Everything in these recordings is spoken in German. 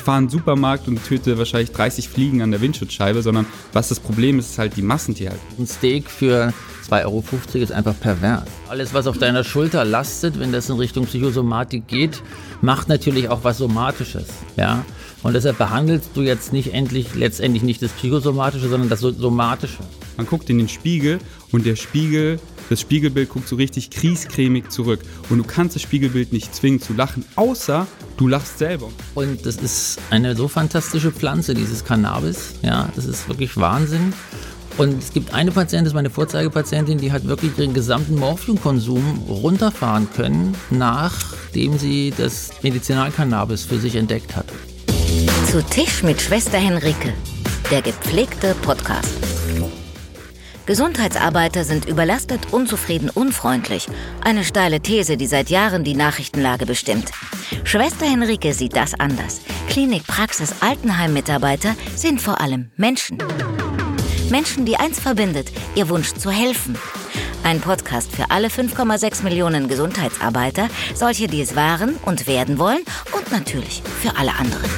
ich fahre in den Supermarkt und töte wahrscheinlich 30 Fliegen an der Windschutzscheibe, sondern was das Problem ist, ist halt die Massentierhaltung. Ein Steak für 2,50 Euro ist einfach pervers. Alles, was auf deiner Schulter lastet, wenn das in Richtung Psychosomatik geht, macht natürlich auch was Somatisches. Ja? Und deshalb behandelst du jetzt nicht endlich, letztendlich nicht das Psychosomatische, sondern das Somatische. Man guckt in den Spiegel und der Spiegel, das Spiegelbild guckt so richtig kriescremig zurück. Und du kannst das Spiegelbild nicht zwingen zu lachen, außer du lachst selber. Und das ist eine so fantastische Pflanze, dieses Cannabis. Ja, das ist wirklich Wahnsinn. Und es gibt eine Patientin, das ist meine Vorzeigepatientin, die hat wirklich ihren gesamten Morphiumkonsum runterfahren können, nachdem sie das Medizinalcannabis für sich entdeckt hat. Zu Tisch mit Schwester Henrike, der gepflegte Podcast. Gesundheitsarbeiter sind überlastet, unzufrieden, unfreundlich. Eine steile These, die seit Jahren die Nachrichtenlage bestimmt. Schwester Henrike sieht das anders. Klinik, Praxis, Altenheim-Mitarbeiter sind vor allem Menschen. Menschen, die eins verbindet, ihr Wunsch zu helfen. Ein Podcast für alle 5,6 Millionen Gesundheitsarbeiter, solche, die es waren und werden wollen und natürlich für alle anderen.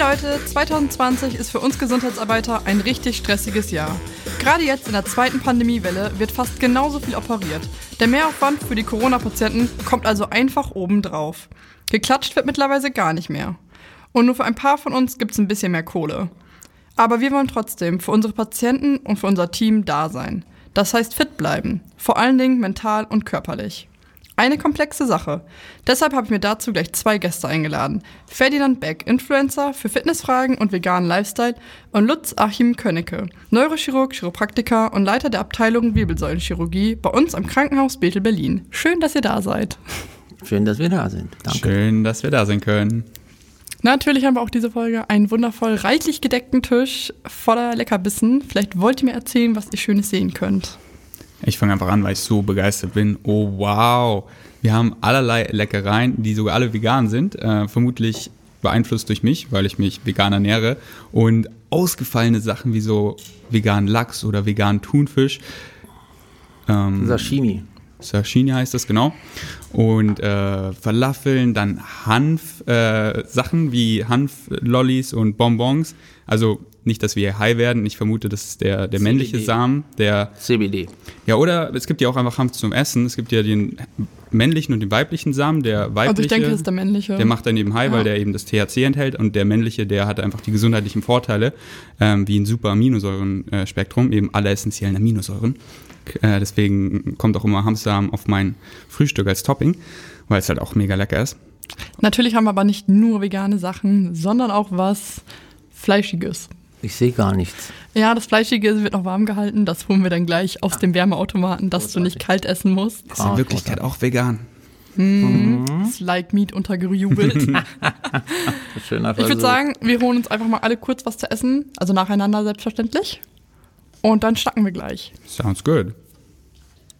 Leute, 2020 ist für uns Gesundheitsarbeiter ein richtig stressiges Jahr. Gerade jetzt in der zweiten Pandemiewelle wird fast genauso viel operiert. Der Mehraufwand für die Corona-Patienten kommt also einfach obendrauf. Geklatscht wird mittlerweile gar nicht mehr. Und nur für ein paar von uns gibt es ein bisschen mehr Kohle. Aber wir wollen trotzdem für unsere Patienten und für unser Team da sein. Das heißt fit bleiben, vor allen Dingen mental und körperlich. Eine komplexe Sache. Deshalb habe ich mir dazu gleich zwei Gäste eingeladen. Ferdinand Beck, Influencer für Fitnessfragen und veganen Lifestyle und Lutz Achim Könnecke, Neurochirurg, Chiropraktiker und Leiter der Abteilung Wirbelsäulenchirurgie bei uns am Krankenhaus Bethel Berlin. Schön, dass ihr da seid. Schön, dass wir da sind. Danke. Schön, dass wir da sein können. Natürlich haben wir auch diese Folge einen wundervoll reichlich gedeckten Tisch voller Leckerbissen. Vielleicht wollt ihr mir erzählen, was ihr Schönes sehen könnt. Ich fange einfach an, weil ich so begeistert bin. Oh wow, wir haben allerlei Leckereien, die sogar alle vegan sind. Äh, vermutlich beeinflusst durch mich, weil ich mich vegan ernähre. Und ausgefallene Sachen wie so veganen Lachs oder veganen Thunfisch. Ähm, Sashimi. Sashimi heißt das genau. Und äh, Falafeln, dann Hanf-Sachen äh, wie Hanf-Lollis und Bonbons. Also nicht, dass wir high werden. Ich vermute, das ist der, der männliche Samen, der. CBD. Ja, oder es gibt ja auch einfach Hanf zum Essen. Es gibt ja den männlichen und den weiblichen Samen. Der weibliche. Also ich denke, ist der männliche. Der macht dann eben high, ja. weil der eben das THC enthält. Und der männliche, der hat einfach die gesundheitlichen Vorteile, ähm, wie ein super Aminosäuren-Spektrum, eben alle essentiellen Aminosäuren. Äh, deswegen kommt auch immer Hanfsamen auf mein Frühstück als Topping, weil es halt auch mega lecker ist. Natürlich haben wir aber nicht nur vegane Sachen, sondern auch was Fleischiges. Ich sehe gar nichts. Ja, das Fleischige wird noch warm gehalten. Das holen wir dann gleich aus dem Wärmeautomaten, dass Großartig. du nicht kalt essen musst. Ist in Wirklichkeit auch vegan. Mhm. Das Like Meat untergejubelt. Schöner Ich würde sagen, wir holen uns einfach mal alle kurz was zu essen. Also nacheinander selbstverständlich. Und dann schnacken wir gleich. Sounds good.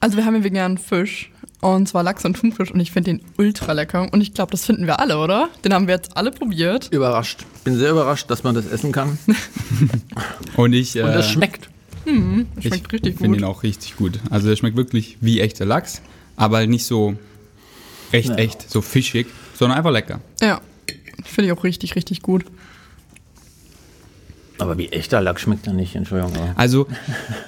Also wir haben hier veganen Fisch. Und zwar Lachs und Thunfisch und ich finde den ultra lecker. Und ich glaube, das finden wir alle, oder? Den haben wir jetzt alle probiert. Überrascht. Bin sehr überrascht, dass man das essen kann. und ich. Äh, und das schmeckt. Mhm, das schmeckt ich richtig gut. Ich finde ihn auch richtig gut. Also der schmeckt wirklich wie echter Lachs, aber halt nicht so echt, ja. echt, so fischig, sondern einfach lecker. Ja, finde ich auch richtig, richtig gut. Aber wie echter Lachs schmeckt er nicht, Entschuldigung. Also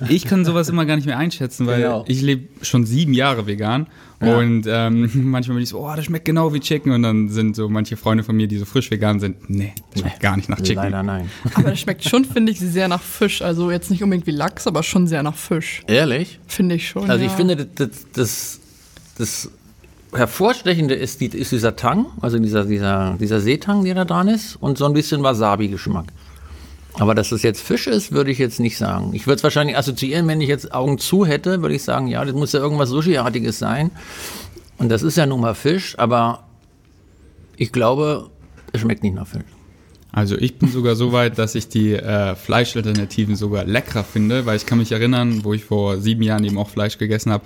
ich kann sowas immer gar nicht mehr einschätzen, weil genau. ich lebe schon sieben Jahre vegan ja. und ähm, manchmal bin ich so, oh, das schmeckt genau wie Chicken und dann sind so manche Freunde von mir, die so frisch vegan sind, nee, das schmeckt nee. gar nicht nach Chicken. Leider nein. Aber das schmeckt schon, finde ich, sehr nach Fisch. Also jetzt nicht unbedingt wie Lachs, aber schon sehr nach Fisch. Ehrlich? Finde ich schon, Also ja. ich finde, das, das, das Hervorstechende ist, die, ist dieser Tang, also dieser, dieser, dieser Seetang, der da dran ist und so ein bisschen Wasabi-Geschmack. Aber dass das jetzt Fisch ist, würde ich jetzt nicht sagen. Ich würde es wahrscheinlich assoziieren, wenn ich jetzt Augen zu hätte, würde ich sagen, ja, das muss ja irgendwas Sushi-artiges sein. Und das ist ja nun mal Fisch, aber ich glaube, es schmeckt nicht nach Fisch. Also ich bin sogar so weit, dass ich die äh, Fleischalternativen sogar leckerer finde, weil ich kann mich erinnern, wo ich vor sieben Jahren eben auch Fleisch gegessen habe,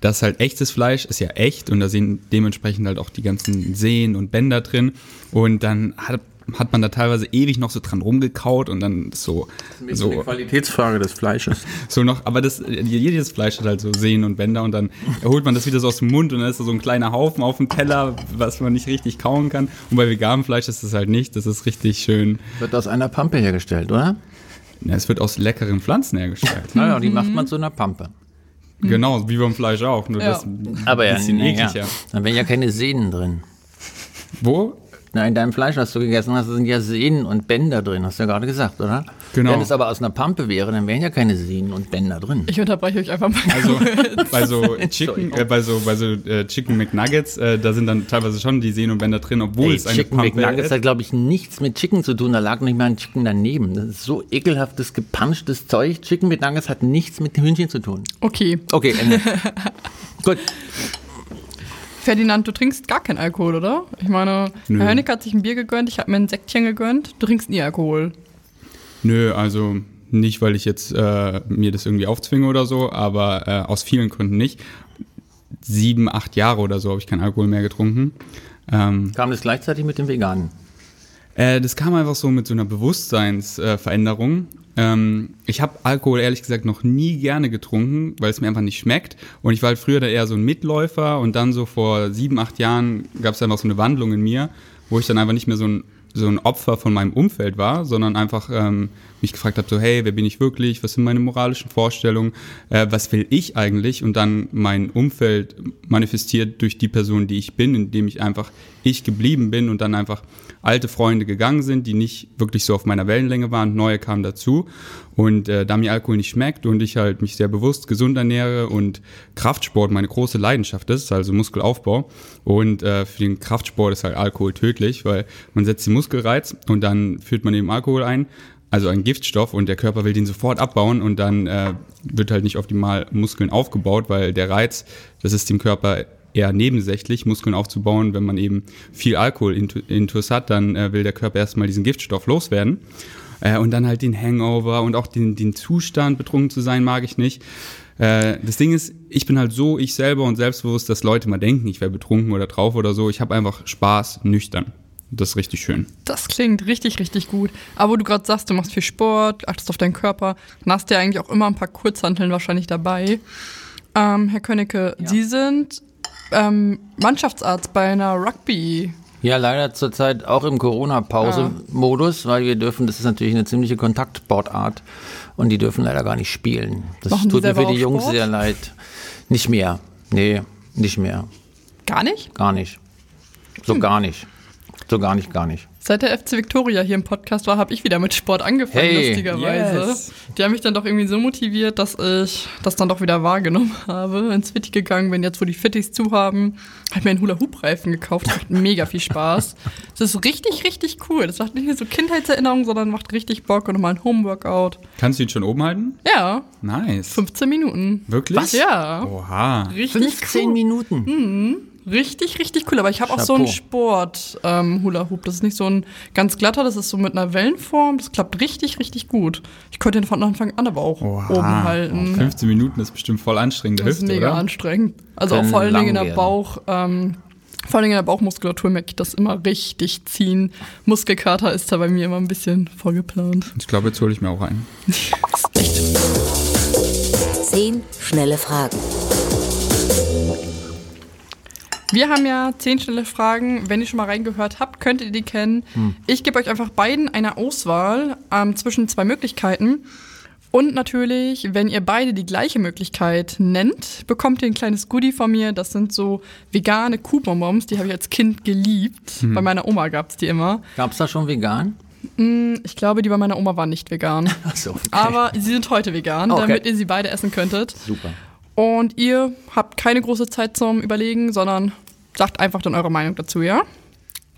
dass halt echtes Fleisch ist ja echt und da sind dementsprechend halt auch die ganzen Sehnen und Bänder drin und dann hat hat man da teilweise ewig noch so dran rumgekaut und dann so, so, Qualitätsfrage des Fleisches. so noch, aber das, jedes Fleisch hat halt so Sehnen und Bänder und dann holt man das wieder so aus dem Mund und dann ist da so ein kleiner Haufen auf dem Teller, was man nicht richtig kauen kann. Und bei veganem Fleisch ist das halt nicht, das ist richtig schön. Wird aus einer Pampe hergestellt, oder? Ja, es wird aus leckeren Pflanzen hergestellt. Naja, die macht man zu einer Pampe. Genau, wie beim Fleisch auch, nur Ja. das ein Aber ja, bisschen ja. ekliger. Dann wären ja keine Sehnen drin. Wo? Na, in deinem Fleisch, was du gegessen hast, sind ja Sehnen und Bänder drin, hast du ja gerade gesagt, oder? Genau. Wenn es aber aus einer Pampe wäre, dann wären ja keine Sehnen und Bänder drin. Ich unterbreche euch einfach mal. Also bei so Chicken, äh, bei so, bei so äh, Chicken McNuggets, äh, da sind dann teilweise schon die Sehnen und Bänder drin, obwohl Ey, es eine Chicken Pampe McNuggets ist. hat, glaube ich, nichts mit Chicken zu tun. Da lag nicht mal ein Chicken daneben. Das ist so ekelhaftes, gepanschtes Zeug. Chicken McNuggets hat nichts mit Hühnchen zu tun. Okay. Okay, Ende. Gut. Ferdinand, du trinkst gar keinen Alkohol, oder? Ich meine, Nö. Herr Hönig hat sich ein Bier gegönnt, ich habe mir ein Säckchen gegönnt. Du trinkst nie Alkohol. Nö, also nicht, weil ich jetzt äh, mir das irgendwie aufzwinge oder so, aber äh, aus vielen Gründen nicht. Sieben, acht Jahre oder so habe ich keinen Alkohol mehr getrunken. Ähm, Kam das gleichzeitig mit dem Veganen? Äh, das kam einfach so mit so einer Bewusstseinsveränderung. ähm, ich habe Alkohol ehrlich gesagt noch nie gerne getrunken, weil es mir einfach nicht schmeckt. Und ich war halt früher da eher so ein Mitläufer und dann so vor sieben, acht Jahren gab es einfach so eine Wandlung in mir, wo ich dann einfach nicht mehr so ein, so ein Opfer von meinem Umfeld war, sondern einfach ähm, mich gefragt habe, so hey, wer bin ich wirklich, was sind meine moralischen Vorstellungen, äh, was will ich eigentlich und dann mein Umfeld manifestiert durch die Person, die ich bin, indem ich einfach ich geblieben bin und dann einfach alte Freunde gegangen sind, die nicht wirklich so auf meiner Wellenlänge waren, neue kamen dazu. Und äh, da mir Alkohol nicht schmeckt und ich halt mich sehr bewusst gesund ernähre und Kraftsport meine große Leidenschaft ist, also Muskelaufbau. Und äh, für den Kraftsport ist halt Alkohol tödlich, weil man setzt den Muskelreiz und dann führt man eben Alkohol ein, also ein Giftstoff und der Körper will den sofort abbauen und dann äh, wird halt nicht optimal Muskeln aufgebaut, weil der Reiz, das ist dem Körper eher nebensächlich, Muskeln aufzubauen. Wenn man eben viel Alkohol intu- intus hat, dann äh, will der Körper erstmal diesen Giftstoff loswerden. Äh, und dann halt den Hangover und auch den, den Zustand, betrunken zu sein, mag ich nicht. Äh, das Ding ist, ich bin halt so ich selber und selbstbewusst, dass Leute mal denken, ich wäre betrunken oder drauf oder so. Ich habe einfach Spaß, nüchtern. Das ist richtig schön. Das klingt richtig, richtig gut. Aber wo du gerade sagst, du machst viel Sport, achtest auf deinen Körper, dann hast du ja eigentlich auch immer ein paar Kurzhanteln wahrscheinlich dabei. Ähm, Herr Könnecke, Sie sind ähm, Mannschaftsarzt bei einer Rugby. Ja, leider zurzeit auch im Corona-Pause-Modus, weil wir dürfen, das ist natürlich eine ziemliche Kontaktsportart und die dürfen leider gar nicht spielen. Das Machen tut mir für die Jungs Sport? sehr leid. Nicht mehr. Nee, nicht mehr. Gar nicht? Gar nicht. So Hm. gar nicht. So gar nicht, gar nicht. Seit der FC Victoria hier im Podcast war, habe ich wieder mit Sport angefangen, Hey, lustigerweise. yes. Die haben mich dann doch irgendwie so motiviert, dass ich das dann doch wieder wahrgenommen habe, ins Fitti gegangen bin, jetzt wo die Fittis zu haben. Habe mir einen Hula-Hoop-Reifen gekauft, macht mega viel Spaß. Das ist richtig, richtig cool. Das macht nicht nur so Kindheitserinnerungen, sondern macht richtig Bock und nochmal ein Homeworkout. Kannst du ihn schon oben halten? Ja, Nice. 15 Minuten. Wirklich? Was? Ja, Oha. richtig 15 cool. Minuten. Richtig, richtig cool. Aber ich habe auch so einen. Sport-Hula-Hoop. das ist nicht so ein ganz glatter, das ist so mit einer Wellenform. Das klappt richtig, richtig gut. Ich konnte den von Anfang an aber auch Oha. oben halten. 15 Minuten ist bestimmt voll anstrengend, der Das ist Hüfte, mega oder? anstrengend. Also auch vor allen Dingen in der werden. Bauch, ähm, vor allen Dingen in der Bauchmuskulatur merke ich das immer richtig ziehen. Muskelkater ist da bei mir immer ein bisschen vorgeplant. Ich glaube, jetzt hole ich mir auch einen. Zehn schnelle Fragen. Wir haben ja zehn schnelle Fragen. Wenn ihr schon mal reingehört habt, könnt ihr die kennen. Ich gebe euch einfach beiden eine Auswahl ähm, zwischen zwei Möglichkeiten. Und natürlich, wenn ihr beide die gleiche Möglichkeit nennt, bekommt ihr ein kleines Goodie von mir. Das sind so vegane Kuhbonbons, die habe ich als Kind geliebt. Bei meiner Oma gab es die immer. Gab es da schon vegan? Ich glaube, die bei meiner Oma waren nicht vegan. Achso, okay. Aber sie sind heute vegan, Okay. damit ihr sie beide essen könntet. Super. Und ihr habt keine große Zeit zum Überlegen, sondern sagt einfach dann eure Meinung dazu, ja?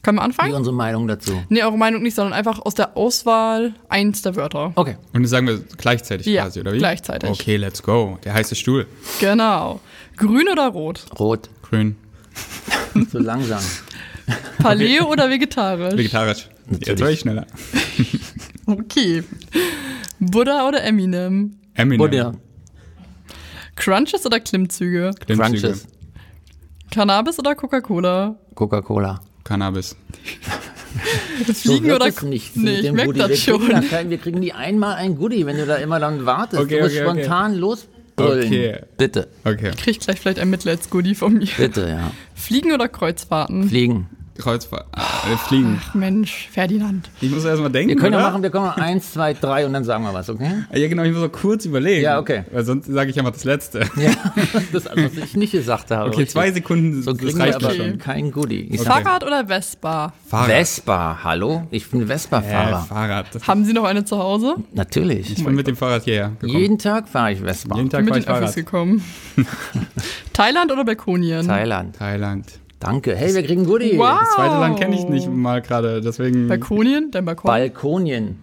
Können wir Wie anfangen? unsere Meinung dazu? Nee, eure Meinung nicht, sondern einfach aus der Auswahl eins der Wörter. Okay. Und das sagen wir gleichzeitig Ja, quasi, oder wie? gleichzeitig. Okay, let's go. Der heiße Stuhl. Genau. Grün oder rot? Rot. Grün. So langsam. Paleo oder vegetarisch? Vegetarisch. Jetzt Natürlich. war ich schneller. Okay. Buddha oder Eminem? Eminem. Buddha. Crunches oder Klimmzüge? Klimmzüge. Crunches. Cannabis oder Coca-Cola? Coca-Cola. Cannabis. Fliegen wird oder es nicht Nee, ich dem merk Goodie. das wir, schon. Kriegen da kein, wir kriegen nie einmal ein Goodie, wenn du da immer dann wartest. Okay, du musst okay, okay. spontan losbrüllen. Okay. Bitte, Okay. Krieg gleich vielleicht ein Mitleidsgoodie von mir. bitte, ja. Fliegen oder Kreuzfahrten? Fliegen. Kreuzfahrt. Äh, fliegen. Ach Mensch, Ferdinand. Ich muss erst mal denken. Wir können ja oder? machen, wir kommen eins, zwei, drei und dann sagen wir was, okay? Ja, genau, ich muss auch kurz überlegen. Ja, okay. Weil sonst sage ich einfach das Letzte. Ja, das, also, was ich nicht gesagt habe. Okay, zwei Sekunden, So das reicht aber schon. kein Goodie. Sag, Fahrrad oder Vespa? Fahrrad. Vespa, hallo? Ich bin Äh, Vespa-Fahrer. Fahrrad. Das, Haben Sie noch eine zu Hause? Natürlich. ich bin mit dem Fahrrad hierher gekommen. Jeden Tag fahre ich Vespa. Jeden Tag mit fahre ich Fahrrad. gekommen. Thailand oder Balkonien? Thailand. Thailand. Danke. Hey, wir kriegen Goodie. Wow. Das zweite Land kenne ich nicht mal gerade, deswegen. Balkonien, dein Balkon. Balkonien.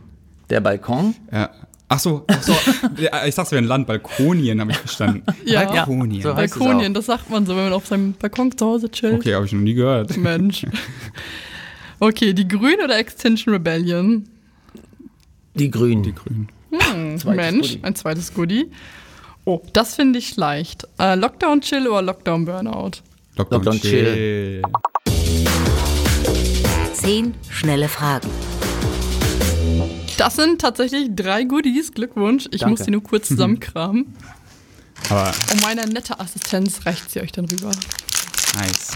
Der Balkon? Ja. Ach so, ach so. Ja, ich dachte, es wäre ein Land. Balkonien habe ich verstanden. Ja. Balkonien. So heißt es Balkonien, das sagt man so, wenn man auf seinem Balkon zu Hause chillt. Okay, habe ich noch nie gehört. Mensch. Okay, die Grünen oder Extinction Rebellion? Die Grünen. Die Grünen. Hm, Mensch, Goodie. ein zweites Goodie. Oh, das finde ich leicht. Äh, Lockdown Chill oder Lockdown Burnout? Lockdown, Lockdown chill. Zehn schnelle Fragen. Das sind tatsächlich drei Goodies. Glückwunsch. Ich Danke. muss die nur kurz zusammenkramen. Aber Und meine nette Assistenz reicht sie euch dann rüber. nice.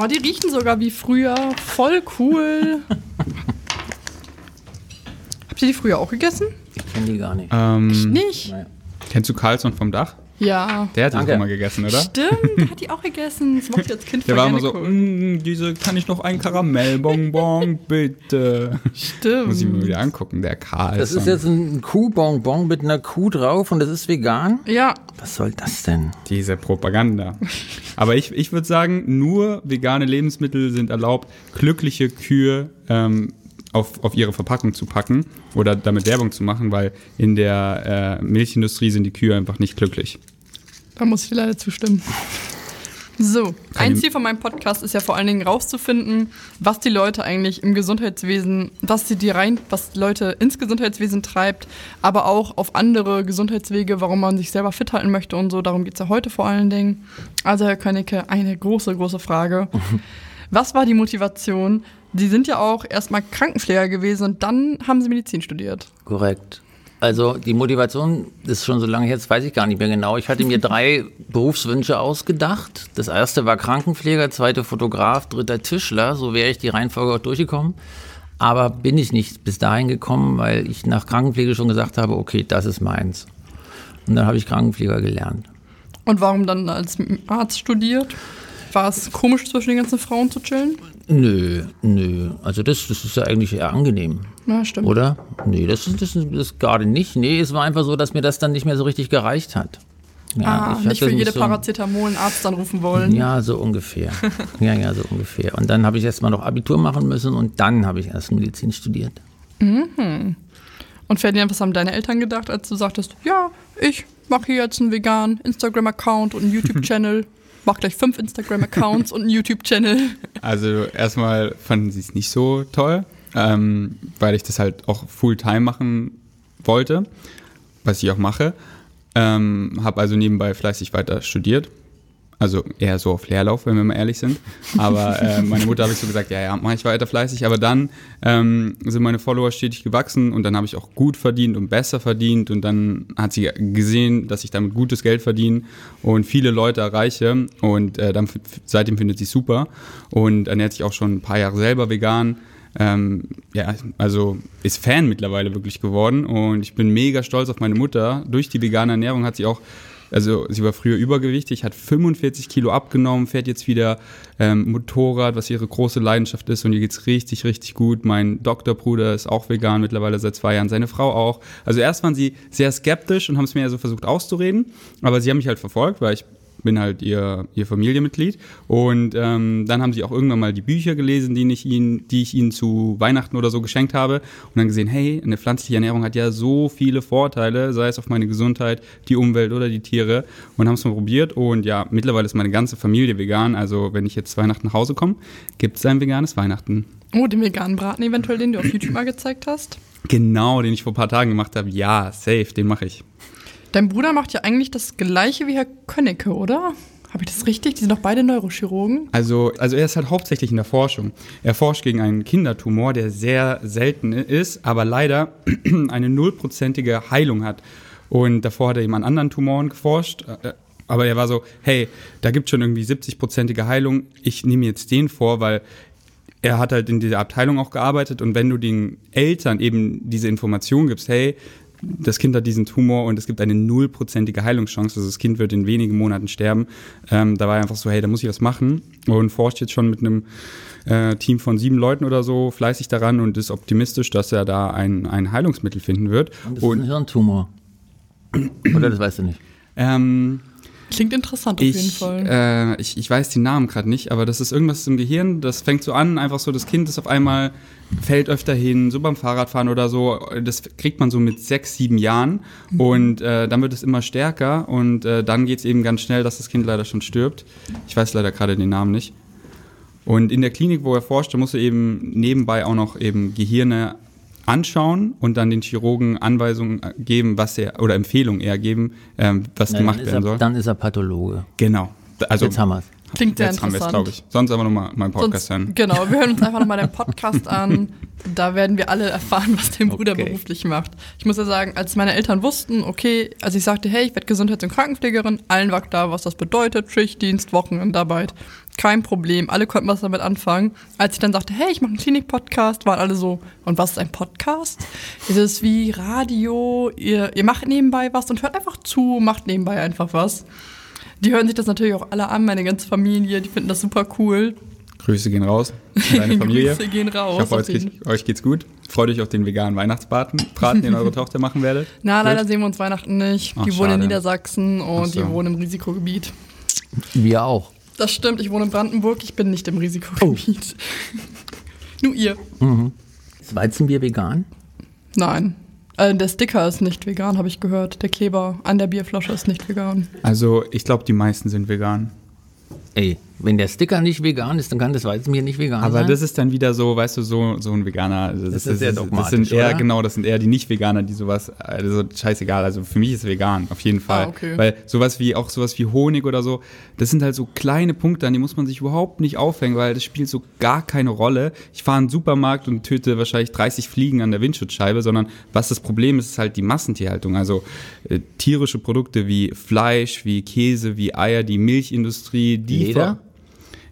Oh, die riechen sogar wie früher. Voll cool. Habt ihr die früher auch gegessen? Ich kenne die gar nicht. Ähm, Nicht? Naja. kennst du Carlson vom Dach? Ja. Der hat die Danke. mal gegessen, oder? Stimmt, der hat die auch gegessen. Das mochte ich als Kind Der war immer so, gucken. mm, diese, kann ich noch ein Karamellbonbon, bitte? Stimmt. Muss ich mir wieder angucken, der Carlson. Das ist jetzt ein Kuhbonbon mit einer Kuh drauf und das ist vegan? Ja, Was soll das denn? Diese Propaganda. Aber ich, ich würde sagen, nur vegane Lebensmittel sind erlaubt, glückliche Kühe ähm, auf, auf ihre Verpackung zu packen oder damit Werbung zu machen, weil in der äh, Milchindustrie sind die Kühe einfach nicht glücklich. da muss ich leider zustimmen. So, ein Ziel von meinem Podcast ist ja vor allen Dingen rauszufinden, was die Leute eigentlich im Gesundheitswesen, was die, die rein, was Leute ins Gesundheitswesen treibt, aber auch auf andere Gesundheitswege, warum man sich selber fit halten möchte und so. Darum geht es ja heute vor allen Dingen. Also, Herr Könnecke, eine große, große Frage. Was war die Motivation? Sie sind ja auch erstmal Krankenpfleger gewesen und dann haben Sie Medizin studiert. Korrekt. Also die Motivation ist schon so lange her, das weiß ich gar nicht mehr genau. Ich hatte mir drei Berufswünsche ausgedacht. Das erste war Krankenpfleger, zweite Fotograf, dritter Tischler. So wäre ich die Reihenfolge auch durchgekommen. Aber bin ich nicht bis dahin gekommen, weil ich nach Krankenpflege schon gesagt habe, okay, das ist meins. Und dann habe ich Krankenpfleger gelernt. Und warum dann als Arzt studiert? War es komisch, zwischen den ganzen Frauen zu chillen? Nö, nö. Also das, das ist ja eigentlich eher angenehm. Ja, stimmt. Oder? Nee, das ist, das das gerade nicht. Nee, es war einfach so, dass mir das dann nicht mehr so richtig gereicht hat. Ja, ah, ich nicht für jede so- Paracetamol einen Arzt anrufen wollen. Ja, so ungefähr. ja, ja, so ungefähr. Und dann habe ich erst mal noch Abitur machen müssen und dann habe ich erst Medizin studiert. Und Ferdinand, was haben deine Eltern gedacht, als du sagtest, ja, ich mache hier jetzt einen veganen Instagram-Account und einen YouTube-Channel. Mach gleich fünf Instagram-Accounts und einen YouTube-Channel. Also erstmal fanden sie es nicht so toll, ähm, weil ich das halt auch Fulltime machen wollte, was ich auch mache. Ähm, habe also nebenbei fleißig weiter studiert. Also eher so auf Leerlauf, wenn wir mal ehrlich sind. Aber äh, meine Mutter habe ich so gesagt, ja, ja, mache ich weiter fleißig. Aber dann ähm, sind meine Follower stetig gewachsen und dann habe ich auch gut verdient und besser verdient. Und dann hat sie gesehen, dass ich damit gutes Geld verdiene und viele Leute erreiche. Und äh, dann, seitdem findet sie super und ernährt sich auch schon ein paar Jahre selber vegan. Ähm, ja, also ist Fan mittlerweile wirklich geworden und ich bin mega stolz auf meine Mutter. Durch die vegane Ernährung hat sie auch, also sie war früher übergewichtig, hat 45 Kilo abgenommen, fährt jetzt wieder ähm, Motorrad, was ihre große Leidenschaft ist und ihr geht's richtig, richtig gut. Mein Doktorbruder ist auch vegan mittlerweile seit zwei Jahren, seine Frau auch. Also erst waren sie sehr skeptisch und haben es mir ja so versucht auszureden, aber sie haben mich halt verfolgt, weil ich bin halt ihr, ihr Familienmitglied. Und ähm, dann haben sie auch irgendwann mal die Bücher gelesen, die ich, ihnen, die ich ihnen zu Weihnachten oder so geschenkt habe. Und dann gesehen, hey, eine pflanzliche Ernährung hat ja so viele Vorteile, sei es auf meine Gesundheit, die Umwelt oder die Tiere. Und haben es mal probiert. Und ja, mittlerweile ist meine ganze Familie vegan. Also wenn ich jetzt Weihnachten nach Hause komme, gibt es ein veganes Weihnachten. Oh, den veganen Braten eventuell, den du auf YouTube mal gezeigt hast. Genau, den ich vor ein paar Tagen gemacht habe. Ja, safe, den mache ich. Dein Bruder macht ja eigentlich das gleiche wie Herr Könnecke, oder? Habe ich das richtig? Die sind doch beide Neurochirurgen. Also, also er ist halt hauptsächlich in der Forschung. Er forscht gegen einen Kindertumor, der sehr selten ist, aber leider eine nullprozentige Heilung hat. Und davor hat er eben an anderen Tumoren geforscht. äh, Aber er war so, hey, da gibt schon irgendwie 70-prozentige Heilung. Ich nehme jetzt den vor, weil er hat halt in dieser Abteilung auch gearbeitet. Und wenn du den Eltern eben diese Information gibst, hey, das Kind hat diesen Tumor und es gibt eine nullprozentige Heilungschance. Also das Kind wird in wenigen Monaten sterben. Ähm, da war er einfach so, hey, da muss ich was machen und forscht jetzt schon mit einem äh, Team von sieben Leuten oder so fleißig daran und ist optimistisch, dass er da ein, ein Heilungsmittel finden wird. Und das ist ein Hirntumor. Oder das weißt du nicht. Ähm, Klingt interessant auf jeden ich, Fall. äh, ich, ich weiß die Namen gerade nicht, aber das ist irgendwas im Gehirn, das fängt so an, einfach so, das Kind ist auf einmal, fällt öfter hin, so beim Fahrradfahren oder so, das kriegt man so mit sechs, sieben Jahren und äh, dann wird es immer stärker und äh, dann geht es eben ganz schnell, dass das Kind leider schon stirbt. Ich weiß leider gerade den Namen nicht. Und in der Klinik, wo er forscht, da muss er eben nebenbei auch noch eben Gehirne anschauen und dann den Chirurgen Anweisungen geben, was er, oder Empfehlungen eher geben, ähm, was Na, gemacht werden er, soll. dann ist er Pathologe. Genau. Also, Jetzt haben wir es. Klingt sehr jetzt haben wir es, interessant. glaube ich. Sonst aber nochmal meinen Podcast Sonst, hören. genau, wir hören uns einfach nochmal den Podcast an. Da werden wir alle erfahren, was dein Bruder Okay. beruflich macht. Ich muss ja sagen, als meine Eltern wussten, okay, als ich sagte, hey, ich werde Gesundheits- und Krankenpflegerin, allen war klar, was das bedeutet, Schichtdienst, Wochenendarbeit, kein Problem, alle konnten was damit anfangen. Als ich dann sagte, hey, ich mache einen Klinik-Podcast, waren alle so, und was ist ein Podcast? Es ist wie Radio, ihr, ihr macht nebenbei was und hört einfach zu, macht nebenbei einfach was. Die hören sich das natürlich auch alle an, meine ganze Familie, die finden das super cool. Grüße gehen raus deine Familie. Grüße gehen raus. Ich hoffe, euch, geht's- euch geht's gut. Freut euch auf den veganen Weihnachtsbraten, Braten, den eure Tochter machen werdet. Na, Gut? leider sehen wir uns Weihnachten nicht. Ach, die wohnen in. Niedersachsen und so. die wohnen im Risikogebiet. Wir auch. Das stimmt, ich wohne in Brandenburg, ich bin nicht im Risikogebiet. Oh. Nur ihr. Ist Weizenbier vegan? Nein. Äh, der Sticker ist nicht vegan, habe ich gehört. Der Kleber an der Bierflasche ist nicht vegan. Also, ich glaube, die meisten sind vegan. Ey, wenn der Sticker nicht vegan ist, dann kann das Weizenbier nicht vegan Aber sein. das ist dann wieder so, weißt du, so, so ein Veganer. Also Das ist sehr das dogmatisch, sind eher, oder? genau, das sind eher die Nicht-Veganer, die sowas, also scheißegal. Also für mich ist vegan, auf jeden Fall. Ah, okay. Weil sowas wie, auch sowas wie Honig oder so, das sind halt so kleine Punkte, an die muss man sich überhaupt nicht aufhängen, weil das spielt so gar keine Rolle. Ich fahre in den Supermarkt und töte wahrscheinlich 30 Fliegen an der Windschutzscheibe, sondern was das Problem ist, ist halt die Massentierhaltung. Also äh, tierische Produkte wie Fleisch, wie Käse, wie Eier, die Milchindustrie, die Leder?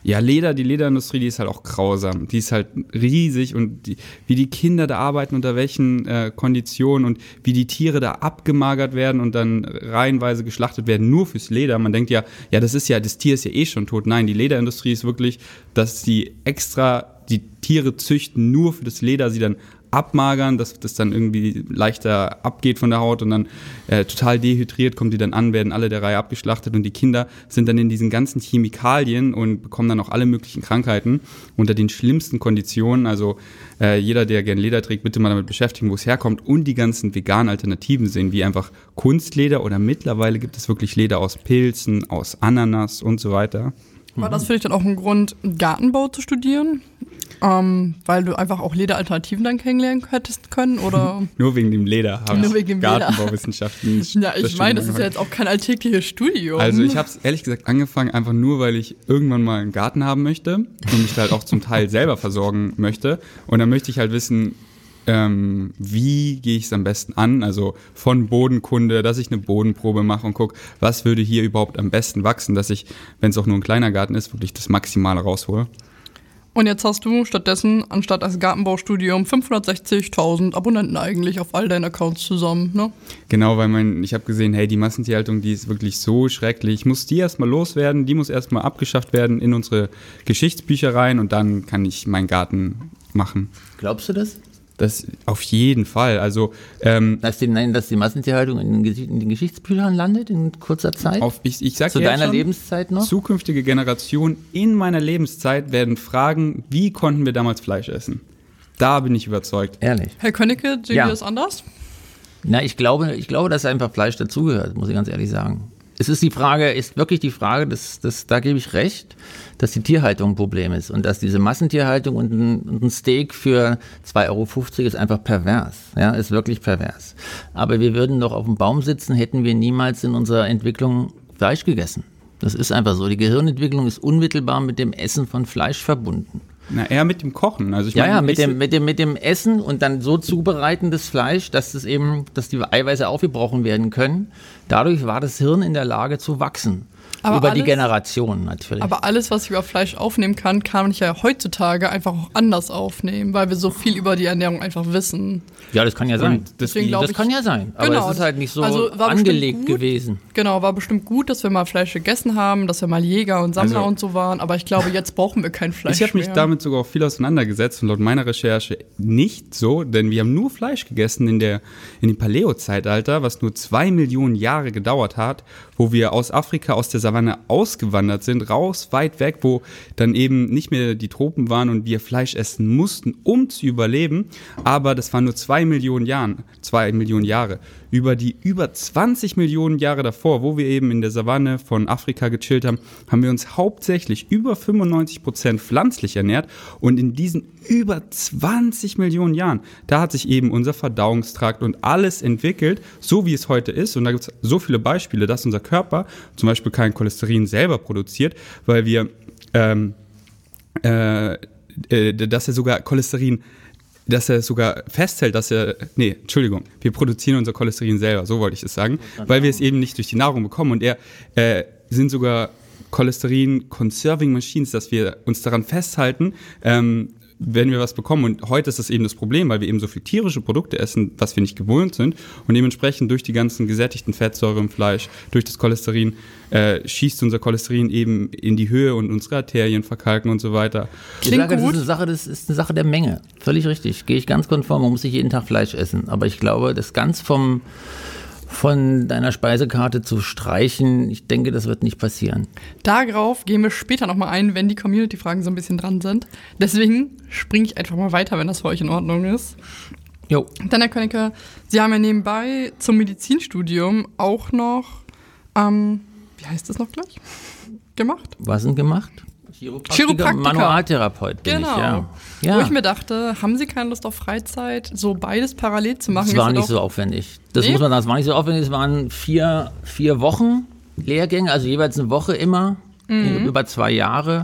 Ja, Leder, die Lederindustrie, die ist halt auch grausam. Die ist halt riesig und die, wie die Kinder da arbeiten, unter welchen äh, Konditionen und wie die Tiere da abgemagert werden und dann reihenweise geschlachtet werden, nur fürs Leder. Man denkt ja, ja, das ist ja, das Tier ist ja eh schon tot. Nein, die Lederindustrie ist wirklich, dass sie extra die Tiere züchten, nur für das Leder, sie dann abmagern, dass das dann irgendwie leichter abgeht von der Haut und dann äh, total dehydriert kommt die dann an, werden alle der Reihe abgeschlachtet und die Kinder sind dann in diesen ganzen Chemikalien und bekommen dann auch alle möglichen Krankheiten unter den schlimmsten Konditionen. Also äh, jeder, der gern Leder trägt, bitte mal damit beschäftigen, wo es herkommt und die ganzen veganen Alternativen sehen, wie einfach Kunstleder oder mittlerweile gibt es wirklich Leder aus Pilzen, aus Ananas und so weiter. War das für dich dann auch ein Grund, Gartenbau zu studieren? Ähm, weil du einfach auch Lederalternativen dann kennenlernen hättest können? Oder? Nur wegen dem Leder habe Nur ich wegen dem Leder. Gartenbauwissenschaften. ja, ich meine, das ist ja jetzt auch kein alltägliches Studium. Also ich habe es ehrlich gesagt angefangen, einfach nur, weil ich irgendwann mal einen Garten haben möchte und mich da halt auch zum Teil selber versorgen möchte. Und dann möchte ich halt wissen, ähm, wie gehe ich es am besten an? Also von Bodenkunde, dass ich eine Bodenprobe mache und gucke, was würde hier überhaupt am besten wachsen, dass ich, wenn es auch nur ein kleiner Garten ist, wirklich das Maximale raushole. Und jetzt hast du stattdessen, anstatt als Gartenbaustudium, 560.000 Abonnenten eigentlich auf all deinen Accounts zusammen, ne? Genau, weil mein, ich habe gesehen, hey, die Massentierhaltung, die ist wirklich so schrecklich. Ich muss die erstmal loswerden, die muss erstmal abgeschafft werden in unsere Geschichtsbücher rein und dann kann ich meinen Garten machen. Glaubst du das? Das auf jeden Fall. Also ähm, Dass die, nein, dass die Massentierhaltung in, in den Geschichtsbüchern landet in kurzer Zeit? auf, ich, ich sag Zu deiner schon, Lebenszeit noch? Zukünftige Generationen in meiner Lebenszeit werden fragen, wie konnten wir damals Fleisch essen? Da bin ich überzeugt. Ehrlich. Herr Könnecke, seht Ja. ihr das anders? Na, ich glaube, ich glaube, dass einfach Fleisch dazugehört, muss ich ganz ehrlich sagen. Es ist die Frage, ist wirklich die Frage, dass, dass, da gebe ich recht, dass die Tierhaltung ein Problem ist und dass diese Massentierhaltung und ein, und ein Steak für 2,50 Euro ist einfach pervers. Ja, ist wirklich pervers. Aber wir würden doch auf dem Baum sitzen, hätten wir niemals in unserer Entwicklung Fleisch gegessen. Das ist einfach so. Die Gehirnentwicklung ist unmittelbar mit dem Essen von Fleisch verbunden. Na, eher mit dem Kochen. Also ich Ja, meine, ja, mit dem, mit, dem, mit dem Essen und dann so zubereiten das Fleisch, dass es eben, dass die Eiweiße aufgebrochen werden können. Dadurch war das Hirn in der Lage zu wachsen. Aber Über die alles- Generation natürlich. Aber alles, was ich über Fleisch aufnehmen kann, kann ich ja heutzutage einfach auch anders aufnehmen, weil wir so viel über die Ernährung einfach wissen. ja, das kann ja sein. das- Deswegen glaube das ich, kann ja sein. Aber Genau, es ist halt nicht so also angelegt gut. gewesen. Genau, war bestimmt gut, dass wir mal Fleisch gegessen haben, dass wir mal Jäger und Sammler Also- und so waren, aber ich glaube, jetzt brauchen wir kein Fleisch Ich habe mich damit sogar auch viel auseinandergesetzt und laut meiner Recherche nicht so, denn wir haben nur Fleisch gegessen in, der, in dem Paleo-Zeitalter, was nur zwei Millionen Jahre gedauert hat, wo wir aus Afrika, aus der Savanne ausgewandert sind, raus, weit weg, wo dann eben nicht mehr die Tropen waren und wir Fleisch essen mussten, um zu überleben. Aber das waren nur zwei Millionen Jahren, zwei Millionen Jahre. Über die über 20 Millionen Jahre davor, wo wir eben in der Savanne von Afrika gechillt haben, haben wir uns hauptsächlich über 95 Prozent pflanzlich ernährt. Und in diesen über 20 Millionen Jahren, da hat sich eben unser Verdauungstrakt und alles entwickelt, so wie es heute ist. Und da gibt es so viele Beispiele, dass unser Körper zum Beispiel kein Cholesterin selber produziert, weil wir ähm, äh, äh, dass er sogar Cholesterin, dass er sogar festhält, dass er, nee, Entschuldigung, wir produzieren unser Cholesterin selber, so wollte ich es sagen, weil wir es eben nicht durch die Nahrung bekommen. Und er äh, sind sogar Cholesterin Conserving Machines, dass wir uns daran festhalten, ähm, wenn wir was bekommen. Und heute ist das eben das Problem, weil wir eben so viel tierische Produkte essen, was wir nicht gewohnt sind. Und dementsprechend durch die ganzen gesättigten Fettsäuren im Fleisch, durch das Cholesterin, äh, schießt unser Cholesterin eben in die Höhe und unsere Arterien verkalken und so weiter. Ich Klingt sage, das gut. ist, eine Sache, das ist eine Sache der Menge. Völlig richtig. Gehe ich ganz konform. Man muss nicht jeden Tag Fleisch essen. Aber ich glaube, das ganz vom, von deiner Speisekarte zu streichen, ich denke, das wird nicht passieren. Darauf gehen wir später nochmal ein, wenn die Community-Fragen so ein bisschen dran sind. Deswegen springe ich einfach mal weiter, wenn das für euch in Ordnung ist. Jo. Dann, Herr Königke, Sie haben ja nebenbei zum Medizinstudium auch noch, ähm, wie heißt das noch gleich? Gemacht? Was denn gemacht? Chiropraktiker. Manualtherapeut bin Genau. ich, ja. Wo ja. ich mir dachte, haben Sie keine Lust auf Freizeit, so beides parallel zu machen? Das war nicht so aufwendig. Das Nee? muss man sagen, das war nicht so aufwendig. Es waren vier, vier Wochen Lehrgänge, also jeweils eine Woche immer, Mhm. über zwei Jahre.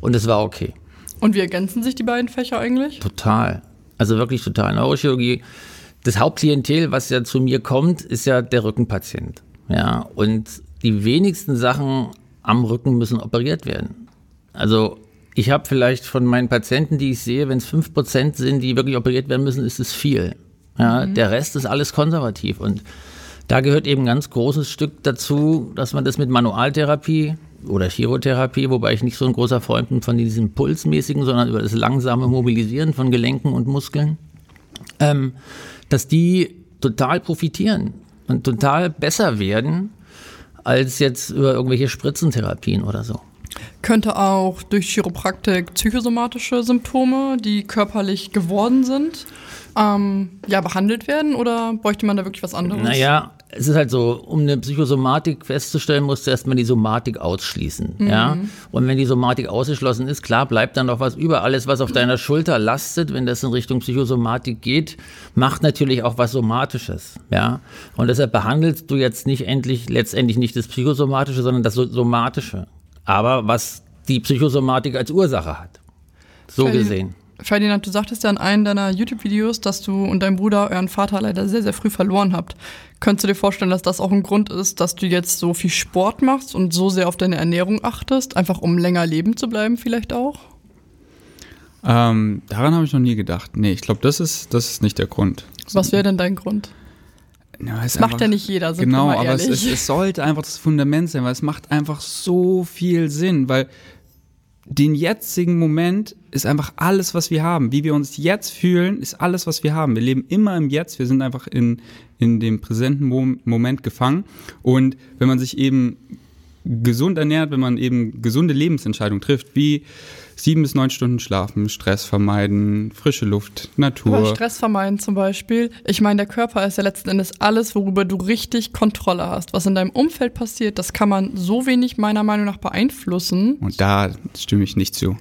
Und es war okay. Und wie ergänzen sich die beiden Fächer eigentlich? Total. Also wirklich total. Neurochirurgie. Das Hauptklientel, was ja zu mir kommt, ist ja der Rückenpatient. Ja, und die wenigsten Sachen am Rücken müssen operiert werden. Also ich habe vielleicht von meinen Patienten, die ich sehe, wenn es 5% sind, die wirklich operiert werden müssen, ist es viel. Ja, Der Rest ist alles konservativ. Und da gehört eben ein ganz großes Stück dazu, dass man das mit Manualtherapie oder Chirotherapie, wobei ich nicht so ein großer Freund bin von diesem Pulsmäßigen, sondern über das langsame Mobilisieren von Gelenken und Muskeln, ähm, dass die total profitieren und total besser werden als jetzt über irgendwelche Spritzentherapien oder so. Könnte auch durch Chiropraktik psychosomatische Symptome, die körperlich geworden sind, ähm, ja, behandelt werden oder bräuchte man da wirklich was anderes? Naja, es ist halt so, um eine Psychosomatik festzustellen, musst du erstmal die Somatik ausschließen. Ja? Und wenn die Somatik ausgeschlossen ist, klar, bleibt dann noch was über. Alles, was auf deiner Schulter lastet, wenn das in Richtung Psychosomatik geht, macht natürlich auch was Somatisches. Ja? Und deshalb behandelst du jetzt nicht endlich, letztendlich nicht das Psychosomatische, sondern das So- Somatische. Aber was die Psychosomatik als Ursache hat. So Ferdin- gesehen. Ferdinand, du sagtest ja in einem deiner YouTube-Videos, dass du und dein Bruder euren Vater leider sehr, sehr früh verloren habt. Könntest du dir vorstellen, dass das auch ein Grund ist, dass du jetzt so viel Sport machst und so sehr auf deine Ernährung achtest, einfach um länger leben zu bleiben vielleicht auch? Ähm, daran habe ich noch nie gedacht. Nee, ich glaube, das ist, das ist nicht der Grund. Was wäre denn dein Grund? Ja, ist Macht einfach- ja nicht jeder, sind Genau, aber es, es, es sollte einfach das Fundament sein, weil es macht einfach so viel Sinn, weil den jetzigen Moment ist einfach alles, was wir haben. Wie wir uns jetzt fühlen, ist alles, was wir haben. Wir leben immer im Jetzt, wir sind einfach in, in dem präsenten Mom Moment gefangen. Und wenn man sich eben gesund ernährt, wenn man eben gesunde Lebensentscheidungen trifft, wie sieben bis neun Stunden schlafen, Stress vermeiden, frische Luft, Natur. Aber Stress vermeiden zum Beispiel. Ich meine, der Körper ist ja letzten Endes alles, worüber du richtig Kontrolle hast. Was in deinem Umfeld passiert, das kann man so wenig meiner Meinung nach beeinflussen. Und da stimme ich nicht zu.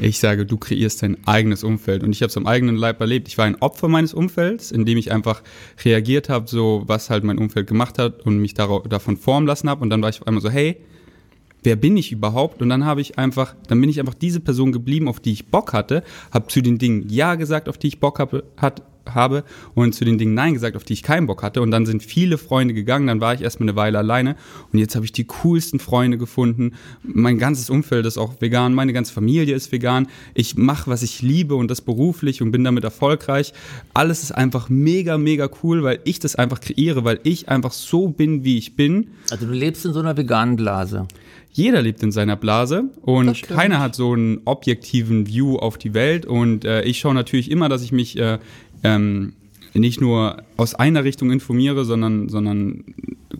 Ich sage, du kreierst dein eigenes Umfeld. Und ich habe es am eigenen Leib erlebt. Ich war ein Opfer meines Umfelds, indem ich einfach reagiert habe, so was halt mein Umfeld gemacht hat und mich darauf, davon formen lassen habe. Und dann war ich auf einmal so, hey, wer bin ich überhaupt? Und dann habe ich einfach, dann bin ich einfach diese Person geblieben, auf die ich Bock hatte, habe zu den Dingen Ja gesagt, auf die ich Bock habe, hat, habe und zu den Dingen Nein gesagt, auf die ich keinen Bock hatte. Und dann sind viele Freunde gegangen, dann war ich erstmal eine Weile alleine und jetzt habe ich die coolsten Freunde gefunden. Mein ganzes Umfeld ist auch vegan, meine ganze Familie ist vegan. Ich mache, was ich liebe und das beruflich und bin damit erfolgreich. Alles ist einfach mega, mega cool, weil ich das einfach kreiere, weil ich einfach so bin, wie ich bin. Also du lebst in so einer veganen Blase. Jeder lebt in seiner Blase und keiner hat so einen objektiven View auf die Welt. Und äh, ich schaue natürlich immer, dass ich mich äh, ähm, nicht nur aus einer Richtung informiere, sondern, sondern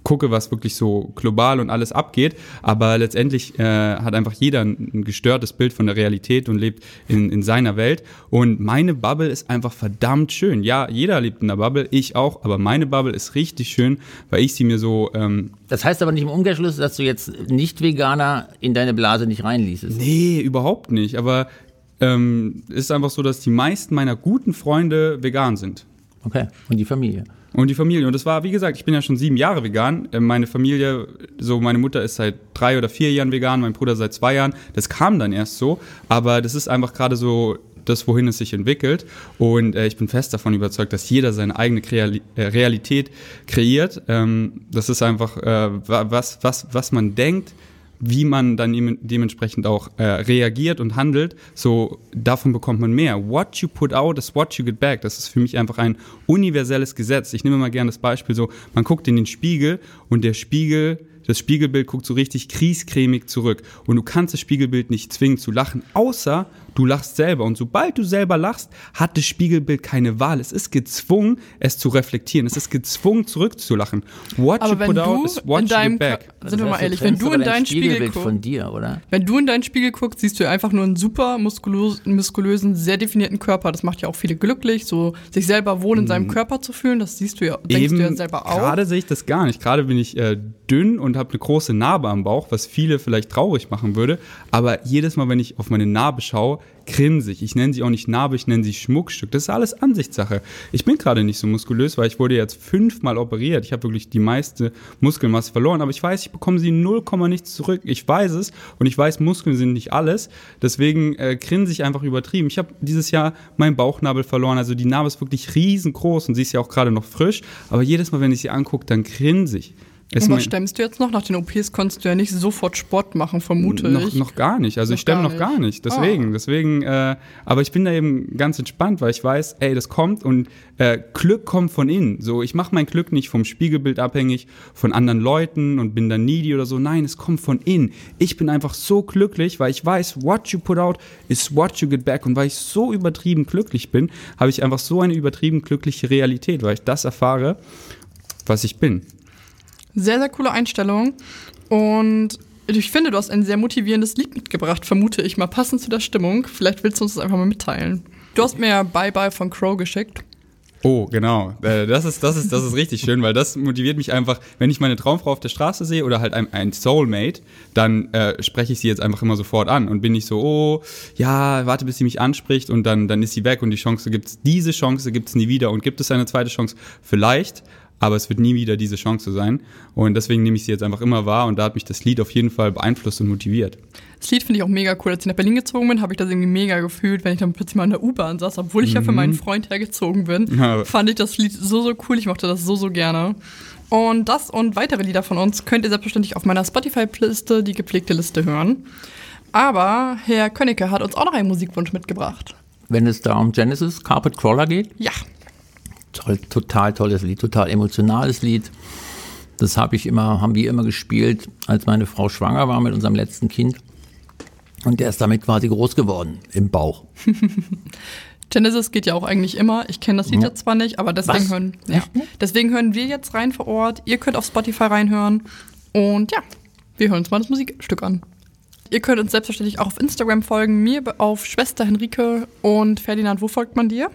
gucke, was wirklich so global und alles abgeht. Aber letztendlich äh, hat einfach jeder ein, gestörtes Bild von der Realität und lebt in, in seiner Welt. Und meine Bubble ist einfach verdammt schön. Ja, jeder lebt in der Bubble, ich auch, aber meine Bubble ist richtig schön, weil ich sie mir so. Ähm, das heißt aber nicht im Umkehrschluss, dass du jetzt Nicht-Veganer in deine Blase nicht reinließest. Nee, überhaupt nicht. Aber ähm, ist einfach so, dass die meisten meiner guten Freunde vegan sind. Okay, und die Familie? Und die Familie. Und das war, wie gesagt, ich bin ja schon sieben Jahre vegan. Äh, meine Familie, so meine Mutter ist seit drei oder vier Jahren vegan, mein Bruder seit zwei Jahren. Das kam dann erst so. Aber das ist einfach gerade so das, wohin es sich entwickelt. Und äh, ich bin fest davon überzeugt, dass jeder seine eigene Kreali äh, Realität kreiert. Ähm, das ist einfach, äh, was, was, was man denkt, wie man dann dementsprechend auch äh, reagiert und handelt, so davon bekommt man mehr. What you put out is what you get back. Das ist für mich einfach ein universelles Gesetz. Ich nehme mal gerne das Beispiel so, man guckt in den Spiegel und der Spiegel das Spiegelbild guckt so richtig kriescremig zurück. Und du kannst das Spiegelbild nicht zwingen zu lachen, außer du lachst selber. Und sobald du selber lachst, hat das Spiegelbild keine Wahl. Es ist gezwungen, es zu reflektieren. Es ist gezwungen, zurückzulachen. What Aber you put out is what you back. Sind wir mal ehrlich, wenn du in dein Spiegel guckst, von dir, oder? Wenn du in deinen Spiegel guckst, siehst du einfach nur einen super muskulös, muskulösen, sehr definierten Körper. Das macht ja auch viele glücklich, so sich selber wohl in seinem mhm. Körper zu fühlen. Das siehst du ja, denkst Eben, du ja selber auch. Gerade sehe ich das gar nicht. Gerade bin ich äh, dünn und habe eine große Narbe am Bauch, was viele vielleicht traurig machen würde. Aber jedes Mal, wenn ich auf meine Narbe schaue, grinse ich. nenne sie auch nicht Narbe, ich nenne sie Schmuckstück. Das ist alles Ansichtssache. Ich bin gerade nicht so muskulös, weil ich wurde jetzt fünfmal operiert. Ich habe wirklich die meiste Muskelmasse verloren, aber ich weiß, ich bekomme sie 0, nichts zurück. Ich weiß es und ich weiß, Muskeln sind nicht alles. Deswegen äh, grinse ich einfach übertrieben. Ich habe dieses Jahr meinen Bauchnabel verloren. Also die Narbe ist wirklich riesengroß und sie ist ja auch gerade noch frisch. Aber jedes Mal, wenn ich sie angucke, dann grinse ich. Ist und was stemmst du jetzt noch? Nach den OPs konntest du ja nicht sofort Sport machen, vermute noch, ich. Noch gar nicht. Also noch ich stemme noch gar nicht. Deswegen, oh. deswegen, äh, aber ich bin da eben ganz entspannt, weil ich weiß, ey, das kommt und äh, Glück kommt von innen. So, ich mache mein Glück nicht vom Spiegelbild abhängig, von anderen Leuten und bin dann needy oder so. Nein, es kommt von innen. Ich bin einfach so glücklich, weil ich weiß, what you put out is what you get back. Und weil ich so übertrieben glücklich bin, habe ich einfach so eine übertrieben glückliche Realität, weil ich das erfahre, was ich bin. Sehr, sehr coole Einstellung. Und ich finde, du hast ein sehr motivierendes Lied mitgebracht, vermute ich mal, passend zu der Stimmung. Vielleicht willst du uns das einfach mal mitteilen. Du hast mir ja Bye Bye von Crow geschickt. Oh, genau. Äh, das ist, das ist, das ist richtig schön, weil das motiviert mich einfach, wenn ich meine Traumfrau auf der Straße sehe oder halt ein, ein Soulmate, dann äh, spreche ich sie jetzt einfach immer sofort an und bin nicht so, oh, ja, warte, bis sie mich anspricht und dann, dann ist sie weg und die Chance gibt's, diese Chance gibt's nie wieder und gibt es eine zweite Chance? Vielleicht, aber es wird nie wieder diese Chance sein. Und deswegen nehme ich sie jetzt einfach immer wahr und da hat mich das Lied auf jeden Fall beeinflusst und motiviert. Das Lied finde ich auch mega cool. Als ich nach Berlin gezogen bin, habe ich das irgendwie mega gefühlt, wenn ich dann plötzlich mal in der U-Bahn saß, obwohl ich mhm. ja für meinen mhm. Freund hergezogen bin. Ja. Fand ich das Lied so, so cool. Ich mochte das so, so gerne. Und das und weitere Lieder von uns könnt ihr selbstverständlich auf meiner Spotify-Liste, die gepflegte Liste, hören. Aber Herr Könnecke hat uns auch noch einen Musikwunsch mitgebracht. Wenn es da um Genesis Carpet Crawler geht? Ja toll, total tolles Lied, total emotionales Lied. Das habe ich immer, haben wir immer gespielt, als meine Frau schwanger war mit unserem letzten Kind. Und der ist damit quasi groß geworden im Bauch. Genesis geht ja auch eigentlich immer. Ich kenne das Lied ja. zwar nicht, aber deswegen hören, ja. deswegen hören wir jetzt rein vor Ort. Ihr könnt auf Spotify reinhören. Und ja, wir hören uns mal das Musikstück an. Ihr könnt uns selbstverständlich auch auf Instagram folgen, mir auf Schwester Henrike und Ferdinand, wo folgt man dir?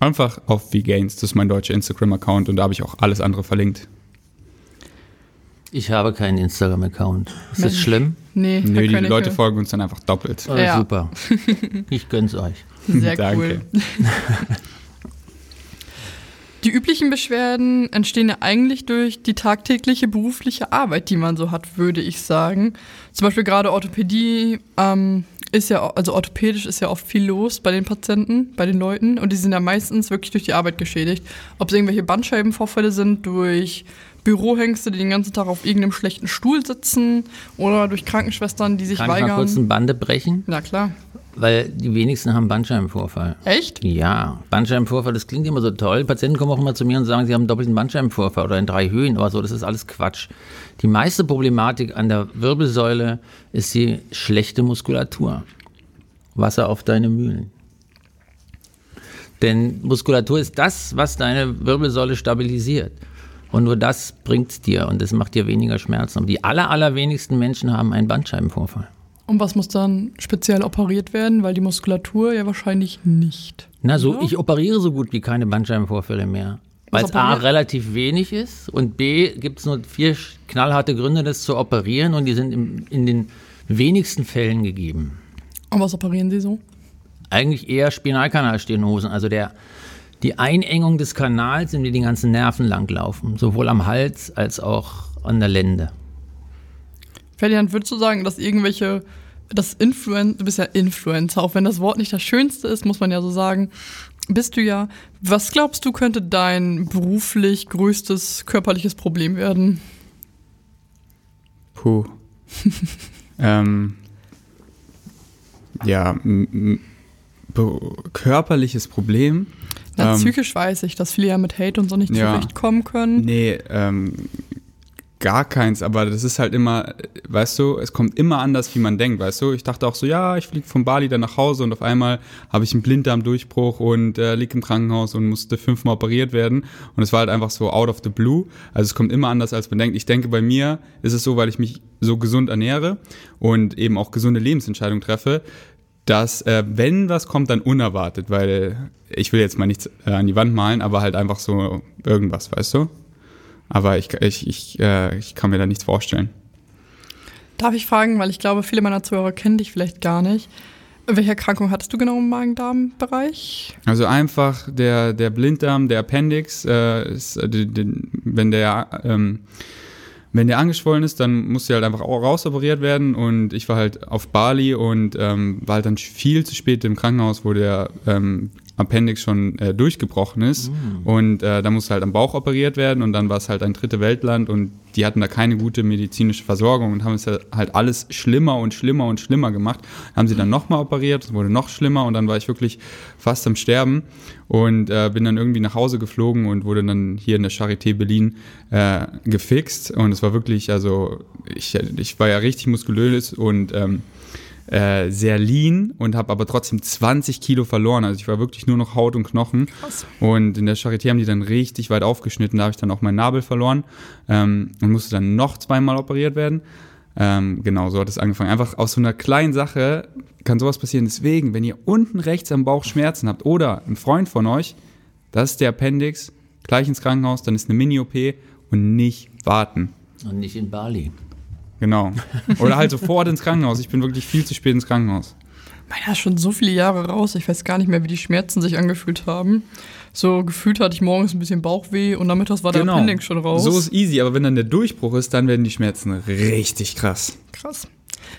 Einfach auf VGains, das ist mein deutscher Instagram-Account und da habe ich auch alles andere verlinkt. Ich habe keinen Instagram-Account. Ist das schlimm? Nee, Nö, die Leute folgen uns dann einfach doppelt. Oh, ja. Super. Ich gönn's euch. Sehr cool. Die üblichen Beschwerden entstehen ja eigentlich durch die tagtägliche berufliche Arbeit, die man so hat, würde ich sagen. Zum Beispiel gerade Orthopädie ähm, ist ja, also orthopädisch ist ja oft viel los bei den Patienten, bei den Leuten und die sind ja meistens wirklich durch die Arbeit geschädigt. Ob es irgendwelche Bandscheibenvorfälle sind durch Bürohengste, die den ganzen Tag auf irgendeinem schlechten Stuhl sitzen oder durch Krankenschwestern, die sich Kann weigern. ich mal kurz ein Bande brechen? Na klar. Weil die wenigsten haben Bandscheibenvorfall. Echt? Ja, Bandscheibenvorfall, das klingt immer so toll. Patienten kommen auch immer zu mir und sagen, sie haben einen doppelten Bandscheibenvorfall oder in drei Höhen oder so. Das ist alles Quatsch. Die meiste Problematik an der Wirbelsäule ist die schlechte Muskulatur. Wasser auf deine Mühlen. Denn Muskulatur ist das, was deine Wirbelsäule stabilisiert. Und nur das bringt dir und das macht dir weniger Schmerzen. Aber die aller, allerwenigsten Menschen haben einen Bandscheibenvorfall. Und was muss dann speziell operiert werden? Weil die Muskulatur ja wahrscheinlich nicht. Na, so, Oder? ich operiere so gut wie keine Bandscheibenvorfälle mehr. Weil es A relativ wenig ist und B gibt es nur vier knallharte Gründe, das zu operieren und die sind im, in den wenigsten Fällen gegeben. Und was operieren Sie so? Eigentlich eher Spinalkanalstenosen, also der, die Einengung des Kanals, in dem die ganzen Nerven langlaufen, sowohl am Hals als auch an der Lende. Ferdinand, würdest du sagen, dass irgendwelche, das Influen du bist ja Influencer, auch wenn das Wort nicht das Schönste ist, muss man ja so sagen, bist du ja. Was glaubst du, könnte dein beruflich größtes körperliches Problem werden? Puh. ähm, ja, körperliches Problem. Na, Ähm, psychisch weiß ich, dass viele ja mit Hate und so nicht ja. zurechtkommen können. Nee, ähm, gar keins, aber das ist halt immer, weißt du, es kommt immer anders, wie man denkt, weißt du. Ich dachte auch so, ja, ich fliege von Bali dann nach Hause und auf einmal habe ich einen Blinddarmdurchbruch und äh, lieg im Krankenhaus und musste fünfmal operiert werden. Und es war halt einfach so out of the blue. Also es kommt immer anders, als man denkt. Ich denke, bei mir ist es so, weil ich mich so gesund ernähre und eben auch gesunde Lebensentscheidungen treffe, dass äh, wenn was kommt, dann unerwartet, weil ich will jetzt mal nichts äh, an die Wand malen, aber halt einfach so irgendwas, weißt du? Aber ich, ich, ich, äh, ich kann mir da nichts vorstellen. Darf ich fragen, weil ich glaube, viele meiner Zuhörer kennen dich vielleicht gar nicht. Welche Erkrankung hattest du genau im Magen-Darm-Bereich? Also einfach der, der Blinddarm, der Appendix, äh, ist, äh, die- die- wenn der ähm, wenn der angeschwollen ist, dann muss der halt einfach auch rausoperiert werden und ich war halt auf Bali und ähm, war halt dann viel zu spät im Krankenhaus, wo der ähm, Appendix schon äh, durchgebrochen ist. Und äh, da musste halt am Bauch operiert werden und dann war es halt ein dritte Weltland und die hatten da keine gute medizinische Versorgung und haben es halt alles schlimmer und schlimmer und schlimmer gemacht. Haben sie dann nochmal operiert, es wurde noch schlimmer und dann war ich wirklich fast am Sterben und äh, bin dann irgendwie nach Hause geflogen und wurde dann hier in der Charité Berlin äh, gefixt. Und es war wirklich, also ich, ich war ja richtig muskulös und ähm, äh, sehr lean und habe aber trotzdem 20 Kilo verloren. Also ich war wirklich nur noch Haut und Knochen. Krass. Und in der Charité haben die dann richtig weit aufgeschnitten. Da habe ich dann auch meinen Nabel verloren ähm, und musste dann noch zweimal operiert werden. Ähm, genau, so hat es angefangen. Einfach aus so einer kleinen Sache kann sowas passieren. Deswegen, wenn ihr unten rechts am Bauch Schmerzen habt oder ein Freund von euch, das ist der Appendix, gleich ins Krankenhaus, dann ist eine Mini-OP und nicht warten. Und nicht in Bali. Genau. Oder halt sofort ins Krankenhaus. Ich bin wirklich viel zu spät ins Krankenhaus. Meiner ist schon so viele Jahre raus, ich weiß gar nicht mehr, wie die Schmerzen sich angefühlt haben. So gefühlt hatte ich morgens ein bisschen Bauchweh und nachmittags war der Appendix schon raus. Genau. So ist easy, aber wenn dann der Durchbruch ist, dann werden die Schmerzen richtig krass. Krass.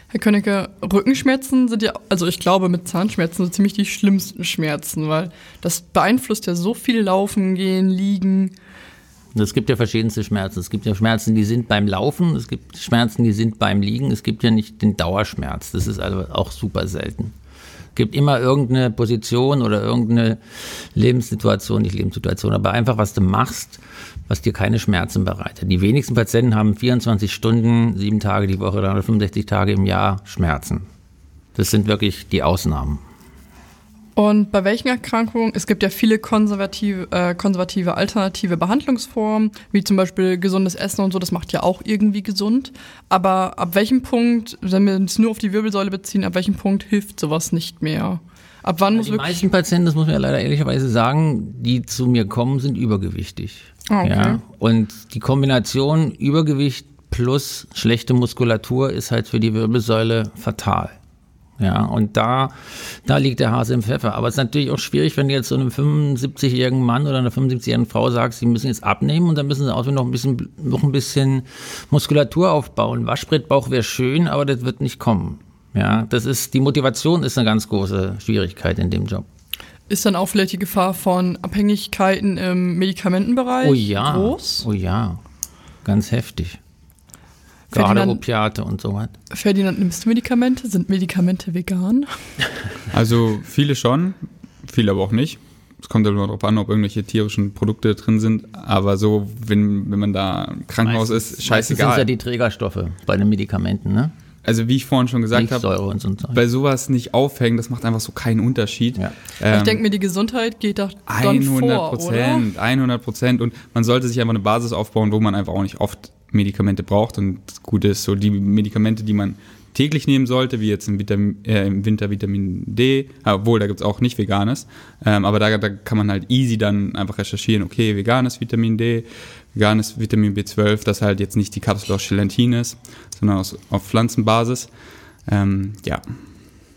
Herr Könnecke, Rückenschmerzen sind ja, also ich glaube mit Zahnschmerzen so ziemlich die schlimmsten Schmerzen, weil das beeinflusst ja so viel Laufen, Gehen, Liegen. Es gibt ja verschiedenste Schmerzen. Es gibt ja Schmerzen, die sind beim Laufen, es gibt Schmerzen, die sind beim Liegen, es gibt ja nicht den Dauerschmerz. Das ist also auch super selten. Es gibt immer irgendeine Position oder irgendeine Lebenssituation, nicht Lebenssituation, aber einfach, was du machst, was dir keine Schmerzen bereitet. Die wenigsten Patienten haben 24 Stunden, sieben Tage die Woche, 365 Tage im Jahr Schmerzen. Das sind wirklich die Ausnahmen. Und bei welchen Erkrankungen? Es gibt ja viele konservative, äh, konservative alternative Behandlungsformen, wie zum Beispiel gesundes Essen und so, das macht ja auch irgendwie gesund. Aber ab welchem Punkt, wenn wir uns nur auf die Wirbelsäule beziehen, ab welchem Punkt hilft sowas nicht mehr? Ab wann muss Die wirklich. meisten Patienten, das muss man ja leider ehrlicherweise sagen, die zu mir kommen, sind übergewichtig. Ah, okay. ja? Und die Kombination Übergewicht plus schlechte Muskulatur ist halt für die Wirbelsäule fatal. Ja, und da, da liegt der Hase im Pfeffer. Aber es ist natürlich auch schwierig, wenn du jetzt so einem 75-jährigen Mann oder einer 75-jährigen Frau sagst, sie müssen jetzt abnehmen und dann müssen sie auch noch ein bisschen, noch ein bisschen Muskulatur aufbauen. Waschbrettbauch wäre schön, aber das wird nicht kommen. Ja, das ist, die Motivation ist eine ganz große Schwierigkeit in dem Job. Ist dann auch vielleicht die Gefahr von Abhängigkeiten im Medikamentenbereich Oh ja. groß? Oh ja. Ganz heftig. Gerade Ferdinand- Opiate und so was. Ferdinand, nimmst du Medikamente? Sind Medikamente vegan? Also viele schon, viele aber auch nicht. Es kommt immer darauf an, ob irgendwelche tierischen Produkte drin sind. Aber so, wenn, wenn man da im Krankenhaus ist, Meistens scheißegal. sind ja die Trägerstoffe bei den Medikamenten, ne? also wie ich vorhin schon gesagt habe, so bei sowas nicht aufhängen, das macht einfach so keinen Unterschied. Ja. Aber ich Ähm, denke mir, die Gesundheit geht doch dann 100 vor, oder? Prozent, 100 Prozent. Und man sollte sich einfach eine Basis aufbauen, wo man einfach auch nicht oft Medikamente braucht. Und das Gute ist so, die Medikamente, die man täglich nehmen sollte, wie jetzt im, Vitamin, äh, im Winter Vitamin D, obwohl da gibt es auch nicht veganes, ähm, aber da, da kann man halt easy dann einfach recherchieren, okay, veganes Vitamin D, veganes Vitamin B12, das halt jetzt nicht die Kapsel aus Gelatin ist, sondern aus, auf Pflanzenbasis. Ähm, ja,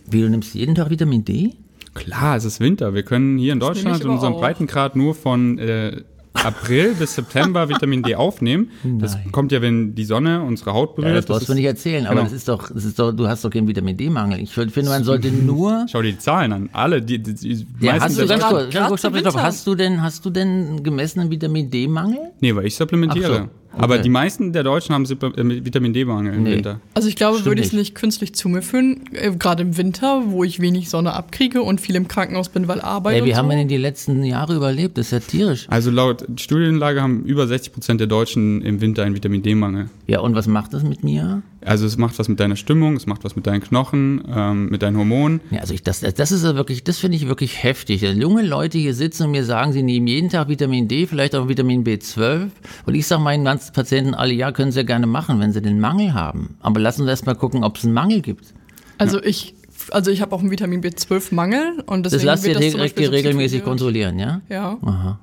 Wie, du nimmst jeden Tag Vitamin D? Klar, es ist Winter. Wir können hier in Das Deutschland in unserem auch. Breitengrad nur von äh, April bis September Vitamin D aufnehmen. Das Nein. kommt ja, wenn die Sonne unsere Haut berührt. Ja, das brauchst du nicht erzählen, aber genau. das ist doch, das ist doch, du hast doch keinen Vitamin D-Mangel. Ich finde, man sollte nur. Schau dir die Zahlen an. Alle, die, die, die Ja, meisten hast du der ganz kurz, ganz grad kurz, stopp, stopp. Hast du denn, hast du denn gemessenen Vitamin D-Mangel? Nee, weil ich supplementiere. Okay. Aber die meisten der Deutschen haben äh, Vitamin D-Mangel im Nee. Winter. Also ich glaube, Stimmt würde ich es nicht. künstlich zu mir führen, äh, gerade im Winter, wo ich wenig Sonne abkriege und viel im Krankenhaus bin, weil Arbeit Ey, und wie haben so. wir denn die letzten Jahre überlebt? Das ist ja tierisch. Also laut Studienlage haben über 60 Prozent der Deutschen im Winter einen Vitamin D-Mangel. Ja, und was macht das mit mir? Also es macht was mit deiner Stimmung, es macht was mit deinen Knochen, ähm, mit deinen Hormonen. Ja, also ich, das, das ist ja wirklich, das finde ich wirklich heftig. Dass junge Leute hier sitzen und mir sagen, sie nehmen jeden Tag Vitamin D, vielleicht auch Vitamin B12. Und ich sage meinen ganzen Patienten alle, ja, können sie ja gerne machen, wenn sie den Mangel haben. Aber lassen Sie erst mal gucken, ob es einen Mangel gibt. Also ich, also ich habe auch einen Vitamin B12-Mangel und Das deswegen lasst ihr wird das direkt regelmäßig kontrollieren, ja? Ja. Aha.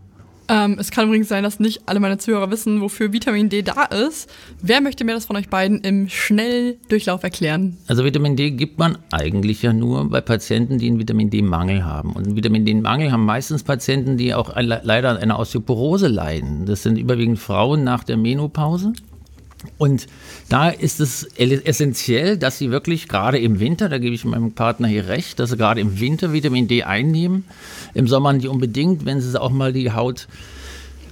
Ähm, es kann übrigens sein, dass nicht alle meine Zuhörer wissen, wofür Vitamin D da ist. Wer möchte mir das von euch beiden im Schnelldurchlauf erklären? Also Vitamin D gibt man eigentlich ja nur bei Patienten, die einen Vitamin D-Mangel haben. Und einen Vitamin D-Mangel haben meistens Patienten, die auch leider an einer Osteoporose leiden. Das sind überwiegend Frauen nach der Menopause. Und da ist es el- essentiell, dass sie wirklich gerade im Winter, da gebe ich meinem Partner hier recht, dass sie gerade im Winter Vitamin D einnehmen. Im Sommer nicht unbedingt, wenn sie auch mal die Haut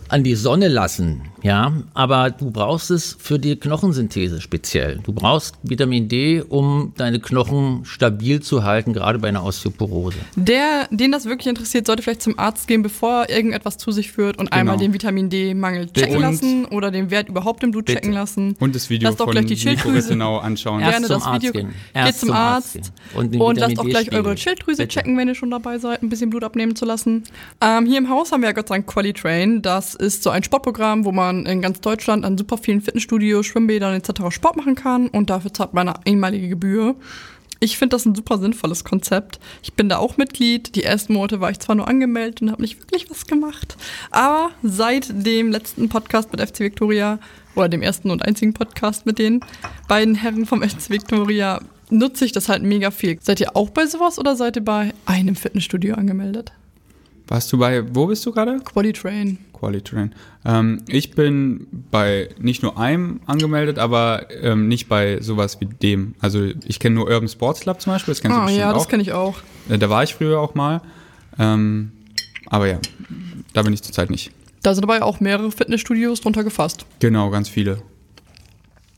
an die Sonne lassen, ja, aber du brauchst es für die Knochensynthese speziell. Du brauchst Vitamin D, um deine Knochen stabil zu halten, gerade bei einer Osteoporose. Der, den das wirklich interessiert, sollte vielleicht zum Arzt gehen, bevor er irgendetwas zu sich führt und einmal den Vitamin D-Mangel checken Und- lassen oder den Wert überhaupt im Blut Bitte. checken lassen. Und das Video Lasst doch von gleich die Schilddrüse. genau anschauen. Erst Gerne zum das Arzt Video. gehen. Geht Erst zum zum Arzt gehen. Und den Und lasst auch gleich eure Schilddrüse Bitte. checken, wenn ihr schon dabei seid, ein bisschen Blut abnehmen zu lassen. Ähm, hier im Haus haben wir ja Gott sei Dank Quali Train. Das ist so ein Sportprogramm, wo man in ganz Deutschland an super vielen Fitnessstudios, Schwimmbädern etc. Sport machen kann und dafür zahlt man eine einmalige Gebühr. Ich finde das ein super sinnvolles Konzept. Ich bin da auch Mitglied. Die ersten Monate war ich zwar nur angemeldet und habe nicht wirklich was gemacht, aber seit dem letzten Podcast mit FC Victoria oder dem ersten und einzigen Podcast mit den beiden Herren vom FC Victoria nutze ich das halt mega viel. Seid ihr auch bei sowas oder seid ihr bei einem Fitnessstudio angemeldet? Warst du bei, wo bist du gerade? Quali Train. Quality Train. Ähm, ich bin bei nicht nur einem angemeldet, aber ähm, nicht bei sowas wie dem. Also ich kenne nur Urban Sports Club zum Beispiel, das kennst du Ah bestimmt ja, das kenne ich auch. Äh, Da war ich früher auch mal. Ähm, aber ja, da bin ich zurzeit nicht. Da sind aber auch mehrere Fitnessstudios drunter gefasst. Genau, ganz viele.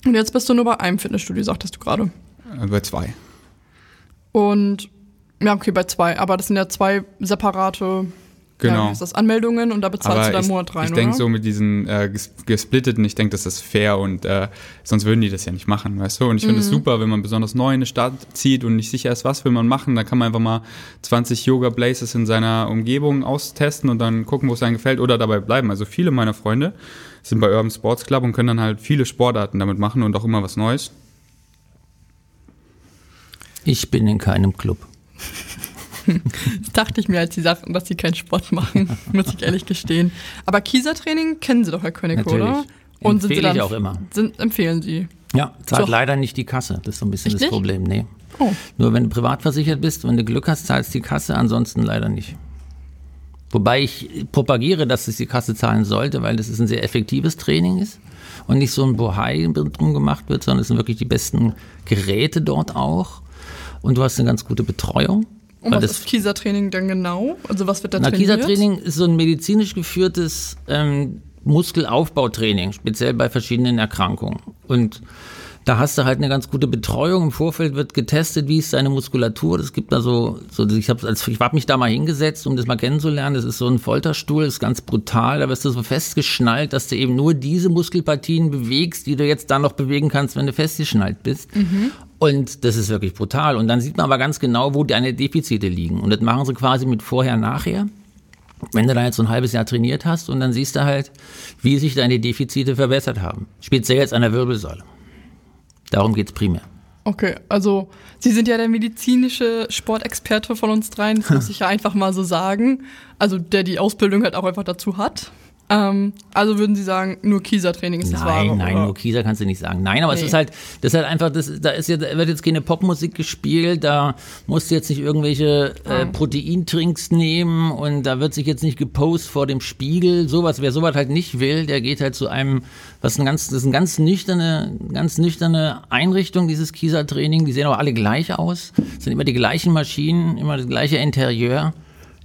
Und jetzt bist du nur bei einem Fitnessstudio, sagtest du gerade. Äh, bei zwei. Und ja, okay, bei zwei. Aber das sind ja zwei separate Genau. wie heißt das, Anmeldungen und da bezahlst du dann ich, einen Monat rein, ich denke so mit diesen äh, ges gesplitteten, ich denke, das ist fair und äh, sonst würden die das ja nicht machen, weißt du? Und ich finde es Mhm. super, wenn man besonders neu in eine Stadt zieht und nicht sicher ist, was will man machen, dann kann man einfach mal 20 Yoga Blazes in seiner Umgebung austesten und dann gucken, wo es einem gefällt oder dabei bleiben. Also viele meiner Freunde sind bei Urban Sports Club und können dann halt viele Sportarten damit machen und auch immer was Neues. Ich bin in keinem Club. Das dachte ich mir, als sie sagten, dass sie keinen Sport machen, muss ich ehrlich gestehen. Aber Kiesertraining kennen sie doch, Herr König, Natürlich. oder? Und sind sie Empfehle dann, ich auch immer. Sind, empfehlen sie. Ja, zahlt So. leider nicht die Kasse. Das ist so ein bisschen Echt das nicht? Problem. Nee. Oh. Nur wenn du privat versichert bist, wenn du Glück hast, zahlst die Kasse, ansonsten leider nicht. Wobei ich propagiere, dass es die Kasse zahlen sollte, weil das ist ein sehr effektives Training ist und nicht so ein Bohai drum gemacht wird, sondern es sind wirklich die besten Geräte dort auch. Und du hast eine ganz gute Betreuung. Und was ist Kiesertraining denn genau? Also was wird da na, trainiert? Kiesertraining ist so ein medizinisch geführtes ähm, Muskelaufbautraining, speziell bei verschiedenen Erkrankungen. Und da hast du halt eine ganz gute Betreuung. Im Vorfeld wird getestet, wie ist deine Muskulatur. Es gibt da so, so ich habe ich hab mich da mal hingesetzt, um das mal kennenzulernen. Das ist so ein Folterstuhl, das ist ganz brutal. Da wirst du so festgeschnallt, dass du eben nur diese Muskelpartien bewegst, die du jetzt dann noch bewegen kannst, wenn du festgeschnallt bist. Mhm. Und das ist wirklich brutal. Und dann sieht man aber ganz genau, wo deine Defizite liegen. Und das machen sie quasi mit vorher, nachher. Wenn du da jetzt so ein halbes Jahr trainiert hast und dann siehst du halt, wie sich deine Defizite verbessert haben. Speziell jetzt an der Wirbelsäule. Darum geht es primär. Okay, also Sie sind ja der medizinische Sportexperte von uns dreien, das muss ich ja einfach mal so sagen. Also der die Ausbildung halt auch einfach dazu hat. Ähm, also würden Sie sagen, nur Kieser-Training ist nein, das wahre? Nein, nein, nur Kieser kannst du nicht sagen. Nein, aber nee. es ist halt, das ist halt einfach, das, da ist da wird jetzt keine Popmusik gespielt, da musst du jetzt nicht irgendwelche äh, Proteintrinks nehmen und da wird sich jetzt nicht gepostet vor dem Spiegel. Sowas, wer sowas halt nicht will, der geht halt zu einem, was ein ganz, das ist eine ganz nüchterne, ganz nüchterne Einrichtung, dieses Kieser-Training. Die sehen auch alle gleich aus, sind immer die gleichen Maschinen, immer das gleiche Interieur.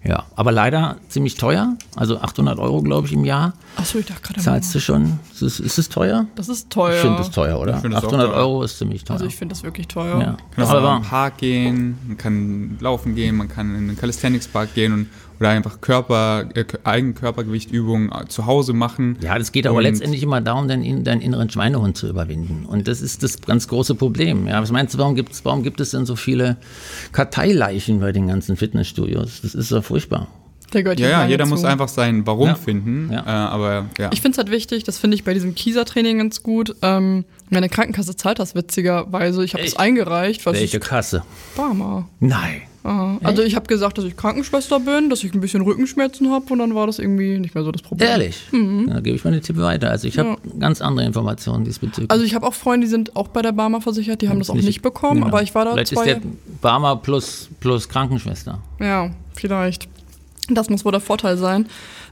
Ja, aber leider ziemlich teuer. Also 800 Euro, glaube ich, im Jahr. Achso, ich dachte gerade Zahlst du schon? Ist es, ist es teuer? Das ist teuer. Ich finde das teuer, oder? 800 teuer. Euro ist ziemlich teuer. Also ich finde das wirklich teuer. Ja. Man kann also in den Park gehen, man kann laufen gehen, man kann in den Calisthenics-Park gehen und oder einfach Körper, äh, Eigenkörpergewichtübungen äh, zu Hause machen. Ja, das geht aber letztendlich immer darum, deinen, deinen inneren Schweinehund zu überwinden. Und das ist das ganz große Problem. Ja, was meinst du, warum, gibt's, warum gibt es denn so viele Karteileichen bei den ganzen Fitnessstudios? Das ist ja furchtbar. ja, ja, jeder zu. muss einfach sein Warum ja. finden. Ja. Äh, aber ja. Ich finde es halt wichtig, das finde ich bei diesem Kieser-Training ganz gut. Ähm, meine Krankenkasse zahlt das witzigerweise. Ich habe das eingereicht. Welche Kasse? Barmer. Nein. Also ich habe gesagt, dass ich Krankenschwester bin, dass ich ein bisschen Rückenschmerzen habe und dann war das irgendwie nicht mehr so das Problem. Ehrlich? Mhm. Dann gebe ich den Tipp weiter. Also ich habe ja. ganz andere Informationen diesbezüglich. Also ich habe auch Freunde, die sind auch bei der Barmer versichert, die haben das auch nicht, nicht bekommen, genau. aber ich war da Vielleicht zwei... ist der Barmer plus, plus Krankenschwester. Ja, vielleicht. Das muss wohl der Vorteil sein.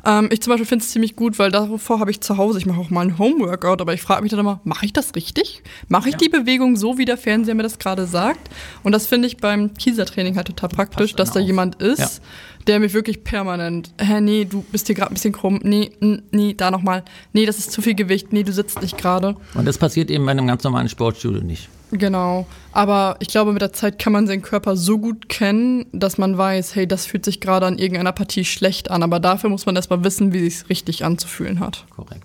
Ähm, ich zum Beispiel finde es ziemlich gut, weil davor habe ich zu Hause, ich mache auch mal ein Homeworkout, aber ich frage mich dann immer, mache ich das richtig? Mache ich ja. die Bewegung so, wie der Fernseher mir das gerade sagt? Und das finde ich beim Kiesertraining halt total praktisch, dass da auf. jemand ist, ja. der mir wirklich permanent, hä, nee, du bist hier gerade ein bisschen krumm, nee, nee, da nochmal, nee, das ist zu viel Gewicht, nee, du sitzt nicht gerade. Und das passiert eben bei einem ganz normalen Sportstudio nicht. Genau. Aber ich glaube, mit der Zeit kann man seinen Körper so gut kennen, dass man weiß, hey, das fühlt sich gerade an irgendeiner Partie schlecht an. Aber dafür muss man erstmal wissen, wie es sich richtig anzufühlen hat. Korrekt.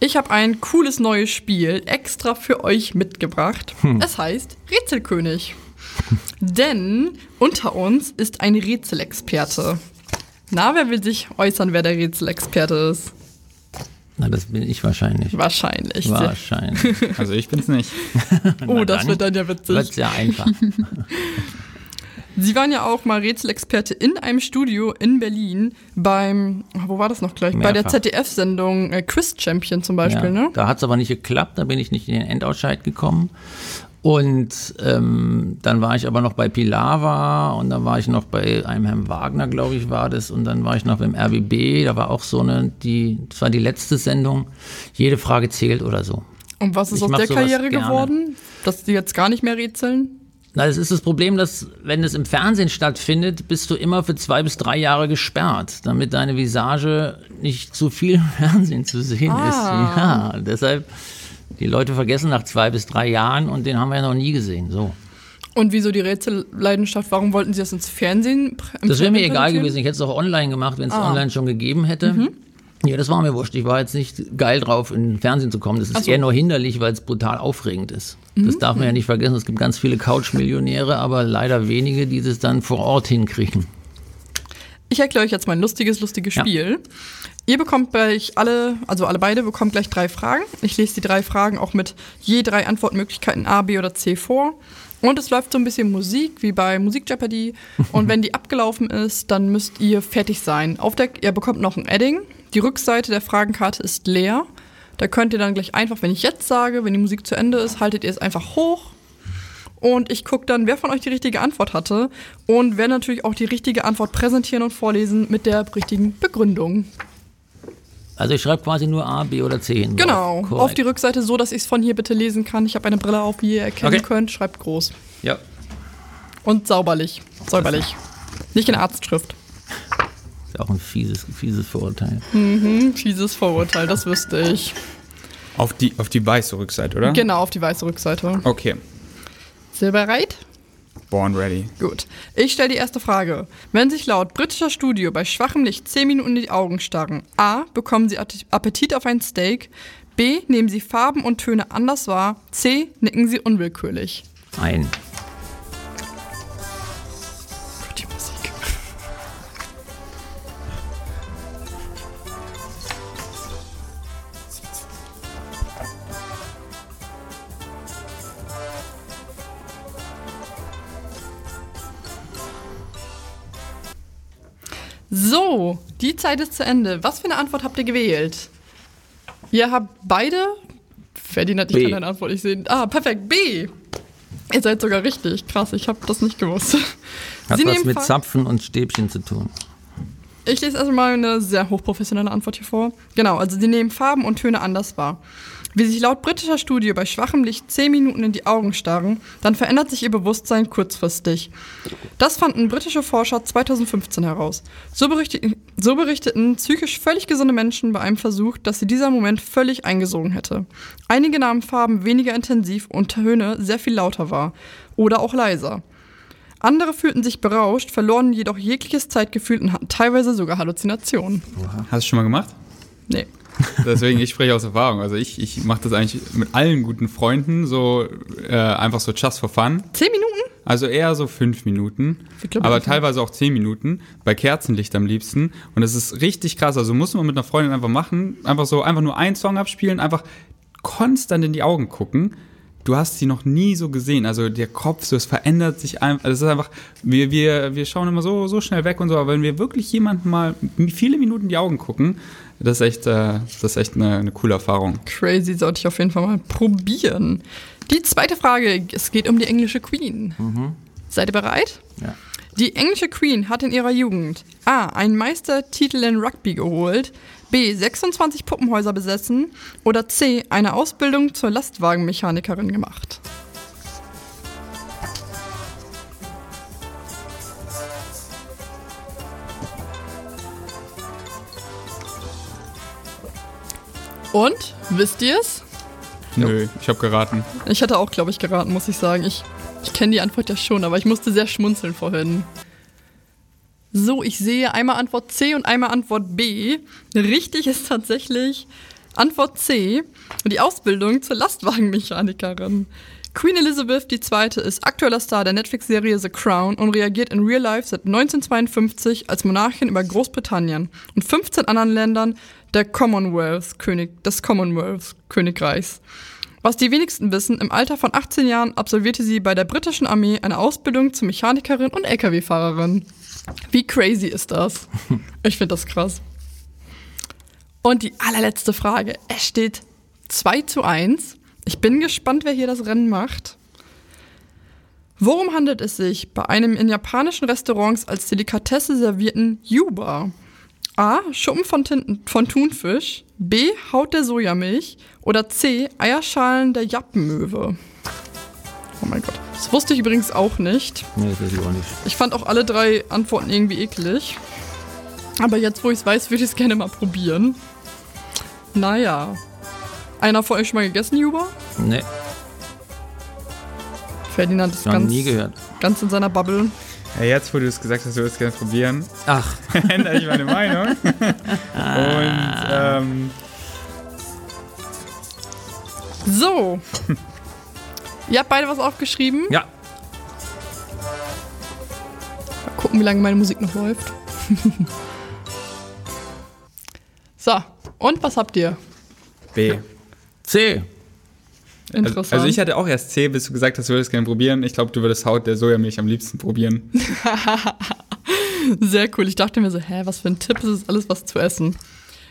Ich habe ein cooles neues Spiel extra für euch mitgebracht. Hm. Es heißt Rätselkönig. Denn unter uns ist ein Rätselexperte. Na, wer will sich äußern, wer der Rätselexperte ist? Na, das bin ich wahrscheinlich. Wahrscheinlich. Wahrscheinlich. Also ich bin's nicht. oh, das wird dann ja witzig. Wird ja einfach. Sie waren ja auch mal Rätselexperte in einem Studio in Berlin beim, wo war das noch gleich? Mehrfach. Bei der ZDF-Sendung äh, Quiz Champion zum Beispiel, ja, ne? Da hat es aber nicht geklappt, da bin ich nicht in den Endausscheid gekommen. Und ähm, dann war ich aber noch bei Pilava und dann war ich noch bei einem Herrn Wagner, glaube ich, war das. Und dann war ich noch beim RBB, da war auch so eine, die, das war die letzte Sendung, jede Frage zählt oder so. Und was ist ich aus der Karriere gerne. geworden? Dass die jetzt gar nicht mehr rätseln? Na, das ist das Problem, dass wenn es im Fernsehen stattfindet, bist du immer für zwei bis drei Jahre gesperrt, damit deine Visage nicht zu viel im Fernsehen zu sehen ah. ist. Ja, deshalb die Leute vergessen nach zwei bis drei Jahren und den haben wir ja noch nie gesehen. So. Und wieso die Rätselleidenschaft? Warum wollten Sie das ins Fernsehen? Das wäre mir egal gewesen. Ich hätte es auch online gemacht, wenn es ah. online schon gegeben hätte. Mhm. Ja, das war mir wurscht. Ich war jetzt nicht geil drauf, in den Fernsehen zu kommen. Das ist so. eher nur hinderlich, weil es brutal aufregend ist. Mhm. Das darf man ja nicht vergessen. Es gibt ganz viele Couch-Millionäre, aber leider wenige, die das dann vor Ort hinkriegen. Ich erkläre euch jetzt mal ein lustiges, lustiges Spiel. Ja. Ihr bekommt gleich alle, also alle beide bekommt gleich drei Fragen. Ich lese die drei Fragen auch mit je drei Antwortmöglichkeiten A, B oder C vor. Und es läuft so ein bisschen Musik, wie bei Musik Jeopardy. Und wenn die abgelaufen ist, dann müsst ihr fertig sein. Auf der, ihr bekommt noch ein Edding. Die Rückseite der Fragenkarte ist leer. Da könnt ihr dann gleich einfach, wenn ich jetzt sage, wenn die Musik zu Ende ist, haltet ihr es einfach hoch. Und ich gucke dann, wer von euch die richtige Antwort hatte. Und werde natürlich auch die richtige Antwort präsentieren und vorlesen mit der richtigen Begründung. Also ich schreibe quasi nur A, B oder C hin. Genau, drauf. auf die Korrekt. Rückseite so, dass ich es von hier bitte lesen kann. Ich habe eine Brille auf, wie ihr erkennen Okay. könnt. Schreibt groß. Ja. Und sauberlich. Säuberlich. Nicht in Arztschrift. Ist auch ein fieses, fieses Vorurteil. Hm, fieses Vorurteil, das wüsste ich. Auf die, auf die weiße Rückseite, oder? Genau, auf die weiße Rückseite. Okay. Seid ihr bereit? Born ready. Gut. Ich stelle die erste Frage. Wenn sich laut britischer Studio bei schwachem Licht 10 Minuten in die Augen starren, A. Bekommen Sie Appetit auf ein Steak? B. Nehmen Sie Farben und Töne anders wahr? C. Nicken Sie unwillkürlich? Ein. Zeit ist zu Ende. Was für eine Antwort habt ihr gewählt? Ihr habt beide. Ferdinand, ich B. kann deine Antwort nicht sehen. Ah, perfekt. B. Ihr seid sogar richtig. Krass, ich habe das nicht gewusst. Hat Sie was mit Zapfen und Stäbchen zu tun. Ich lese erstmal eine sehr hochprofessionelle Antwort hier vor. Genau, also sie nehmen Farben und Töne anders wahr. Wie sich laut britischer Studie bei schwachem Licht 10 Minuten in die Augen starren, dann verändert sich ihr Bewusstsein kurzfristig. Das fanden britische Forscher 2015 heraus. So, berichteten, so berichteten psychisch völlig gesunde Menschen bei einem Versuch, dass sie dieser Moment völlig eingesogen hätte. Einige nahmen Farben weniger intensiv und Töne sehr viel lauter wahr. Oder auch leiser. Andere fühlten sich berauscht, verloren jedoch jegliches Zeitgefühl und hatten teilweise sogar Halluzinationen. Hast du es schon mal gemacht? Nee. Deswegen, ich spreche aus Erfahrung. Also ich, ich mache das eigentlich mit allen guten Freunden, so äh, einfach so just for fun. Zehn Minuten? Also eher so fünf Minuten, glaub, aber teilweise auch zehn Minuten, bei Kerzenlicht am liebsten. Und das ist richtig krass. Also muss man mit einer Freundin einfach machen, einfach so, einfach nur einen Song abspielen, einfach konstant in die Augen gucken. Du hast sie noch nie so gesehen. Also der Kopf, so es verändert sich einfach. Also es ist einfach, wir, wir, wir schauen immer so, so schnell weg und so, aber wenn wir wirklich jemanden mal viele Minuten in die Augen gucken, das ist echt, äh, das ist echt eine, eine coole Erfahrung. Crazy, sollte ich auf jeden Fall mal probieren. Die zweite Frage, es geht um die englische Queen. Seid ihr bereit? Ja. Die englische Queen hat in ihrer Jugend A. einen Meistertitel in Rugby geholt, B. 26 Puppenhäuser besessen oder C. eine Ausbildung zur Lastwagenmechanikerin gemacht. Und, wisst ihr es? Nö, ich habe geraten. Ich hatte auch, glaube ich, geraten, muss ich sagen. Ich, ich kenne die Antwort ja schon, aber ich musste sehr schmunzeln vorhin. So, ich sehe einmal Antwort C und einmal Antwort B. Richtig ist tatsächlich Antwort C und die Ausbildung zur Lastwagenmechanikerin. Queen Elizabeth II. ist aktueller Star der Netflix-Serie The Crown und reagiert in Real Life seit 1952 als Monarchin über Großbritannien und 15 anderen Ländern der Commonwealth -König, des Commonwealth-Königreichs. Was die wenigsten wissen, im Alter von 18 Jahren absolvierte sie bei der britischen Armee eine Ausbildung zur Mechanikerin und Lkw-Fahrerin. Wie crazy ist das? Ich finde das krass. Und die allerletzte Frage. Es steht 2 zu 1. Ich bin gespannt, wer hier das Rennen macht. Worum handelt es sich bei einem in japanischen Restaurants als Delikatesse servierten Yuba? A. Schuppen von, Tinten, von Thunfisch. B. Haut der Sojamilch. Oder C. Eierschalen der Jappenmöwe. Oh mein Gott. Das wusste ich übrigens auch nicht. Nee, das weiß ich auch nicht. Ich fand auch alle drei Antworten irgendwie eklig. Aber jetzt, wo ich es weiß, würde ich es gerne mal probieren. Naja. Einer von euch schon mal gegessen, Juba? Nee, Ferdinand ist noch ganz, nie gehört. ganz in seiner Bubble. Ja, jetzt, wo du es gesagt hast, du würdest gerne probieren, Ach, ändere ich meine Meinung. Und ähm, So. Ihr habt beide was aufgeschrieben. ja. Mal gucken, wie lange meine Musik noch läuft. so. Und was habt ihr? B. C. Interessant. Also, ich hatte auch erst C, bis du gesagt hast, du würdest gerne probieren. Ich glaube, du würdest Haut der Sojamilch am liebsten probieren. Sehr cool. Ich dachte mir so, hä, was für ein Tipp ist es alles, was zu essen?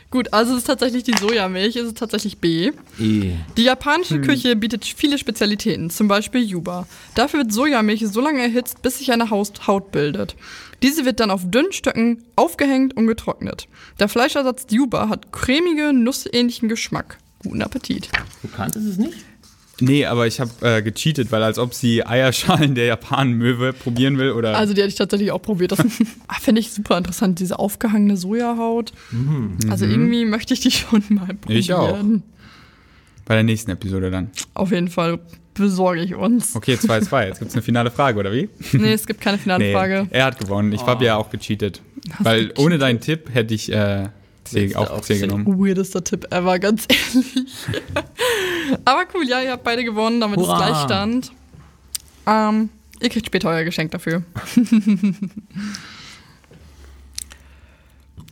Gut, also es ist tatsächlich die Sojamilch, es ist tatsächlich B. E. Die japanische Küche bietet viele Spezialitäten, zum Beispiel Yuba. Dafür wird Sojamilch so lange erhitzt, bis sich eine Haut bildet. Diese wird dann auf dünnen Stöcken aufgehängt und getrocknet. Der Fleischersatz Yuba hat cremige, nussähnlichen Geschmack. Guten Appetit. Du kanntest es nicht? Nee, aber ich habe äh, gecheatet, weil als ob sie Eierschalen der Japanenmöwe probieren will oder. Also die hätte ich tatsächlich auch probiert. Das ah, finde ich super interessant, diese aufgehangene Sojahaut. Also irgendwie möchte ich die schon mal probieren. Ich auch. bei der nächsten Episode dann. Auf jeden Fall besorge ich uns. Okay, 2-2. Jetzt gibt es eine finale Frage, oder wie? Nee, es gibt keine finale Nee, Frage. er hat gewonnen. Ich habe ja auch gecheatet. weil ohne deinen Tipp hätte ich äh, C, Hättest du auch auch C C. genommen. Weirdester Tipp ever, ganz ehrlich. Aber cool, ja, ihr habt beide gewonnen, damit Hurra. Gleichstand. Ähm, ihr kriegt später euer Geschenk dafür.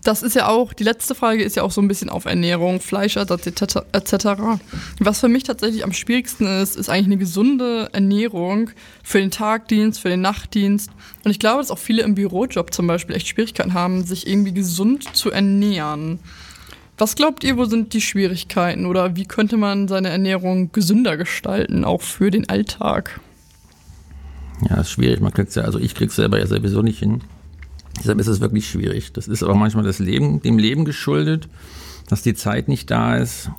Das ist ja auch, die letzte Frage ist ja auch so ein bisschen auf Ernährung, Fleischersatz etc. Was für mich tatsächlich am schwierigsten ist, ist eigentlich eine gesunde Ernährung für den Tagdienst, für den Nachtdienst. Und ich glaube, dass auch viele im Bürojob zum Beispiel echt Schwierigkeiten haben, sich irgendwie gesund zu ernähren. Was glaubt ihr, wo sind die Schwierigkeiten oder wie könnte man seine Ernährung gesünder gestalten, auch für den Alltag? Ja, ist schwierig. Man kriegt's ja, also ich krieg's selber ja sowieso nicht hin. Deshalb ist es wirklich schwierig. Das ist aber manchmal das Leben, dem Leben geschuldet, dass die Zeit nicht da ist.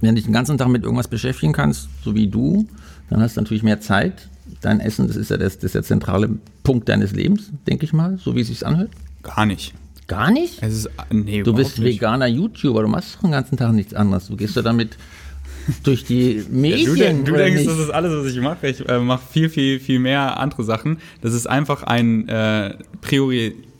Wenn du dich den ganzen Tag mit irgendwas beschäftigen kannst, so wie du, dann hast du natürlich mehr Zeit. Dein Essen, das ist ja das, das ist der zentrale Punkt deines Lebens, denke ich mal, so wie es sich anhört. Gar nicht. Gar nicht? Es ist, nee, Du bist veganer YouTuber, du machst doch den ganzen Tag nichts anderes. Du gehst ja damit durch die Medien. Ja, du, du denkst, nicht? das ist alles, was ich mache. Ich äh, mache viel, viel, viel mehr andere Sachen. Das ist einfach ein äh,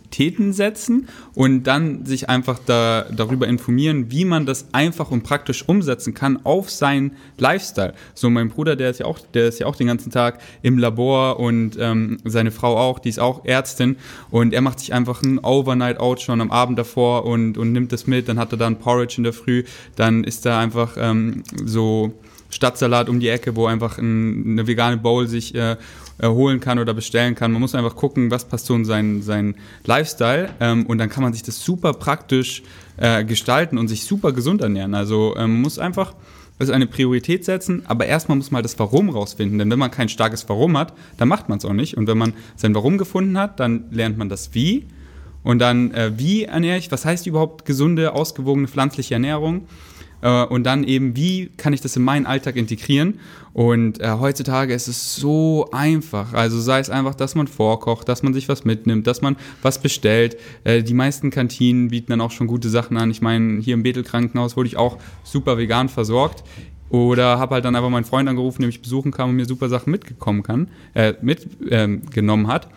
Prioritäten setzen und dann sich einfach da, darüber informieren, wie man das einfach und praktisch umsetzen kann auf seinen Lifestyle. So mein Bruder, der ist ja auch, der ist ja auch den ganzen Tag im Labor und ähm, seine Frau auch, die ist auch Ärztin und er macht sich einfach ein Overnight Out schon am Abend davor und, und nimmt das mit. Dann hat er da ein Porridge in der Früh, dann ist da einfach ähm, so Stadtsalat um die Ecke, wo einfach ein, eine vegane Bowl sich äh, erholen kann oder bestellen kann. Man muss einfach gucken, was passt so in seinen, seinen Lifestyle ähm, und dann kann man sich das super praktisch äh, gestalten und sich super gesund ernähren. Also ähm, man muss einfach das eine Priorität setzen, aber erstmal muss man das Warum rausfinden, denn wenn man kein starkes Warum hat, dann macht man es auch nicht und wenn man sein Warum gefunden hat, dann lernt man das Wie und dann äh, wie ernähre ich, was heißt überhaupt gesunde, ausgewogene pflanzliche Ernährung äh, und dann eben, wie kann ich das in meinen Alltag integrieren? Und äh, heutzutage ist es so einfach. Also sei es einfach, dass man vorkocht, dass man sich was mitnimmt, dass man was bestellt. Äh, die meisten Kantinen bieten dann auch schon gute Sachen an. Ich meine, hier im Bethel Krankenhaus wurde ich auch super vegan versorgt. Oder habe halt dann einfach meinen Freund angerufen, der mich besuchen kam und mir super Sachen mitgekommen kann, äh, mitgenommen hat.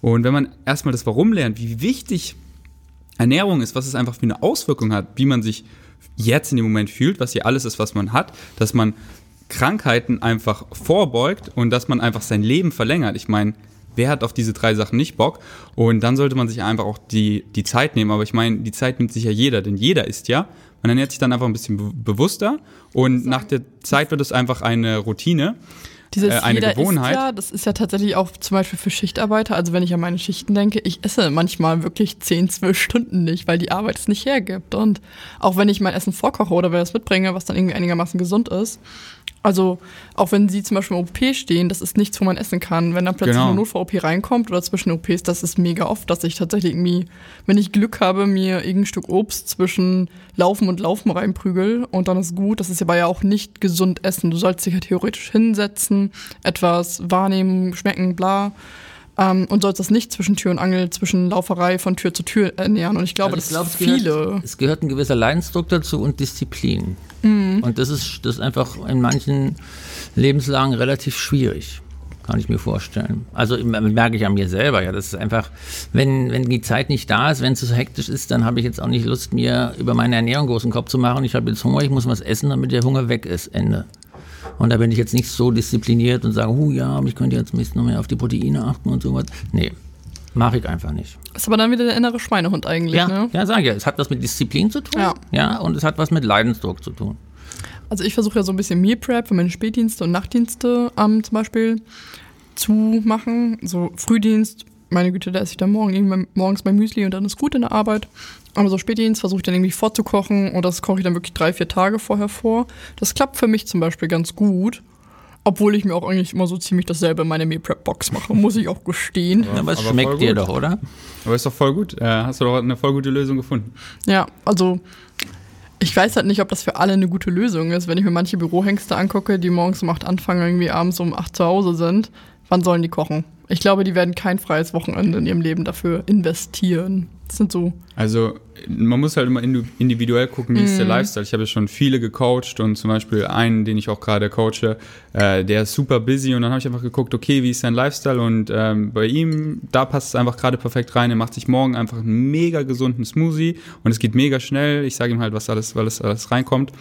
Und wenn man erstmal das Warum lernt, wie wichtig Ernährung ist, was es einfach für eine Auswirkung hat, wie man sich jetzt in dem Moment fühlt, was hier alles ist, was man hat, dass man Krankheiten einfach vorbeugt und dass man einfach sein Leben verlängert. Ich meine, wer hat auf diese drei Sachen nicht Bock? Und dann sollte man sich einfach auch die, die Zeit nehmen. Aber ich meine, die Zeit nimmt sich ja jeder, denn jeder isst ja. Man ernährt sich dann einfach ein bisschen be bewusster und nach der Zeit wird es einfach eine Routine. Dieses Äh, eine Gewohnheit. Ja, das ist ja tatsächlich auch zum Beispiel für Schichtarbeiter. Also wenn ich an meine Schichten denke, ich esse manchmal wirklich 10, 12 Stunden nicht, weil die Arbeit es nicht hergibt. Und auch wenn ich mein Essen vorkoche oder wer es mitbringe, was dann irgendwie einigermaßen gesund ist. Also auch wenn sie zum Beispiel im OP stehen, das ist nichts, wo man essen kann. Wenn dann plötzlich Genau. eine Notfall-OP reinkommt oder zwischen OPs, das ist mega oft, dass ich tatsächlich irgendwie, wenn ich Glück habe, mir irgendein Stück Obst zwischen Laufen und Laufen reinprügel und dann ist gut. Das ist aber ja auch nicht gesund essen. Du sollst dich ja theoretisch hinsetzen, etwas wahrnehmen, schmecken, bla. Ähm, und sollst das nicht zwischen Tür und Angel, zwischen Lauferei von Tür zu Tür ernähren. Und ich glaube, Also ich das glaub, es gehört- viele. Es gehört ein gewisser Leidensdruck dazu und Disziplin. Und das ist, das ist einfach in manchen Lebenslagen relativ schwierig. Kann ich mir vorstellen. Also merke ich an mir selber, ja. Das ist einfach, wenn, wenn die Zeit nicht da ist, wenn es so hektisch ist, dann habe ich jetzt auch nicht Lust, mir über meine Ernährung großen Kopf zu machen. Ich habe jetzt Hunger, ich muss was essen, damit der Hunger weg ist. Ende. Und da bin ich jetzt nicht so diszipliniert und sage, huh, ja, aber ich könnte jetzt ein bisschen noch mehr auf die Proteine achten und sowas. Nee, mache ich einfach nicht. Ist aber dann wieder der innere Schweinehund eigentlich, Ja, ne? ja, sag ich ja. Es hat was mit Disziplin zu tun. Ja. ja. Und es hat was mit Leidensdruck zu tun. Also ich versuche ja so ein bisschen Meal Prep für meine Spätdienste und Nachtdienste ähm, zum Beispiel zu machen. So Frühdienst meine Güte, da esse ich dann morgen irgendwann morgens mein Müsli und dann ist gut in der Arbeit. Aber so Spätdienst versuche ich dann irgendwie vorzukochen und das koche ich dann wirklich drei, vier Tage vorher vor. Das klappt für mich zum Beispiel ganz gut. Obwohl ich mir auch eigentlich immer so ziemlich dasselbe in meine Meal Prep Box mache, muss ich auch gestehen. Ja, aber es Aber schmeckt dir doch, oder? Aber ist doch voll gut. Äh, hast du doch eine voll gute Lösung gefunden. Ja, also ich weiß halt nicht, ob das für alle eine gute Lösung ist. Wenn ich mir manche Bürohengste angucke, die morgens um 8 anfangen, irgendwie abends um 8 zu Hause sind, wann sollen die kochen? Ich glaube, die werden kein freies Wochenende in ihrem Leben dafür investieren. Das sind so. Also man muss halt immer individuell gucken, wie ist der Lifestyle. Ich habe ja schon viele gecoacht und zum Beispiel einen, den ich auch gerade coache, äh, der ist super busy und dann habe ich einfach geguckt, okay, wie ist sein Lifestyle und ähm, bei ihm, da passt es einfach gerade perfekt rein. Er macht sich morgen einfach einen mega gesunden Smoothie und es geht mega schnell. Ich sage ihm halt, was alles, weil es alles reinkommt.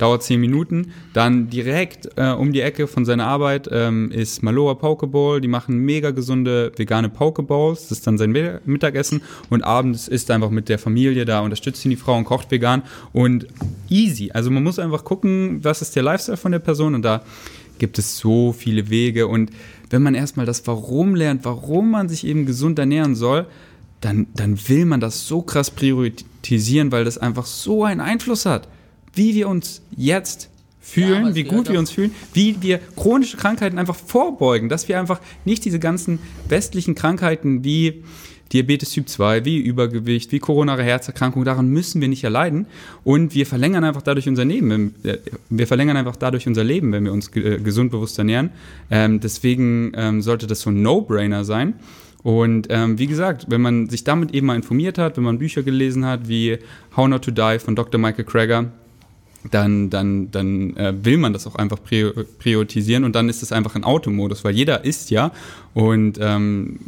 Dauert 10 Minuten. Dann direkt äh, um die Ecke von seiner Arbeit ähm, ist Maloa Pokeball. Die machen mega gesunde vegane Pokeballs. Das ist dann sein Mi- Mittagessen. Und abends ist er einfach mit der Familie da, unterstützt ihn die Frau und kocht vegan. Und easy. Also man muss einfach gucken, was ist der Lifestyle von der Person. Und da gibt es so viele Wege. Und wenn man erstmal das Warum lernt, warum man sich eben gesund ernähren soll, dann, dann will man das so krass priorisieren, weil das einfach so einen Einfluss hat, wie wir uns jetzt Ja, fühlen, es wie gut wir uns fühlen, wie wir chronische Krankheiten einfach vorbeugen, dass wir einfach nicht diese ganzen westlichen Krankheiten wie Diabetes Typ 2, wie Übergewicht, wie koronare Herzerkrankung, daran müssen wir nicht erleiden und wir verlängern einfach dadurch unser Leben. wenn- äh, Wir verlängern einfach dadurch unser Leben, wenn wir uns äh, gesund bewusst ernähren. Ähm, deswegen ähm, sollte das so ein No-Brainer sein. Und ähm, wie gesagt, wenn man sich damit eben mal informiert hat, wenn man Bücher gelesen hat, wie How Not to Die von Dr. Michael Krager, dann, dann, dann äh, will man das auch einfach prior priorisieren und dann ist es einfach ein Automodus, weil jeder isst ja und ähm,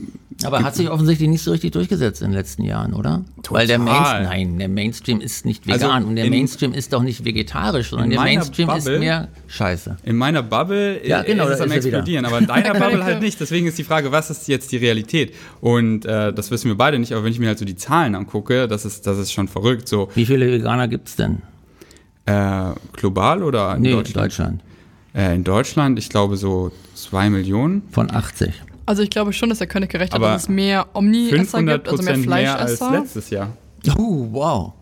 Aber hat sich offensichtlich nicht so richtig durchgesetzt in den letzten Jahren, oder? Weil der Total. Mainstream, nein, der Mainstream ist nicht vegan Also und der in- Mainstream ist doch nicht vegetarisch, sondern der Mainstream ist Bubble- mehr Scheiße. in meiner Bubble Ja, äh, genau, ist es am ist er explodieren, aber in deiner Bubble halt nicht. Deswegen ist die Frage, was ist jetzt die Realität? Und äh, das wissen wir beide nicht, aber wenn ich mir halt so die Zahlen angucke, das ist, das ist schon verrückt. So Wie viele Veganer gibt es denn? Äh, global oder in Nee, Deutschland? Deutschland. Äh, in Deutschland, ich glaube so zwei Millionen. Von 80. Also ich glaube schon, dass der König gerecht hat, dass es mehr Omni-Esser 500 gibt, also mehr Prozent mehr als Fleischesser. letztes Jahr. Oh, wow.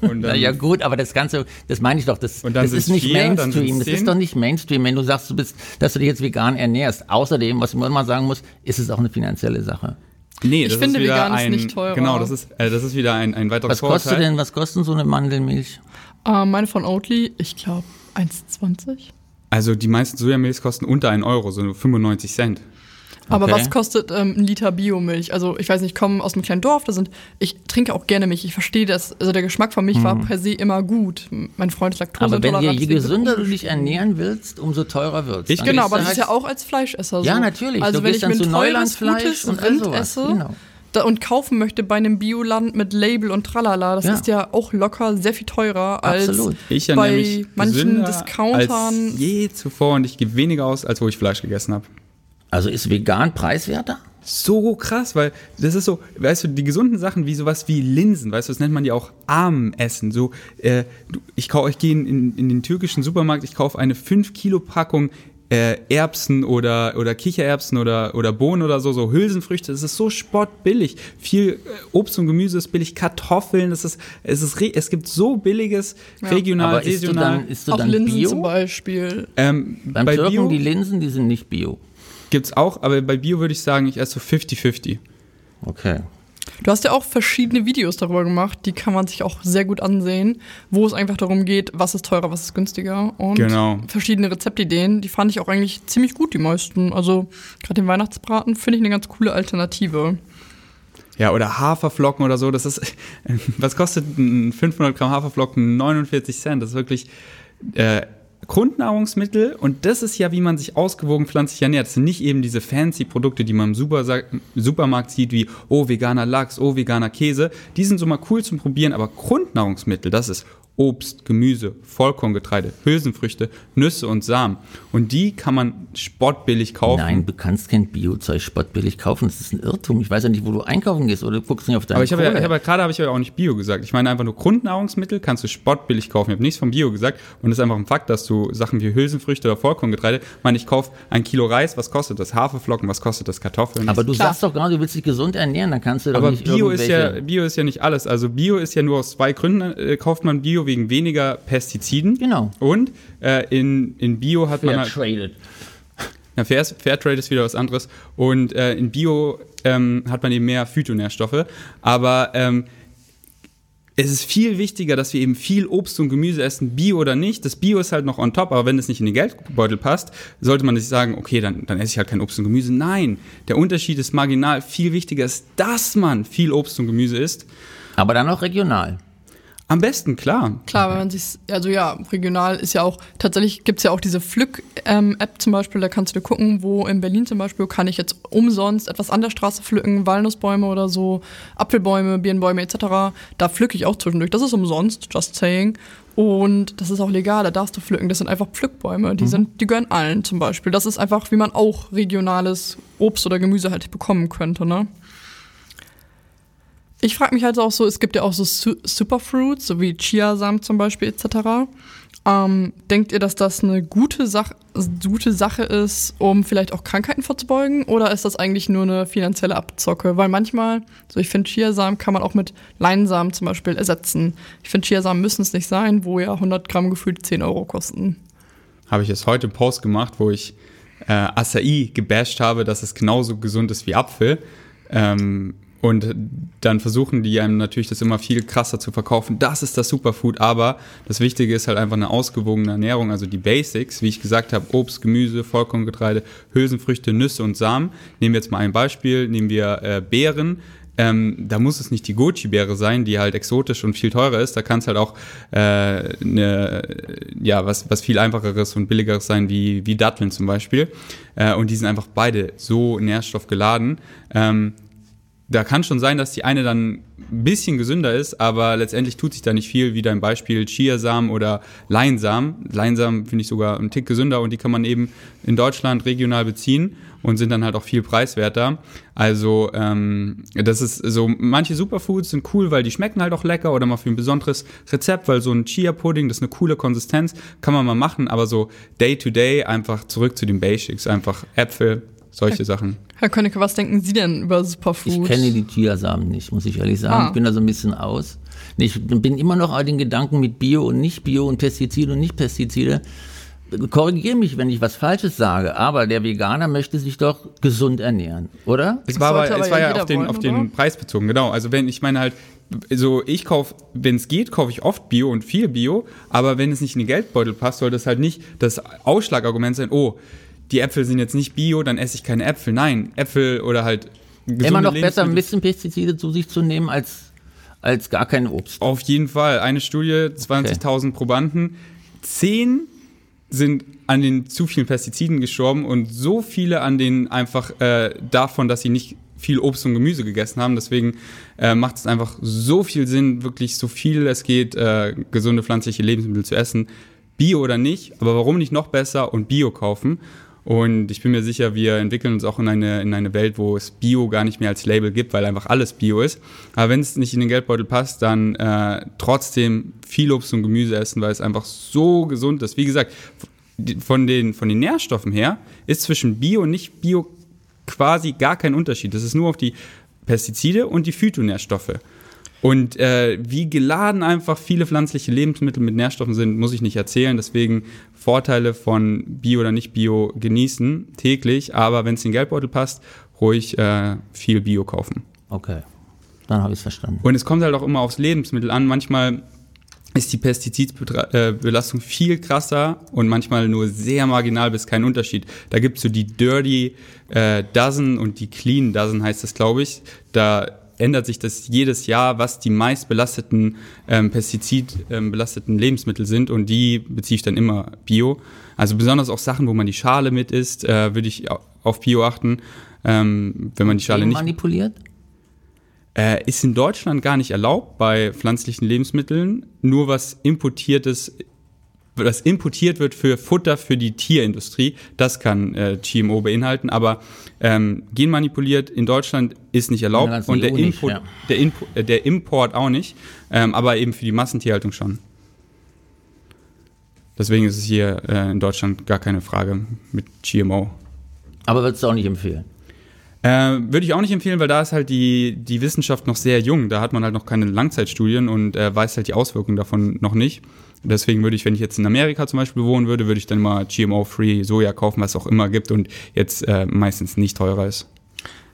Und Na dann, ja gut, aber das Ganze, das meine ich doch, das, Und dann das ist nicht vier, Mainstream. Das ist doch nicht Mainstream, wenn du sagst, du bist, dass du dich jetzt vegan ernährst. Außerdem, was man mal sagen muss, ist es auch eine finanzielle Sache. nee, Ich das finde, ist wieder vegan ist ein, nicht teurer. Genau, das ist, äh, das ist wieder ein, ein weiteres Was kostet Vorurteil. denn, was kostet so eine Mandelmilch? Äh, meine von Oatly, ich glaube 1,20. Also die meisten Sojamilchs kosten unter 1 Euro, so nur 95 Cent. Aber Okay. was kostet ähm, ein Liter Biomilch? Also ich weiß nicht, ich komme aus einem kleinen Dorf, da sind, ich trinke auch gerne Milch, ich verstehe das. Also der Geschmack von Milch war per se immer gut. Mein Freund ist Mhm. Aber wenn je, laktoseintolerant. je gesünder du wird dich ernähren willst, umso teurer wird's. Ich- Dann Genau, aber das ist ja auch als Fleischesser so. Ja, natürlich. Also Du wenn ich dann mir ein zu teures, Neulandfleisch gutes und Rind sowas. esse Genau. Da, und kaufen möchte bei einem Bioland mit Label und tralala, das Ja. ist ja auch locker sehr viel teurer als Absolut. Ich bei mich manchen Discountern. als je zuvor und ich gebe weniger aus, als wo ich Fleisch gegessen habe. Also ist vegan preiswerter? So krass, weil das ist so, weißt du, die gesunden Sachen wie sowas wie Linsen, weißt du, das nennt man ja auch Armessen. So, äh, ich kaufe, ich gehe in, in, in den türkischen Supermarkt, ich kaufe eine 5 Kilo Packung äh, Erbsen oder, oder Kichererbsen oder, oder Bohnen oder so, so Hülsenfrüchte, das ist so spottbillig. Viel äh, Obst und Gemüse ist billig, Kartoffeln, das ist, es ist, es gibt so billiges, regional, Aber isst du saisonal. dann, isst du auch dann Linsen Bio? zum Beispiel. ähm, Beim bei Türken, Bio die Linsen, die sind nicht Bio. gibt's auch, aber bei Bio würde ich sagen, ich esse so 50-50. Okay. Du hast ja auch verschiedene Videos darüber gemacht, die kann man sich auch sehr gut ansehen, wo es einfach darum geht, was ist teurer, was ist günstiger und Genau. verschiedene Rezeptideen, die fand ich auch eigentlich ziemlich gut, die meisten. Also gerade den Weihnachtsbraten finde ich eine ganz coole Alternative. Ja, oder Haferflocken oder so. Das ist, was kostet ein 500 Gramm Haferflocken? 49 Cent. Das ist wirklich äh, Grundnahrungsmittel. Und das ist ja, wie man sich ausgewogen pflanzlich ernährt. Das sind nicht eben diese fancy Produkte, die man im Super Supermarkt sieht, wie, oh, veganer Lachs, oh, veganer Käse. Die sind so mal cool zum Probieren. Aber Grundnahrungsmittel, das ist Obst, Gemüse, Vollkorngetreide, Hülsenfrüchte, Nüsse und Samen. Und die kann man spottbillig kaufen. Nein, du kannst kein Biozeug spottbillig kaufen. Das ist ein Irrtum. Ich weiß ja nicht, wo du einkaufen gehst oder du guckst nicht auf deine Aber ich habe ja, ich habe ja gerade habe ich ja auch nicht Bio gesagt. Ich meine einfach nur Grundnahrungsmittel kannst du spottbillig kaufen. Ich habe nichts vom Bio gesagt und es ist einfach ein Fakt, dass du Sachen wie Hülsenfrüchte oder Vollkorngetreide, ich meine, ich kaufe ein Kilo Reis, was kostet das? Haferflocken, was kostet das? Kartoffeln? aber du Klar. sagst doch gerade, du willst dich gesund ernähren, dann kannst du doch Aber nicht Bio ist, ja, Bio ist ja nicht alles. Also Bio ist ja nur aus zwei Gründen. Äh, kauft man Bio wegen weniger Pestiziden. Genau. Und äh, in, in Bio hat man Fair halt, traded. ja, Fair, Fairtrade ist wieder was anderes. Und äh, in Bio ähm, hat man eben mehr Phytonährstoffe. Aber ähm, es ist viel wichtiger, dass wir eben viel Obst und Gemüse essen, Bio oder nicht. Das Bio ist halt noch on top, aber wenn es nicht in den Geldbeutel passt, sollte man nicht sagen, okay, dann, dann esse ich halt kein Obst und Gemüse. Nein, der Unterschied ist marginal. Viel wichtiger ist, dass man viel Obst und Gemüse isst. Aber dann auch regional. Am besten, klar. Klar, wenn man sich, also ja, regional ist ja auch, tatsächlich gibt es ja auch diese Pflück-App zum Beispiel, da kannst du dir gucken, wo in Berlin zum Beispiel kann ich jetzt umsonst etwas an der Straße pflücken, Walnussbäume oder so, Apfelbäume, Birnbäume etc. Da pflücke ich auch zwischendurch, das ist umsonst, just saying. Und das ist auch legal, da darfst du pflücken, das sind einfach Pflückbäume, die, sind, die gehören allen zum Beispiel. Das ist einfach, wie man auch regionales Obst oder Gemüse halt bekommen könnte, ne? Ich frage mich halt auch so, es gibt ja auch so Su Superfruits, so wie Chiasamen zum Beispiel etc. Ähm, denkt ihr, dass das eine gute, Sach gute Sache ist, um vielleicht auch Krankheiten vorzubeugen? Oder ist das eigentlich nur eine finanzielle Abzocke? Weil manchmal, so ich finde, Chiasamen kann man auch mit Leinsamen zum Beispiel ersetzen. Ich finde, Chiasamen müssen es nicht sein, wo ja 100 Gramm gefühlt 10 Euro kosten. Habe ich jetzt heute einen Post gemacht, wo ich äh, Acai gebasht habe, dass es genauso gesund ist wie Apfel. Ähm, und dann versuchen die einem natürlich das immer viel krasser zu verkaufen. Das ist das Superfood, aber das Wichtige ist halt einfach eine ausgewogene Ernährung, also die Basics, wie ich gesagt habe, Obst, Gemüse, Vollkorngetreide, Hülsenfrüchte, Nüsse und Samen. Nehmen wir jetzt mal ein Beispiel, nehmen wir äh, Beeren. Ähm, da muss es nicht die Goji-Beere sein, die halt exotisch und viel teurer ist. Da kann es halt auch äh, eine, ja, was, was viel einfacheres und billigeres sein, wie, wie Datteln zum Beispiel. Äh, und die sind einfach beide so nährstoffgeladen. Ähm, da kann schon sein, dass die eine dann ein bisschen gesünder ist, aber letztendlich tut sich da nicht viel, wie dein Beispiel Chiasamen oder Leinsamen. Leinsamen finde ich sogar einen Tick gesünder und die kann man eben in Deutschland regional beziehen und sind dann halt auch viel preiswerter. Also ähm, das ist so, manche Superfoods sind cool, weil die schmecken halt auch lecker oder mal für ein besonderes Rezept, weil so ein Chia-Pudding, das ist eine coole Konsistenz, kann man mal machen, aber so Day-to-Day einfach zurück zu den Basics, einfach Äpfel, solche Sachen. Herr Könnecke, was denken Sie denn über Superfood? Ich kenne die Chiasamen nicht, muss ich ehrlich sagen. Ah. Ich bin da so ein bisschen aus. Ich bin immer noch an den Gedanken mit Bio und nicht Bio und Pestizide und nicht Pestizide. Korrigiere mich, wenn ich was Falsches sage, aber der Veganer möchte sich doch gesund ernähren, oder? Es war, aber, es war ja ja auf den, wollen, auf den? Preis bezogen, genau. Also wenn ich meine halt, so ich kaufe, wenn es geht, kaufe ich oft Bio und viel Bio, aber wenn es nicht in den Geldbeutel passt, soll das halt nicht das Ausschlagargument sein, oh, die Äpfel sind jetzt nicht Bio, dann esse ich keine Äpfel. Nein, Äpfel oder halt Immer noch besser, ein bisschen Pestizide zu sich zu nehmen, als, als gar kein Obst. Auf jeden Fall. Eine Studie, 20.000 Probanden. Zehn sind an den zu vielen Pestiziden gestorben und so viele an den einfach äh, davon, dass sie nicht viel Obst und Gemüse gegessen haben. Deswegen äh, macht es einfach so viel Sinn, wirklich so viel es geht, äh, gesunde pflanzliche Lebensmittel zu essen. Bio oder nicht, aber warum nicht noch besser und Bio kaufen? Und ich bin mir sicher, wir entwickeln uns auch in eine, in eine Welt, wo es Bio gar nicht mehr als Label gibt, weil einfach alles Bio ist. Aber wenn es nicht in den Geldbeutel passt, dann äh, trotzdem viel Obst und Gemüse essen, weil es einfach so gesund ist. Wie gesagt, von den, von den Nährstoffen her ist zwischen Bio und nicht Bio quasi gar kein Unterschied. Das ist nur auf die Pestizide und die Phytonährstoffe. Und äh, wie geladen einfach viele pflanzliche Lebensmittel mit Nährstoffen sind, muss ich nicht erzählen. Deswegen Vorteile von Bio oder nicht Bio genießen täglich, aber wenn es in den Geldbeutel passt, ruhig äh, viel Bio kaufen. Okay, dann habe ich es verstanden. Und es kommt halt auch immer aufs Lebensmittel an. Manchmal ist die Pestizidbelastung viel krasser und manchmal nur sehr marginal bis kein Unterschied. Da gibt es so die Dirty äh, Dozen und die Clean Dozen heißt das, glaube ich. Da ändert sich das jedes Jahr, was die meist belasteten ähm, pestizidbelasteten Lebensmittel sind und die beziehe ich dann immer Bio. Also besonders auch Sachen, wo man die Schale mit isst, äh, würde ich au- auf Bio achten. Ähm, wenn man die Schale nicht manipuliert? Äh, ist in Deutschland gar nicht erlaubt bei pflanzlichen Lebensmitteln, nur was importiertes was importiert wird für Futter für die Tierindustrie, das kann äh, GMO beinhalten, aber ähm, genmanipuliert in Deutschland ist nicht erlaubt und der, Input, nicht, ja. der, Input, äh, der, Import auch nicht, ähm, aber eben für die Massentierhaltung schon. Deswegen ist es hier äh, in Deutschland gar keine Frage mit GMO. Aber würdest du auch nicht empfehlen? Äh, Würde ich auch nicht empfehlen, weil da ist halt die, die Wissenschaft noch sehr jung. Da hat man halt noch keine Langzeitstudien und äh, weiß halt die Auswirkungen davon noch nicht. Deswegen würde ich, wenn ich jetzt in Amerika zum Beispiel wohnen würde, würde ich dann mal GMO-free Soja kaufen, was es auch immer gibt und jetzt äh, meistens nicht teurer ist.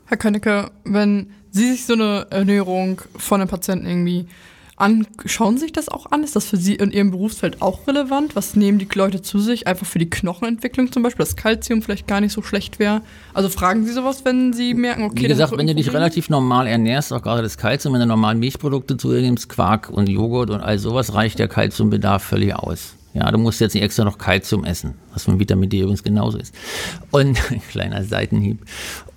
Herr Könnecke, wenn Sie sich so eine Ernährung von einem Patienten irgendwie an, schauen sich das auch an? Ist das für Sie in Ihrem Berufsfeld auch relevant? Was nehmen die Leute zu sich? Einfach für die Knochenentwicklung zum Beispiel, dass Kalzium vielleicht gar nicht so schlecht wäre. Also fragen Sie sowas, wenn Sie merken, okay. Wie gesagt, wenn du dich relativ normal ernährst, auch gerade das Kalzium, wenn du normal Milchprodukte zu dir nimmst, Quark und Joghurt und all sowas, reicht der Kalziumbedarf völlig aus. Ja, du musst jetzt nicht extra noch Kalzium essen, was von Vitamin D übrigens genauso ist. Und kleiner Seitenhieb.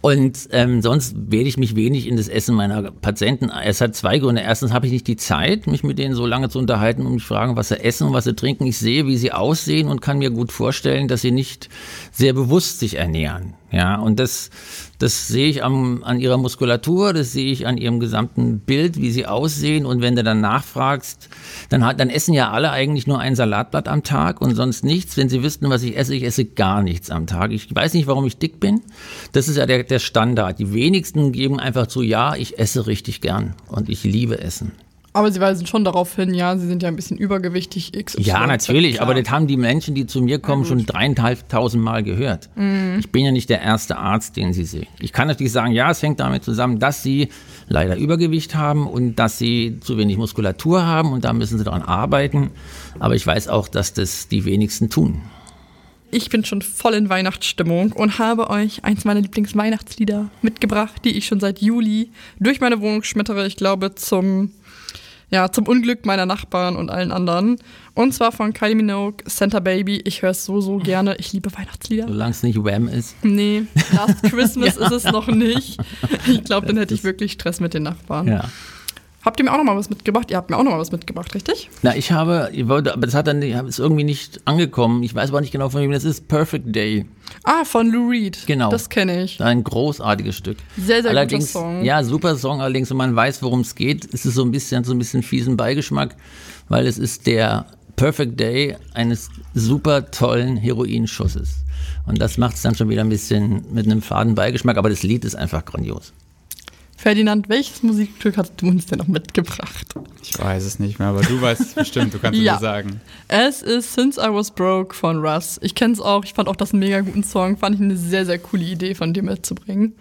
Und ähm, sonst wähle ich mich wenig in das Essen meiner Patienten. Es hat zwei Gründe. Erstens habe ich nicht die Zeit, mich mit denen so lange zu unterhalten und mich fragen, was sie essen und was sie trinken. Ich sehe, wie sie aussehen und kann mir gut vorstellen, dass sie nicht sehr bewusst sich ernähren. Ja, und das, das sehe ich am, an ihrer Muskulatur, das sehe ich an ihrem gesamten Bild, wie sie aussehen. Und wenn du dann nachfragst, dann, hat, dann essen ja alle eigentlich nur ein Salatblatt am Tag und sonst nichts. Wenn sie wüssten, was ich esse, ich esse gar nichts am Tag. Ich weiß nicht, warum ich dick bin. Das ist ja der, der Standard. Die wenigsten geben einfach zu, ja, ich esse richtig gern und ich liebe Essen. Aber sie weisen schon darauf hin, ja, sie sind ja ein bisschen übergewichtig. X, ja, natürlich, aber das haben die Menschen, die zu mir kommen, schon dreieinhalbtausend Mal gehört. Mhm. Ich bin ja nicht der erste Arzt, den sie sehen. Ich kann natürlich sagen, ja, es hängt damit zusammen, dass sie leider Übergewicht haben und dass sie zu wenig Muskulatur haben und da müssen sie daran arbeiten. Aber ich weiß auch, dass das die wenigsten tun. Ich bin schon voll in Weihnachtsstimmung und habe euch eins meiner Lieblingsweihnachtslieder mitgebracht, die ich schon seit Juli durch meine Wohnung schmettere. Ich glaube, zum ja, zum Unglück meiner Nachbarn und allen anderen. Und zwar von Kylie Minogue, Santa Baby. Ich höre es so, so gerne. Ich liebe Weihnachtslieder. Solange es nicht Wham ist. Nee, Last Christmas ja. ist es noch nicht. Ich glaube, dann hätte ich wirklich Stress mit den Nachbarn. Ja. Habt ihr mir auch noch mal was mitgebracht? Ihr habt mir auch noch mal was mitgebracht, richtig? Na, ich habe, ich wollte, aber das hat dann, ist irgendwie nicht angekommen. Ich weiß aber nicht genau, von wem das ist. Perfect Day. Ah, von Lou Reed. Genau. Das kenne ich. Ein großartiges Stück. Sehr, sehr allerdings, guter Song. Ja, super Song. Allerdings, wenn man weiß, worum es geht, ist es so ein bisschen, so ein bisschen fiesen Beigeschmack, weil es ist der Perfect Day eines super tollen Heroinschusses. Und das macht es dann schon wieder ein bisschen mit einem faden Beigeschmack, aber das Lied ist einfach grandios. Ferdinand, welches Musikstück hast du uns denn noch mitgebracht? Ich weiß es nicht mehr, aber du weißt es bestimmt, du kannst ja. es mir sagen. Es ist Since I Was Broke von Russ. Ich kenne es auch, ich fand auch das einen mega guten Song, fand ich eine sehr, sehr coole Idee von dir mitzubringen.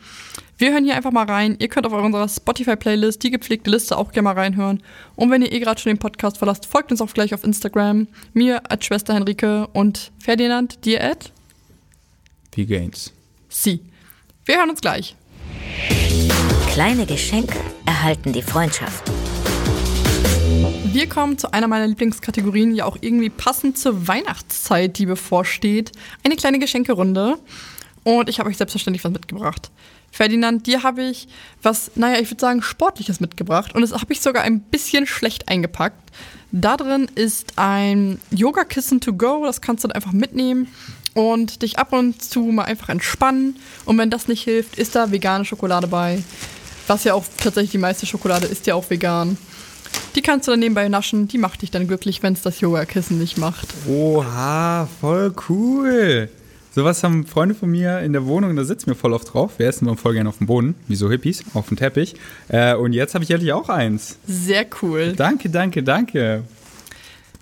Wir hören hier einfach mal rein. Ihr könnt auf unserer Spotify-Playlist die gepflegte Liste auch gerne mal reinhören. Und wenn ihr eh gerade schon den Podcast verlasst, folgt uns auch gleich auf Instagram. Mir als Schwester Henrike und Ferdinand, dir at? Wie Gains. Sie. Wir hören uns gleich. Kleine Geschenke erhalten die Freundschaft. Wir kommen zu einer meiner Lieblingskategorien, ja auch irgendwie passend zur Weihnachtszeit, die bevorsteht. Eine kleine Geschenkerunde. Und ich habe euch selbstverständlich was mitgebracht. Ferdinand, dir habe ich was, naja, ich würde sagen, Sportliches mitgebracht. Und das habe ich sogar ein bisschen schlecht eingepackt. Da drin ist ein Yoga-Kissen to go. Das kannst du dann einfach mitnehmen und dich ab und zu mal einfach entspannen. Und wenn das nicht hilft, ist da vegane Schokolade bei. Was ja auch tatsächlich die meiste Schokolade ist ja auch vegan. Die kannst du dann nebenbei naschen, die macht dich dann glücklich, wenn es das Yoga-Kissen nicht macht. Oha, voll cool. Sowas haben Freunde von mir in der Wohnung, da sitzen wir voll oft drauf. Wir essen voll gerne auf dem Boden, wie so Hippies, auf dem Teppich. Äh, und jetzt habe ich endlich auch eins. Sehr cool. Danke, danke, danke.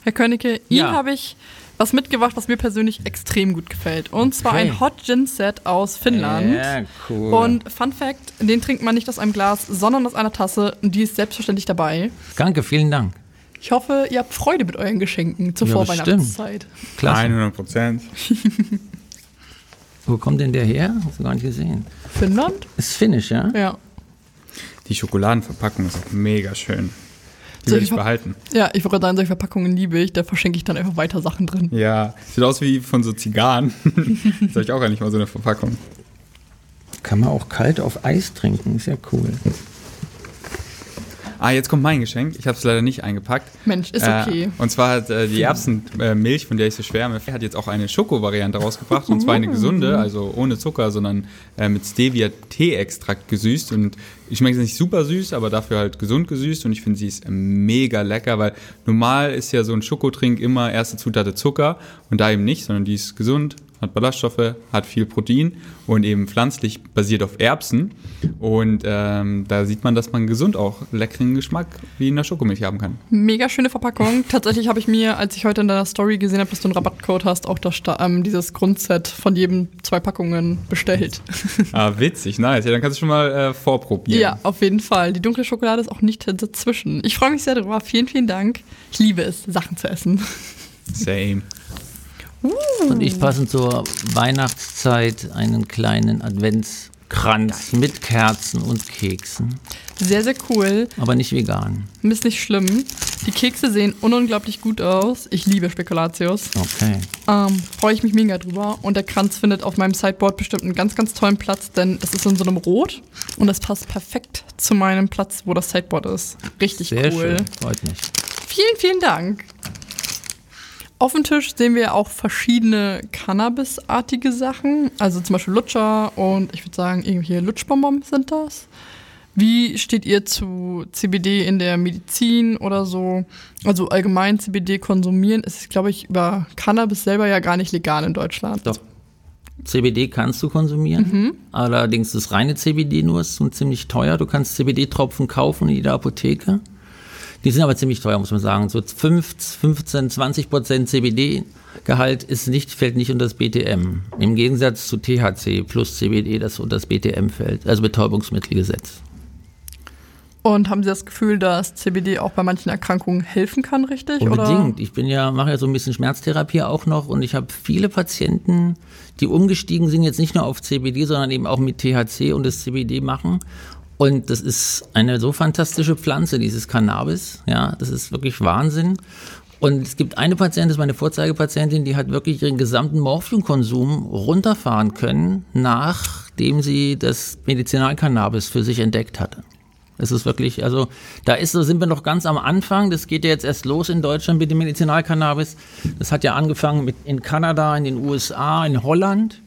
Herr Königke, ja. Ihnen habe ich was mitgebracht, was mir persönlich extrem gut gefällt. Und zwar ein Hot Gin Set aus Finnland. Ja, cool. Und Fun Fact: Den trinkt man nicht aus einem Glas, sondern aus einer Tasse. Und die ist selbstverständlich dabei. Danke, vielen Dank. Ich hoffe, ihr habt Freude mit euren Geschenken zur ja, Vorweihnachtszeit. Klar. 100 Prozent. Wo kommt denn der her? Hast du gar nicht gesehen. Finnland? Ist finnisch, ja? Ja. Die Schokoladenverpackung ist auch mega schön. Die will ich behalten. Ja, ich wollte sagen, solche Verpackungen liebe ich, da verschenke ich dann einfach weiter Sachen drin. Ja, sieht aus wie von so Zigarren. das habe ich auch eigentlich mal so eine Verpackung. Kann man auch kalt auf Eis trinken, ist ja cool. Ah, jetzt kommt mein Geschenk. Ich habe es leider nicht eingepackt. Mensch, ist okay. Äh, und zwar hat äh, die Erbsenmilch, von der ich so schwärme, hat jetzt auch eine Schoko-Variante rausgebracht. Und zwar eine gesunde, also ohne Zucker, sondern äh, mit Stevia-Tee-Extrakt gesüßt. Und ich schmeckt nicht super süß, aber dafür halt gesund gesüßt. Und ich finde, sie ist mega lecker, weil normal ist ja so ein Schokotrink immer erste Zutat Zucker und da eben nicht, sondern die ist gesund, hat Ballaststoffe, hat viel Protein und eben pflanzlich basiert auf Erbsen. Und ähm, da sieht man, dass man gesund auch leckeren Geschmack wie in der Schokomilch haben kann. Mega schöne Verpackung. Tatsächlich habe ich mir, als ich heute in deiner Story gesehen habe, dass du einen Rabattcode hast, auch das, ähm, dieses Grundset von jedem zwei Packungen bestellt. Ah, witzig, nice. Ja, dann kannst du schon mal äh, vorprobieren. Ja, auf jeden Fall. Die dunkle Schokolade ist auch nicht dazwischen. Ich freue mich sehr darüber. Vielen, vielen Dank. Ich liebe es, Sachen zu essen. Same. Und ich passend zur Weihnachtszeit einen kleinen Adventskranz mit Kerzen und Keksen. Sehr, sehr cool. Aber nicht vegan. Ist nicht schlimm. Die Kekse sehen ununglaublich gut aus. Ich liebe Spekulatius. Okay. Ähm, Freue ich mich mega drüber. Und der Kranz findet auf meinem Sideboard bestimmt einen ganz, ganz tollen Platz, denn es ist in so einem Rot und das passt perfekt zu meinem Platz, wo das Sideboard ist. Richtig Sehr cool. schön. Freut mich. Vielen, vielen Dank. Auf dem Tisch sehen wir auch verschiedene Cannabis-artige Sachen. Also zum Beispiel Lutscher und ich würde sagen, irgendwelche Lutschbonbons sind das. Wie steht ihr zu CBD in der Medizin oder so? Also allgemein CBD konsumieren ist, glaube ich, über Cannabis selber ja gar nicht legal in Deutschland. Doch. CBD kannst du konsumieren. Mhm. Allerdings das reine CBD nur ist ziemlich teuer. Du kannst CBD-Tropfen kaufen in jeder Apotheke. Die sind aber ziemlich teuer, muss man sagen. So 5, 15, 20 Prozent CBD-Gehalt ist nicht, fällt nicht unter das BTM. Im Gegensatz zu THC plus CBD, das unter das BTM fällt, also Betäubungsmittelgesetz. Und haben Sie das Gefühl, dass CBD auch bei manchen Erkrankungen helfen kann, richtig? Unbedingt. Oder? Ich bin ja, mache ja so ein bisschen Schmerztherapie auch noch und ich habe viele Patienten, die umgestiegen sind, jetzt nicht nur auf CBD, sondern eben auch mit THC und das CBD machen. Und das ist eine so fantastische Pflanze, dieses Cannabis. Ja, das ist wirklich Wahnsinn. Und es gibt eine Patientin, das ist meine Vorzeigepatientin, die hat wirklich ihren gesamten Morphiumkonsum runterfahren können, nachdem sie das Medizinalcannabis für sich entdeckt hatte. Es ist wirklich, also da ist, sind wir noch ganz am Anfang. Das geht ja jetzt erst los in Deutschland mit dem Medizinalcannabis. Das hat ja angefangen mit in Kanada, in den USA, in Holland.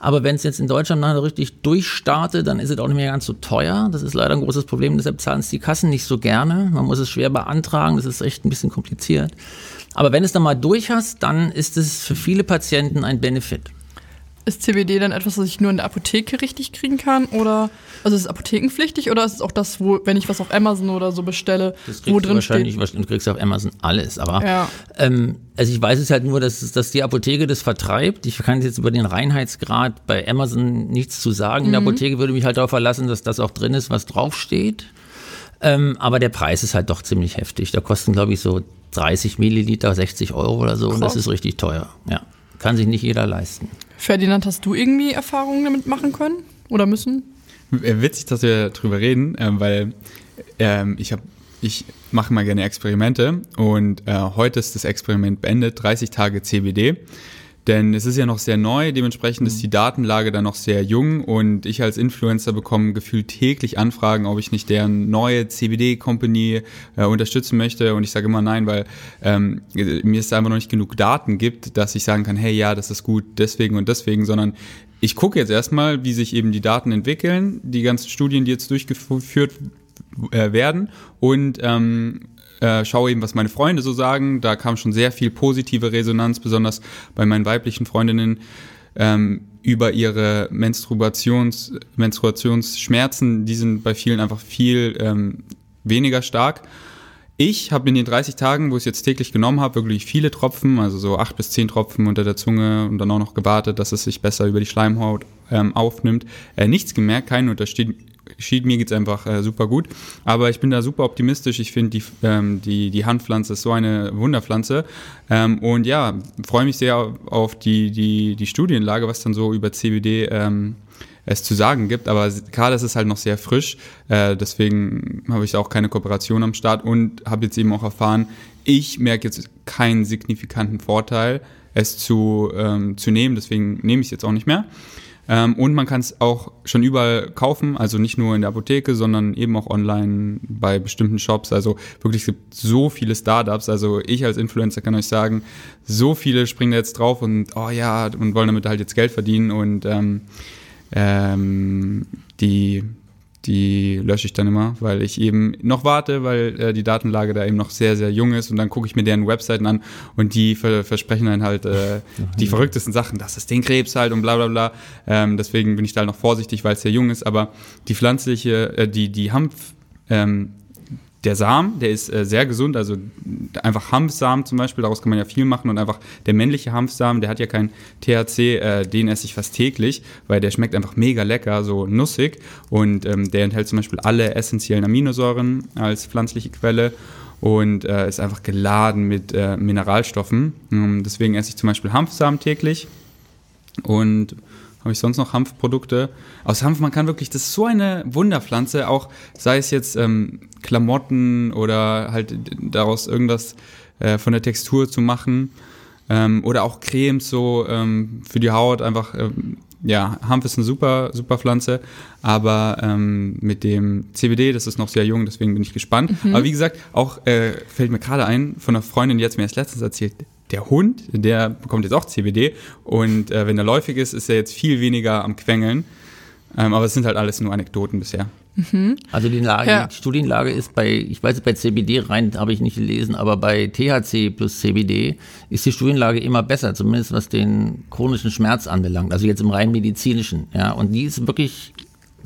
Aber wenn es jetzt in Deutschland nachher richtig durchstartet, dann ist es auch nicht mehr ganz so teuer. Das ist leider ein großes Problem. Deshalb zahlen es die Kassen nicht so gerne. Man muss es schwer beantragen. Das ist echt ein bisschen kompliziert. Aber wenn es dann mal durch hast, dann ist es für viele Patienten ein Benefit. Ist CBD dann etwas, was ich nur in der Apotheke richtig kriegen kann? Oder also ist es apothekenpflichtig oder ist es auch das, wo, wenn ich was auf Amazon oder so bestelle, Das wo drin wahrscheinlich, steht? du kriegst auf Amazon alles, aber Ja. ähm, also ich weiß es halt nur, dass, dass die Apotheke das vertreibt. Ich kann jetzt über den Reinheitsgrad bei Amazon nichts zu sagen. In der Apotheke würde mich halt darauf verlassen, dass das auch drin ist, was draufsteht. Ähm, aber der Preis ist halt doch ziemlich heftig. Da kosten, glaube ich, so 30 Milliliter 60 Euro oder so und das Krass. ist richtig teuer. Ja. Kann sich nicht jeder leisten. Ferdinand, hast du irgendwie Erfahrungen damit machen können oder müssen? Äh, Witzig, dass wir drüber reden, ähm, weil ähm, ich habe ich mache mal gerne Experimente und äh, heute ist das Experiment beendet, 30 Tage CBD. Denn es ist ja noch sehr neu, dementsprechend ist die Datenlage da noch sehr jung. Und ich als Influencer bekomme gefühlt täglich Anfragen, ob ich nicht deren neue CBD-Company äh, unterstützen möchte. Und ich sage immer nein, weil ähm, mir es einfach noch nicht genug Daten gibt, dass ich sagen kann, hey ja, das ist gut deswegen und deswegen, sondern ich gucke jetzt erstmal, wie sich eben die Daten entwickeln, die ganzen Studien, die jetzt durchgeführt äh, werden. Und ähm, äh, schaue eben, was meine Freunde so sagen. Da kam schon sehr viel positive Resonanz, besonders bei meinen weiblichen Freundinnen ähm, über ihre Menstruations, Menstruationsschmerzen. Die sind bei vielen einfach viel ähm, weniger stark. Ich habe in den 30 Tagen, wo ich es jetzt täglich genommen habe, wirklich viele Tropfen, also so acht bis zehn Tropfen unter der Zunge und dann auch noch gewartet, dass es sich besser über die Schleimhaut ähm, aufnimmt. Äh, nichts gemerkt, keinen Unterschied. Schied, mir geht's einfach äh, super gut. Aber ich bin da super optimistisch. Ich finde, die, ähm, die, die Handpflanze ist so eine Wunderpflanze. Ähm, und ja, freue mich sehr auf die, die, die Studienlage, was dann so über CBD ähm, es zu sagen gibt. Aber gerade ist es halt noch sehr frisch. Äh, deswegen habe ich auch keine Kooperation am Start und habe jetzt eben auch erfahren, ich merke jetzt keinen signifikanten Vorteil, es zu, ähm, zu nehmen. Deswegen nehme ich es jetzt auch nicht mehr. Ähm, und man kann es auch schon überall kaufen, also nicht nur in der Apotheke, sondern eben auch online bei bestimmten Shops. Also wirklich, es gibt so viele Startups. Also ich als Influencer kann euch sagen, so viele springen jetzt drauf und oh ja, und wollen damit halt jetzt Geld verdienen und ähm, ähm, die die lösche ich dann immer, weil ich eben noch warte, weil äh, die Datenlage da eben noch sehr, sehr jung ist. Und dann gucke ich mir deren Webseiten an und die ver versprechen dann halt äh, die verrücktesten Sachen, das ist den Krebs halt und bla bla bla. Ähm, deswegen bin ich da halt noch vorsichtig, weil es sehr jung ist, aber die pflanzliche, äh, die, die Hanf, ähm, der Samen, der ist äh, sehr gesund, also einfach Hanfsamen zum Beispiel, daraus kann man ja viel machen und einfach der männliche Hanfsamen, der hat ja kein THC, äh, den esse ich fast täglich, weil der schmeckt einfach mega lecker, so nussig und ähm, der enthält zum Beispiel alle essentiellen Aminosäuren als pflanzliche Quelle und äh, ist einfach geladen mit äh, Mineralstoffen. Ähm, deswegen esse ich zum Beispiel Hanfsamen täglich und habe ich sonst noch Hanfprodukte? Aus Hanf, man kann wirklich, das ist so eine Wunderpflanze, auch sei es jetzt ähm, Klamotten oder halt daraus irgendwas äh, von der Textur zu machen. Ähm, oder auch Cremes so ähm, für die Haut einfach. Ähm, ja, Hanf ist eine super, super Pflanze, aber ähm, mit dem CBD, das ist noch sehr jung, deswegen bin ich gespannt. Mhm. Aber wie gesagt, auch äh, fällt mir gerade ein, von einer Freundin, die hat mir erst letztens erzählt, der Hund, der bekommt jetzt auch CBD und äh, wenn er läufig ist, ist er jetzt viel weniger am Quengeln. Ähm, aber es sind halt alles nur Anekdoten bisher. Also die, Lage, Ja. die Studienlage ist bei, ich weiß bei CBD rein, habe ich nicht gelesen, aber bei THC plus CBD ist die Studienlage immer besser, zumindest was den chronischen Schmerz anbelangt, also jetzt im rein medizinischen. Ja, und die ist wirklich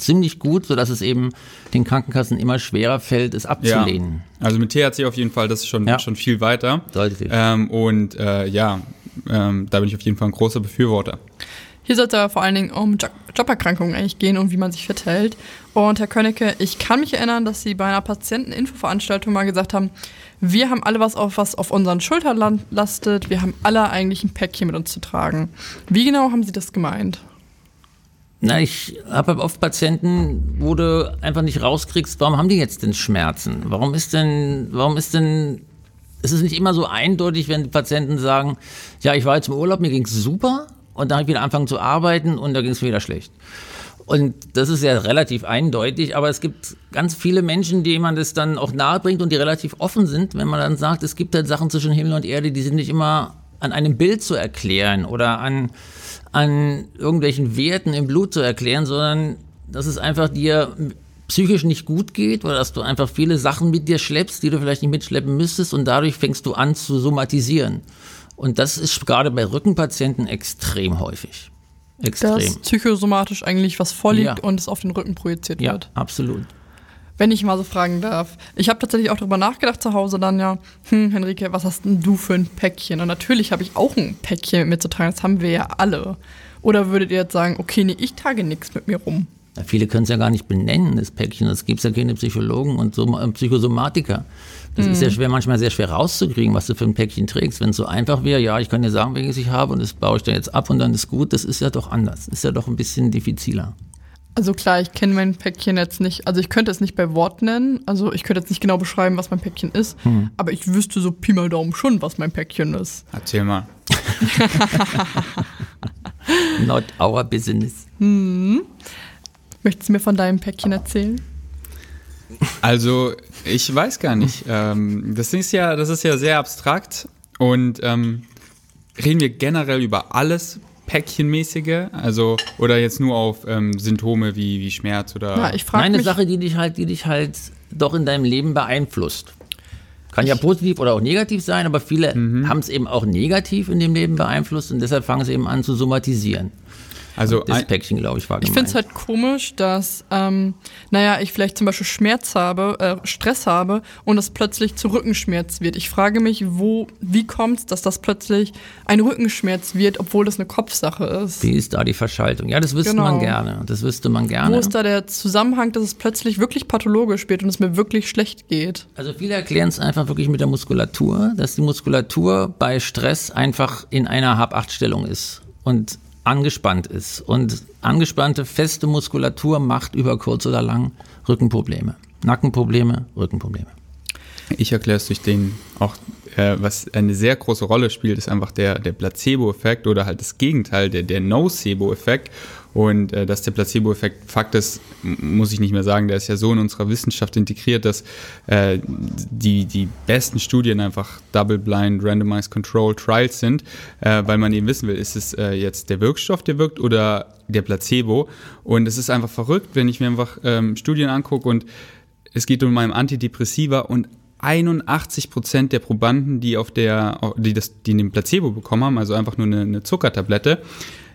ziemlich gut, sodass es eben den Krankenkassen immer schwerer fällt, es abzulehnen. Also mit THC auf jeden Fall, das ist schon, Ja. schon viel weiter. Deutlich. Ähm, und äh, ja, ähm, da bin ich auf jeden Fall ein großer Befürworter. Hier sollte es vor allen Dingen um Job Joberkrankungen eigentlich gehen und wie man sich verteilt. Und Herr Könnecke, ich kann mich erinnern, dass Sie bei einer Patienteninfoveranstaltung mal gesagt haben, wir haben alle was auf, was auf unseren Schultern lastet, wir haben alle eigentlich ein Päckchen mit uns zu tragen. Wie genau haben Sie das gemeint? Na, ich habe oft Patienten, wo du einfach nicht rauskriegst, warum haben die jetzt denn Schmerzen? Warum ist denn, warum ist denn, es ist nicht immer so eindeutig, wenn Patienten sagen, ja, ich war jetzt im Urlaub, mir ging's super und dann habe ich wieder angefangen zu arbeiten und da ging's mir wieder schlecht. Und das ist ja relativ eindeutig, aber es gibt ganz viele Menschen, die man das dann auch nahebringt und die relativ offen sind, wenn man dann sagt, es gibt halt Sachen zwischen Himmel und Erde, die sind nicht immer an einem Bild zu erklären oder an, an irgendwelchen Werten im Blut zu erklären, sondern dass es einfach dir psychisch nicht gut geht oder dass du einfach viele Sachen mit dir schleppst, die du vielleicht nicht mitschleppen müsstest und dadurch fängst du an zu somatisieren. Und das ist gerade bei Rückenpatienten extrem häufig. Extrem. Dass psychosomatisch eigentlich was vorliegt Ja. und es auf den Rücken projiziert Ja, wird. absolut. Wenn ich mal so fragen darf. Ich habe tatsächlich auch darüber nachgedacht zu Hause dann ja, hm, Henrike, was hast denn du für ein Päckchen? Und natürlich habe ich auch ein Päckchen mit mir zu tragen, das haben wir ja alle. Oder würdet ihr jetzt sagen, okay, nee, ich trage nichts mit mir rum? Ja, viele können es ja gar nicht benennen, das Päckchen. Es gibt ja keine Psychologen und so, äh, Psychosomatiker. Das ist ja schwer, manchmal sehr schwer rauszukriegen, was du für ein Päckchen trägst. Wenn es so einfach wäre, ja, ich kann dir sagen, welches ich habe und das baue ich dann jetzt ab und dann ist gut, das ist ja doch anders. Ist ja doch ein bisschen diffiziler. Also klar, ich kenne mein Päckchen jetzt nicht, also ich könnte es nicht bei Wort nennen, also ich könnte jetzt nicht genau beschreiben, was mein Päckchen ist, aber ich wüsste so Pi mal Daumen schon, was mein Päckchen ist. Erzähl mal. Not our business. Möchtest du mir von deinem Päckchen erzählen? Also, ich weiß gar nicht. ähm, das ist ja, das ist ja sehr abstrakt und ähm, reden wir generell über alles Päckchenmäßige, also oder jetzt nur auf ähm, Symptome wie, wie Schmerz oder Ja, ich frage Eine Sache, die dich halt, die dich halt doch in deinem Leben beeinflusst. Kann ja positiv oder auch negativ sein, aber viele haben es eben auch negativ in dem Leben beeinflusst und deshalb fangen sie eben an zu somatisieren. Also Das Päckchen, glaube ich, war ich finde es halt komisch, dass, ähm, naja, ich vielleicht zum Beispiel Schmerz habe, äh, Stress habe und es plötzlich zu Rückenschmerz wird. Ich frage mich, wo, wie kommt es, dass das plötzlich ein Rückenschmerz wird, obwohl das eine Kopfsache ist? Wie ist da die Verschaltung? Ja, das wüsste Genau. man gerne. Das wüsste man gerne. Wo ist da der Zusammenhang, dass es plötzlich wirklich pathologisch wird und es mir wirklich schlecht geht? Also viele erklären es einfach wirklich mit der Muskulatur, dass die Muskulatur bei Stress einfach in einer Hab-Acht-Stellung ist und angespannt ist. Und angespannte, feste Muskulatur macht über kurz oder lang Rückenprobleme. Nackenprobleme, Rückenprobleme. ich erkläre es durch den auch äh, was eine sehr große Rolle spielt, ist einfach der, der Placebo-Effekt oder halt das Gegenteil, der, der Nocebo-Effekt. Und äh, dass der Placebo-Effekt Fakt ist, muss ich nicht mehr sagen, der ist ja so in unserer Wissenschaft integriert, dass äh, die, die besten Studien einfach Double-Blind, Randomized Control Trials sind, äh, weil man eben wissen will, ist es äh, jetzt der Wirkstoff, der wirkt oder der Placebo. Und es ist einfach verrückt, wenn ich mir einfach ähm, Studien angucke und es geht um einen Antidepressiva und 81 Prozent der Probanden, die auf der, die das, die den Placebo bekommen haben, also einfach nur eine, eine Zuckertablette,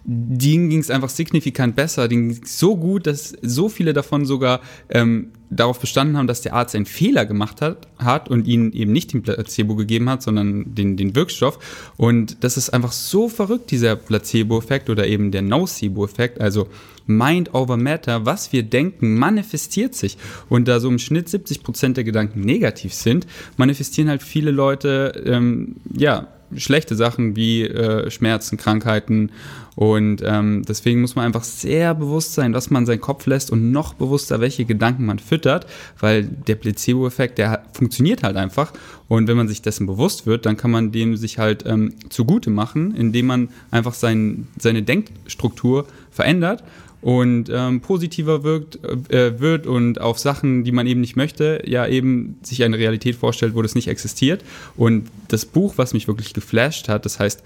denen ging es einfach signifikant besser. Denen ging es so gut, dass so viele davon sogar ähm, darauf bestanden haben, dass der Arzt einen Fehler gemacht hat, hat und ihnen eben nicht den Placebo gegeben hat, sondern den, den Wirkstoff. Und das ist einfach so verrückt, dieser Placebo-Effekt oder eben der Nocebo-Effekt. Also Mind over Matter, was wir denken, manifestiert sich. Und da so im Schnitt 70 Prozent der Gedanken negativ sind, manifestieren halt viele Leute, ähm, ja, schlechte Sachen wie äh, Schmerzen, Krankheiten. Und ähm, deswegen muss man einfach sehr bewusst sein, was man seinen Kopf lässt und noch bewusster, welche Gedanken man füttert, weil der Placebo-Effekt, der funktioniert halt einfach. Und wenn man sich dessen bewusst wird, dann kann man dem sich halt ähm, zugute machen, indem man einfach sein, seine Denkstruktur verändert und ähm, positiver wirkt, äh, wird und auf Sachen, die man eben nicht möchte, ja eben sich eine Realität vorstellt, wo das nicht existiert. Und das Buch, was mich wirklich geflasht hat, das heißt,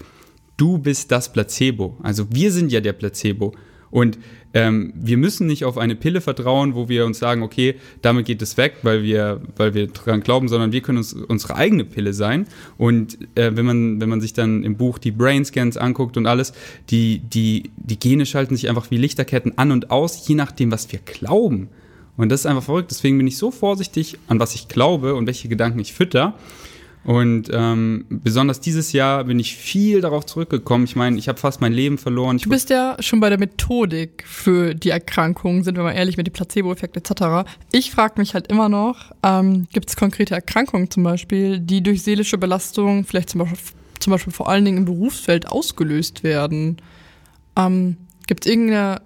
du bist das Placebo. Also wir sind ja der Placebo. Und ähm, wir müssen nicht auf eine Pille vertrauen, wo wir uns sagen, okay, damit geht es weg, weil wir, weil wir dran glauben, sondern wir können uns unsere eigene Pille sein. Und äh, wenn man, wenn man sich dann im Buch die Brain Scans anguckt und alles, die, die, die Gene schalten sich einfach wie Lichterketten an und aus, je nachdem, was wir glauben. Und das ist einfach verrückt. Deswegen bin ich so vorsichtig, an was ich glaube und welche Gedanken ich fütter. Und ähm, besonders dieses Jahr bin ich viel darauf zurückgekommen. Ich meine, ich habe fast mein Leben verloren. Ich du bist ja schon bei der Methodik für die Erkrankung, sind wir mal ehrlich, mit dem Placebo-Effekt etc. Ich frage mich halt immer noch, ähm, gibt es konkrete Erkrankungen zum Beispiel, die durch seelische Belastung, vielleicht zum Beispiel, zum Beispiel vor allen Dingen im Berufsfeld, ausgelöst werden? Ähm, gibt es irgendeine,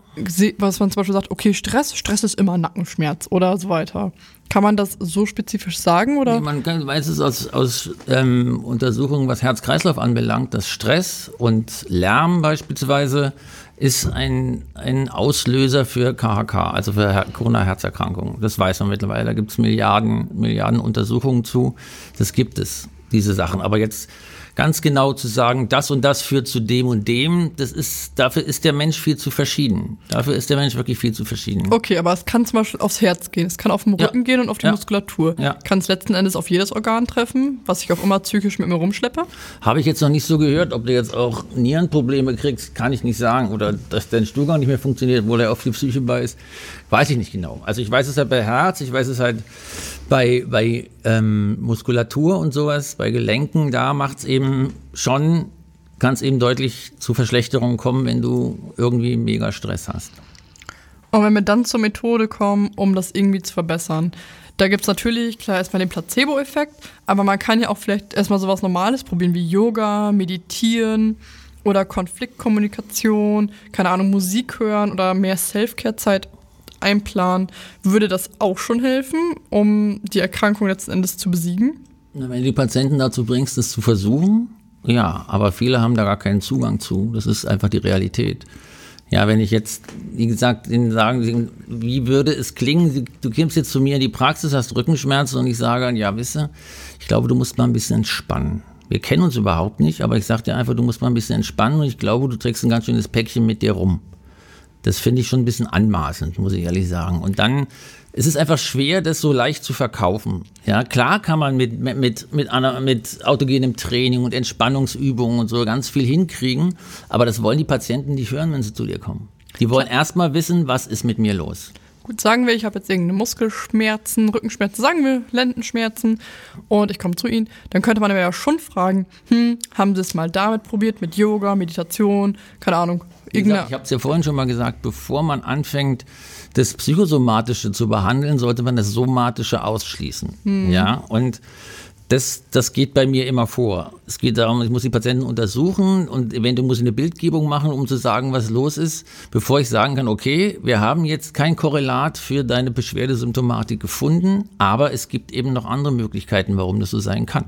was man zum Beispiel sagt, okay, Stress, Stress ist immer Nackenschmerz oder so weiter? Kann man das so spezifisch sagen? Oder? Man kann, weiß es aus, aus ähm, Untersuchungen, was Herz-Kreislauf anbelangt, dass Stress und Lärm beispielsweise ist ein, ein Auslöser für KHK, also für Corona-Herzerkrankungen. Das weiß man mittlerweile. Da gibt es Milliarden, Milliarden Untersuchungen zu. Das gibt es, diese Sachen. Aber jetzt ganz genau zu sagen, das und das führt zu dem und dem, das ist, dafür ist der Mensch viel zu verschieden. Dafür ist der Mensch wirklich viel zu verschieden. Okay, aber es kann zum Beispiel aufs Herz gehen, es kann auf den Rücken ja. gehen und auf die ja. Muskulatur. Ja. Kann es letzten Endes auf jedes Organ treffen, was ich auch immer psychisch mit mir rumschleppe? Habe ich jetzt noch nicht so gehört, ob du jetzt auch Nierenprobleme kriegst, kann ich nicht sagen. Oder dass dein Stuhlgang nicht mehr funktioniert, wo der auf die Psyche bei ist, weiß ich nicht genau. Also ich weiß es halt bei Herz, ich weiß es halt bei, bei ähm, Muskulatur und sowas, bei Gelenken, da macht es eben schon, kann es eben deutlich zu Verschlechterungen kommen, wenn du irgendwie mega Stress hast. Und wenn wir dann zur Methode kommen, um das irgendwie zu verbessern, da gibt es natürlich, klar, erstmal den Placebo-Effekt, aber man kann ja auch vielleicht erstmal sowas Normales probieren, wie Yoga, Meditieren oder Konfliktkommunikation, keine Ahnung, Musik hören oder mehr Self-Care-Zeit einplanen, würde das auch schon helfen, um die Erkrankung letzten Endes zu besiegen? Wenn du die Patienten dazu bringst, das zu versuchen, ja, aber viele haben da gar keinen Zugang zu. Das ist einfach die Realität. Ja, wenn ich jetzt, wie gesagt, Ihnen sagen, wie würde es klingen, du kommst jetzt zu mir in die Praxis, hast Rückenschmerzen und ich sage, ja, wisse, ich glaube, du musst mal ein bisschen entspannen. Wir kennen uns überhaupt nicht, aber ich sage dir einfach, du musst mal ein bisschen entspannen und ich glaube, du trägst ein ganz schönes Päckchen mit dir rum. Das finde ich schon ein bisschen anmaßend, muss ich ehrlich sagen. Und dann es ist einfach schwer, das so leicht zu verkaufen. Ja, klar kann man mit, mit, mit, einer, mit autogenem Training und Entspannungsübungen und so ganz viel hinkriegen, aber das wollen die Patienten nicht hören, wenn sie zu dir kommen. Die wollen erstmal wissen, was ist mit mir los. Gut, sagen wir, ich habe jetzt irgendeine Muskelschmerzen, Rückenschmerzen, sagen wir Lendenschmerzen und ich komme zu Ihnen, dann könnte man aber ja schon fragen, hm, haben Sie es mal damit probiert, mit Yoga, Meditation, keine Ahnung, Gesagt, ich habe es ja vorhin schon mal gesagt, bevor man anfängt, das Psychosomatische zu behandeln, sollte man das Somatische ausschließen. Hm. Ja, und Das, das geht bei mir immer vor. Es geht darum, ich muss die Patienten untersuchen und eventuell muss ich eine Bildgebung machen, um zu sagen, was los ist, bevor ich sagen kann, okay, wir haben jetzt kein Korrelat für deine Beschwerdesymptomatik gefunden, aber es gibt eben noch andere Möglichkeiten, warum das so sein kann.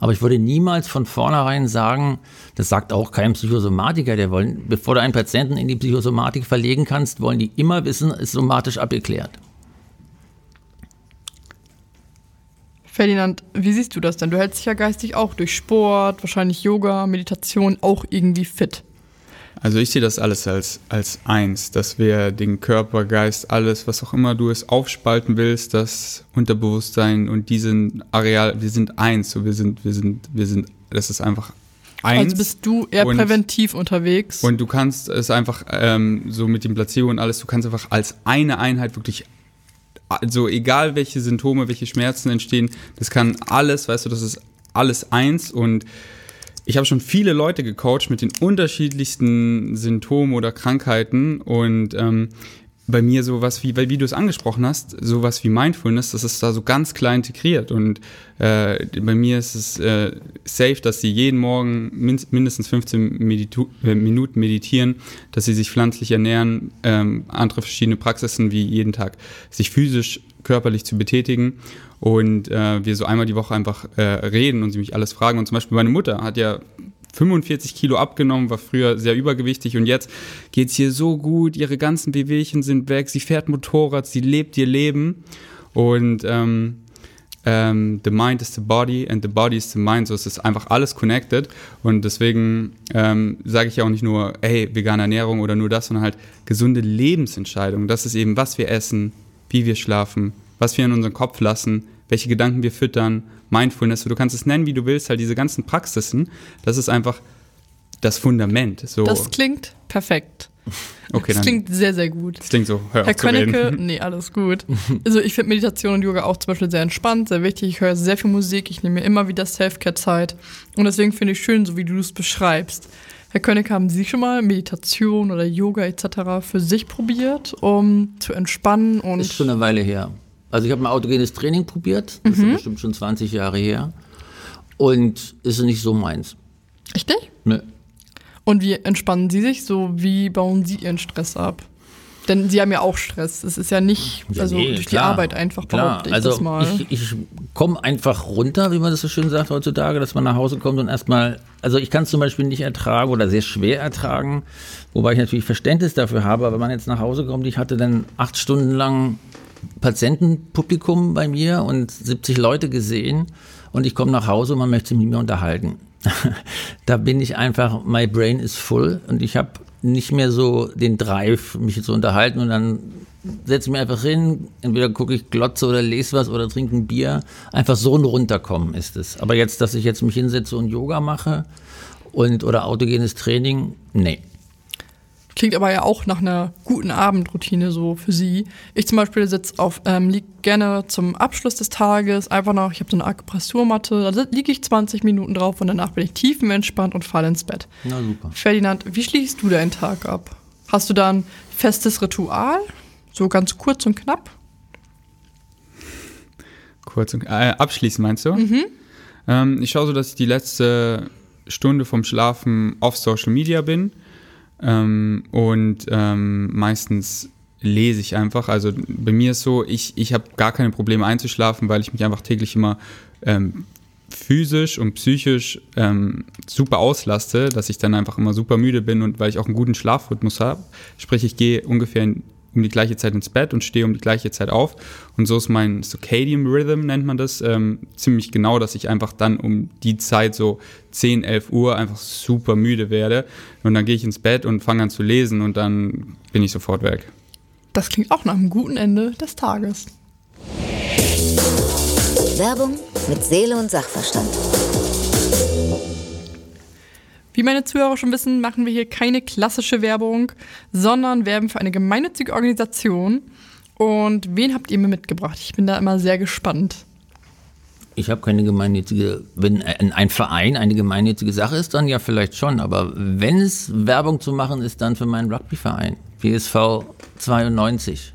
Aber ich würde niemals von vornherein sagen, das sagt auch kein Psychosomatiker, der wollen, bevor du einen Patienten in die Psychosomatik verlegen kannst, wollen die immer wissen, ist somatisch abgeklärt. Ferdinand, wie siehst du das denn? Du hältst dich ja geistig auch durch Sport, wahrscheinlich Yoga, Meditation auch irgendwie fit. Also ich sehe das alles als, als eins, dass wir den Körper, Geist, alles, was auch immer du es aufspalten willst, das Unterbewusstsein und diesen Areal, wir sind eins, so wir sind, wir sind, wir sind, das ist einfach eins. Also bist du eher und, präventiv unterwegs. Und du kannst es einfach ähm, so mit dem Placebo und alles, du kannst einfach als eine Einheit wirklich also egal welche Symptome, welche Schmerzen entstehen, das kann alles, weißt du, das ist alles eins. Und ich habe schon viele Leute gecoacht mit den unterschiedlichsten Symptomen oder Krankheiten. Und ähm, bei mir sowas wie, weil wie du es angesprochen hast, sowas wie Mindfulness, das ist da so ganz klar integriert. Und äh, bei mir ist es äh, safe, dass sie jeden Morgen min mindestens 15 Meditu äh, Minuten meditieren, dass sie sich pflanzlich ernähren, ähm, andere verschiedene Praxisen wie jeden Tag sich physisch, körperlich zu betätigen und äh, wir so einmal die Woche einfach äh, reden und sie mich alles fragen. Und zum Beispiel meine Mutter hat ja 45 Kilo abgenommen, war früher sehr übergewichtig und jetzt geht es ihr so gut, ihre ganzen Bewegungen sind weg, sie fährt Motorrad, sie lebt ihr Leben. Und ähm, ähm, the mind is the body and the body is the mind, so es ist einfach alles connected. Und deswegen ähm, sage ich ja auch nicht nur, hey, vegane Ernährung oder nur das, sondern halt gesunde Lebensentscheidungen, das ist eben, was wir essen, wie wir schlafen, was wir in unseren Kopf lassen, welche Gedanken wir füttern, Mindfulness, du kannst es nennen, wie du willst, halt diese ganzen Praxisen, das ist einfach das Fundament. So. Das klingt perfekt. Okay, das klingt sehr, sehr gut. Das klingt so, hör Herr. Könnecke, nee, alles gut. Also ich finde Meditation und Yoga auch zum Beispiel sehr entspannt, sehr wichtig. Ich höre sehr viel Musik, ich nehme mir immer wieder Self-Care-Zeit. Und deswegen finde ich schön, so wie du es beschreibst. Herr König, haben Sie schon mal Meditation oder Yoga etc. für sich probiert, um zu entspannen und Ist schon eine Weile her. Also ich habe ein autogenes Training probiert, das ist bestimmt schon 20 Jahre her. Und ist nicht so meins. richtig? Nö. Und wie entspannen Sie sich? So, wie bauen Sie Ihren Stress ab? Denn Sie haben ja auch Stress. Es ist ja nicht Ja, also nee, durch klar, die Arbeit einfach, Klar, ich also das mal. ich, ich komme einfach runter, wie man das so schön sagt heutzutage, dass man nach Hause kommt und erstmal, also ich kann es zum Beispiel nicht ertragen oder sehr schwer ertragen, wobei ich natürlich Verständnis dafür habe, aber wenn man jetzt nach Hause kommt, ich hatte dann acht Stunden lang Patientenpublikum bei mir und 70 Leute gesehen und ich komme nach Hause und man möchte sich mit mir unterhalten. da bin ich einfach, my brain is full und ich habe nicht mehr so den Drive, mich zu unterhalten und dann setze ich mich einfach hin, entweder gucke ich Glotze oder lese was oder trinke ein Bier. Einfach so ein Runterkommen ist es. Aber jetzt, dass ich jetzt mich hinsetze und Yoga mache und oder autogenes Training, nee. Klingt aber ja auch nach einer guten Abendroutine so für Sie. Ich zum Beispiel sitze auf, ähm, liege gerne zum Abschluss des Tages einfach noch, ich habe so eine Akupressurmatte, da liege ich 20 Minuten drauf und danach bin ich tiefenentspannt und falle ins Bett. Na super. Ferdinand, wie schließt du deinen Tag ab? Hast du da ein festes Ritual? So ganz kurz und knapp? Kurz und, äh, abschließen meinst du? Ähm, ich schaue so, dass ich die letzte Stunde vom Schlafen auf Social Media bin ähm, und ähm, meistens lese ich einfach. Also bei mir ist so, ich, ich habe gar keine Probleme einzuschlafen, weil ich mich einfach täglich immer ähm, physisch und psychisch ähm, super auslaste, dass ich dann einfach immer super müde bin und weil ich auch einen guten Schlafrhythmus habe. Sprich, ich gehe ungefähr in, um die gleiche Zeit ins Bett und stehe um die gleiche Zeit auf. Und so ist mein Circadian Rhythm, nennt man das, ähm, ziemlich genau, dass ich einfach dann um die Zeit so 10, 11 Uhr einfach super müde werde. Und dann gehe ich ins Bett und fange an zu lesen und dann bin ich sofort weg. Das klingt auch nach einem guten Ende des Tages. Werbung mit Seele und Sachverstand. Wie meine Zuhörer schon wissen, machen wir hier keine klassische Werbung, sondern werben für eine gemeinnützige Organisation. Und wen habt ihr mir mitgebracht? Ich bin da immer sehr gespannt. Ich habe keine gemeinnützige, wenn ein ein Verein eine gemeinnützige Sache ist, dann ja vielleicht schon, aber wenn es Werbung zu machen ist, dann für meinen Rugbyverein, PSV 92.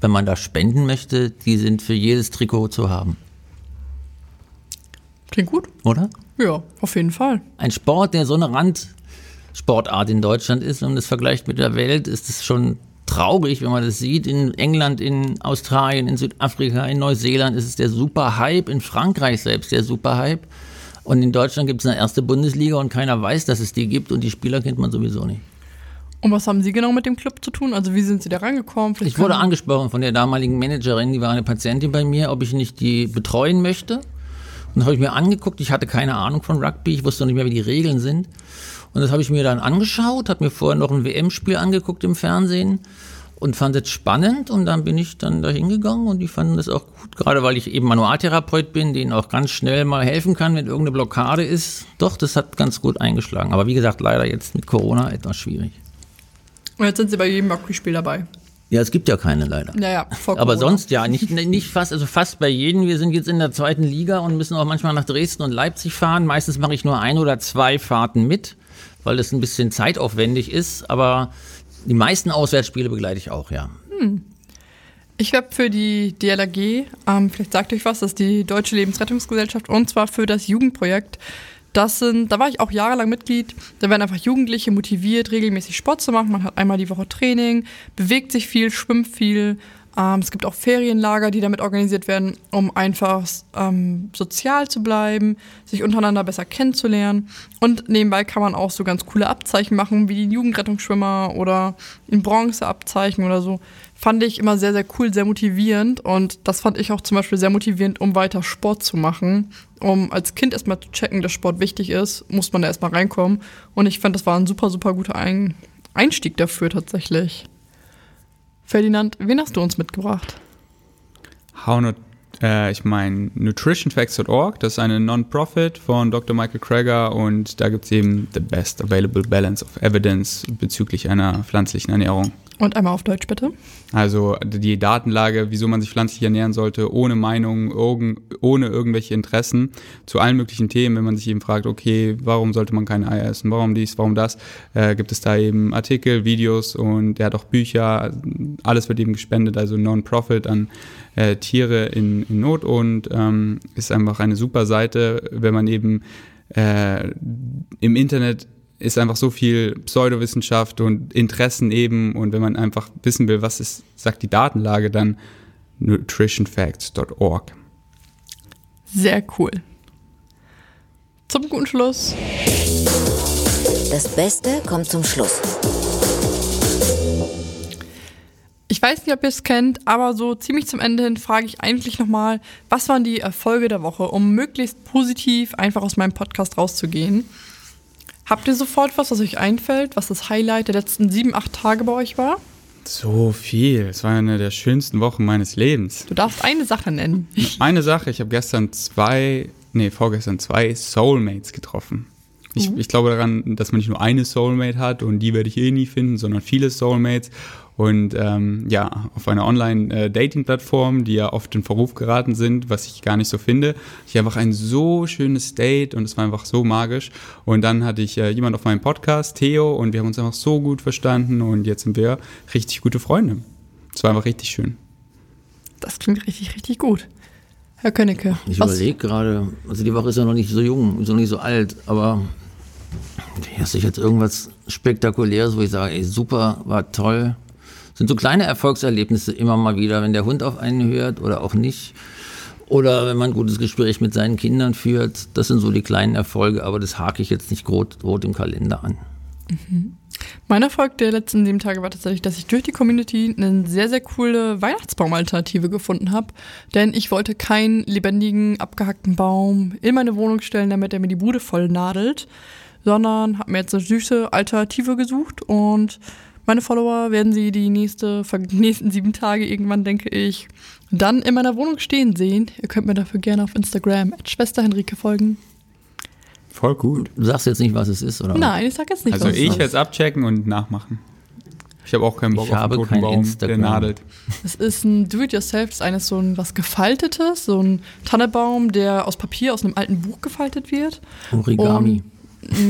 Wenn man da spenden möchte, die sind für jedes Trikot zu haben. Klingt gut. oder? Ja, auf jeden Fall. Ein Sport, der so eine Randsportart in Deutschland ist, wenn man das vergleicht mit der Welt, ist es schon traurig, wenn man das sieht. In England, in Australien, in Südafrika, in Neuseeland ist es der super Hype, in Frankreich selbst der super Hype. Und in Deutschland gibt es eine erste Bundesliga und keiner weiß, dass es die gibt und die Spieler kennt man sowieso nicht. Und was haben Sie genau mit dem Club zu tun? Also wie sind Sie da rangekommen? Vielleicht Ich wurde angesprochen von der damaligen Managerin, die war eine Patientin bei mir, ob ich nicht die betreuen möchte. Und habe ich mir angeguckt. Ich hatte keine Ahnung von Rugby, ich wusste noch nicht mehr, wie die Regeln sind. Und das habe ich mir dann angeschaut, habe mir vorher noch ein WM-Spiel angeguckt im Fernsehen und fand es spannend. Und dann bin ich dann da hingegangen und die fanden das auch gut, gerade weil ich eben Manualtherapeut bin, denen auch ganz schnell mal helfen kann, wenn irgendeine Blockade ist. Doch, das hat ganz gut eingeschlagen. Aber wie gesagt, leider jetzt mit Corona etwas schwierig. Und jetzt sind Sie bei jedem Rugby-Spiel dabei. Ja, es gibt ja keine leider. Naja, vor Aber sonst ja, nicht, nicht fast, also fast bei jedem. Wir sind jetzt in der zweiten Liga und müssen auch manchmal nach Dresden und Leipzig fahren. Meistens mache ich nur ein oder zwei Fahrten mit, weil das ein bisschen zeitaufwendig ist. Aber die meisten Auswärtsspiele begleite ich auch, ja. Ich werbe für die DLRG, ähm, vielleicht sagt euch was, das ist die Deutsche Lebensrettungsgesellschaft und zwar für das Jugendprojekt. Das sind, da war ich auch jahrelang Mitglied. Da werden einfach Jugendliche motiviert, regelmäßig Sport zu machen. Man hat einmal die Woche Training, bewegt sich viel, schwimmt viel. Ähm, es gibt auch Ferienlager, die damit organisiert werden, um einfach ähm, sozial zu bleiben, sich untereinander besser kennenzulernen. Und nebenbei kann man auch so ganz coole Abzeichen machen, wie die Jugendrettungsschwimmer oder in Bronzeabzeichen oder so. Fand ich immer sehr, sehr cool, sehr motivierend. Und das fand ich auch zum Beispiel sehr motivierend, um weiter Sport zu machen. Um als Kind erstmal zu checken, dass Sport wichtig ist, muss man da erstmal reinkommen. Und ich fand, das war ein super, super guter ein Einstieg dafür tatsächlich. Ferdinand, wen hast du uns mitgebracht? How not, äh, ich meine nutritionfacts.org, das ist eine Non-Profit von Dr. Michael Krager und da gibt es eben the best available balance of evidence bezüglich einer pflanzlichen Ernährung. Und einmal auf Deutsch bitte. Also die Datenlage, wieso man sich pflanzlich ernähren sollte, ohne Meinung, ohne irgendwelche Interessen zu allen möglichen Themen. Wenn man sich eben fragt, okay, warum sollte man keine Eier essen, warum dies, warum das, äh, gibt es da eben Artikel, Videos und er hat auch Bücher. Alles wird eben gespendet, also Non-Profit an äh, Tiere in, in Not und ähm, ist einfach eine super Seite, wenn man eben äh, im Internet ist einfach so viel Pseudowissenschaft und Interessen eben. Und wenn man einfach wissen will, was ist, sagt die Datenlage, dann nutritionfacts.org. Sehr cool. Zum guten Schluss. Das Beste kommt zum Schluss. Ich weiß nicht, ob ihr es kennt, aber so ziemlich zum Ende hin frage ich eigentlich nochmal, was waren die Erfolge der Woche, um möglichst positiv einfach aus meinem Podcast rauszugehen. Habt ihr sofort was, was euch einfällt, was das Highlight der letzten sieben, acht Tage bei euch war? So viel. Es war eine der schönsten Wochen meines Lebens. Du darfst eine Sache nennen. Eine Sache, ich habe gestern zwei, nee, vorgestern zwei Soulmates getroffen. Ich, ich glaube daran, dass man nicht nur eine Soulmate hat und die werde ich eh nie finden, sondern viele Soulmates. Und ähm, ja, auf einer Online-Dating-Plattform, die ja oft in Verruf geraten sind, was ich gar nicht so finde, ich einfach ein so schönes Date und es war einfach so magisch. Und dann hatte ich äh, jemand auf meinem Podcast, Theo, und wir haben uns einfach so gut verstanden und jetzt sind wir richtig gute Freunde. Es war einfach richtig schön. Das klingt richtig, richtig gut. Herr Könnecke. Ich was- überlege gerade, also die Woche ist ja noch nicht so jung, ist noch nicht so alt, aber hast du jetzt irgendwas Spektakuläres, wo ich sage, ey, super, war toll. Sind so kleine Erfolgserlebnisse immer mal wieder, wenn der Hund auf einen hört oder auch nicht. Oder wenn man ein gutes Gespräch mit seinen Kindern führt. Das sind so die kleinen Erfolge, aber das hake ich jetzt nicht rot, rot im Kalender an. Mein Erfolg der letzten sieben Tage war tatsächlich, dass ich durch die Community eine sehr, sehr coole Weihnachtsbaumalternative gefunden habe. Denn ich wollte keinen lebendigen, abgehackten Baum in meine Wohnung stellen, damit er mir die Bude voll nadelt, sondern habe mir jetzt eine süße Alternative gesucht und meine Follower werden sie die nächste, nächsten sieben Tage irgendwann, denke ich, dann in meiner Wohnung stehen sehen. Ihr könnt mir dafür gerne auf Instagram at Schwester Henrike folgen. Voll gut. Du sagst jetzt nicht, was es ist, oder? Nein, ich sag jetzt nicht, Also was es ich werde es abchecken und nachmachen. Ich habe auch keinen Bock Ich auf habe kein Baum, der Instagram. nadelt. Es ist ein Do-it-yourself, das ist so ein was Gefaltetes, so ein Tannebaum, der aus Papier aus einem alten Buch gefaltet wird. Origami. Und,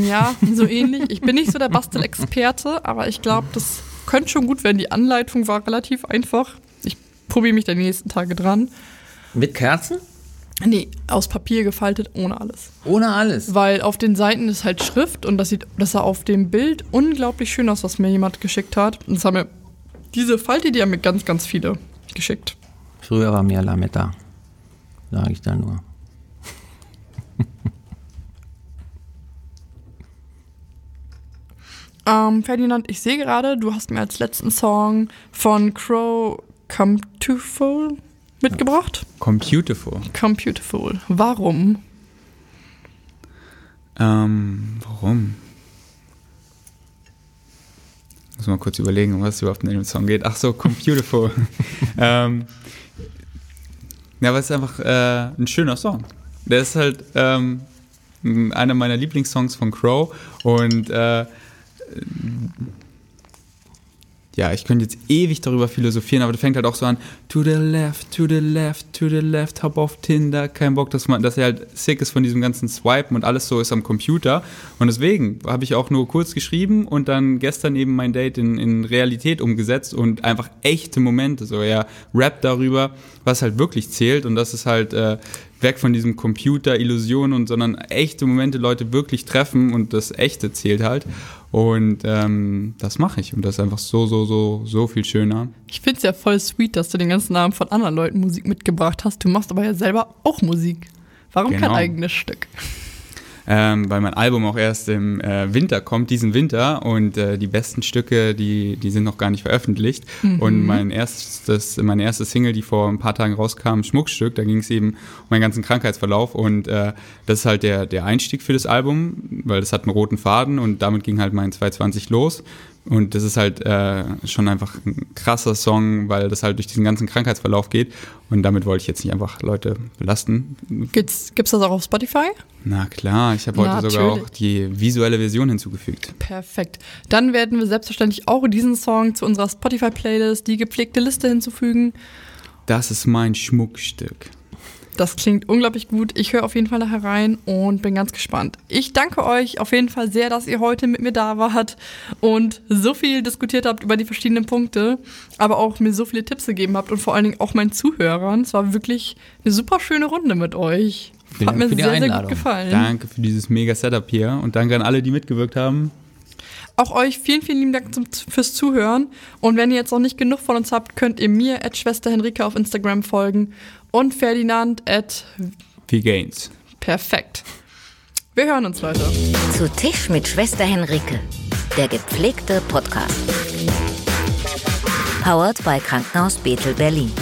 ja, so ähnlich. Ich bin nicht so der Bastelexperte, aber ich glaube, das könnte schon gut werden. Die Anleitung war relativ einfach. Ich probiere mich dann die nächsten Tage dran. Mit Kerzen? Nee, aus Papier gefaltet, ohne alles. Ohne alles. Weil auf den Seiten ist halt Schrift und das sieht, das sah auf dem Bild unglaublich schön aus, was mir jemand geschickt hat. Und das haben mir diese Falte, die haben mir ganz, ganz viele geschickt. Früher war mehr Lametta. Sage ich da nur. Ähm, Ferdinand, ich sehe gerade, du hast mir als letzten Song von Crow Come to Full mitgebracht. Computerful. Computerful. Warum? Ähm, warum? Muss mal kurz überlegen, um was es überhaupt in dem Song geht. Ach so, Computerful. ähm, ja, aber es ist einfach äh, ein schöner Song. Der ist halt ähm, einer meiner Lieblingssongs von Crow und äh, ja, ich könnte jetzt ewig darüber philosophieren, aber der fängt halt auch so an, to the left, to the left, to the left, hop auf Tinder, kein Bock, dass man, dass er halt sick ist von diesem ganzen Swipen und alles so ist am Computer. Und deswegen habe ich auch nur kurz geschrieben und dann gestern eben mein Date in, in Realität umgesetzt und einfach echte Momente, so er rappt darüber, was halt wirklich zählt und das ist halt äh, weg von diesem Computer-Illusion und sondern echte Momente Leute wirklich treffen und das Echte zählt halt. Und ähm, das mache ich und das ist einfach so, so, so, so viel schöner. Ich finde es ja voll sweet, dass du den ganzen Namen von anderen Leuten Musik mitgebracht hast. Du machst aber ja selber auch Musik. Warum Genau. kein eigenes Stück? Ähm, weil mein Album auch erst im äh, Winter kommt, diesen Winter. Und äh, die besten Stücke, die, die sind noch gar nicht veröffentlicht. Und mein erstes, meine erste Single, die vor ein paar Tagen rauskam, Schmuckstück, da ging es eben um meinen ganzen Krankheitsverlauf. Und äh, das ist halt der, der Einstieg für das Album, weil das hat einen roten Faden und damit ging halt mein 220 los. Und das ist halt äh, schon einfach ein krasser Song, weil das halt durch diesen ganzen Krankheitsverlauf geht. Und damit wollte ich jetzt nicht einfach Leute belasten. Gibt's, gibt's das auch auf Spotify? Na klar, ich habe heute sogar auch die visuelle Version hinzugefügt. Perfekt. Dann werden wir selbstverständlich auch diesen Song zu unserer Spotify-Playlist, die gepflegte Liste hinzufügen. Das ist mein Schmuckstück. Das klingt unglaublich gut. Ich höre auf jeden Fall nachher rein und bin ganz gespannt. Ich danke euch auf jeden Fall sehr, dass ihr heute mit mir da wart und so viel diskutiert habt über die verschiedenen Punkte, aber auch mir so viele Tipps gegeben habt und vor allen Dingen auch meinen Zuhörern. Es war wirklich eine super schöne Runde mit euch. Vielen Hat mir für die sehr, sehr gut Einladung. gefallen. Danke für dieses mega Setup hier und danke an alle, die mitgewirkt haben. Auch euch vielen, vielen lieben Dank zum, fürs Zuhören. Und wenn ihr jetzt noch nicht genug von uns habt, könnt ihr mir Schwester Henrike auf Instagram folgen und Ferdinand at Viel Gains. perfekt. Wir hören uns, Leute. Zu Tisch mit Schwester Henrike, der gepflegte Podcast. Powered bei Krankenhaus Bethel Berlin.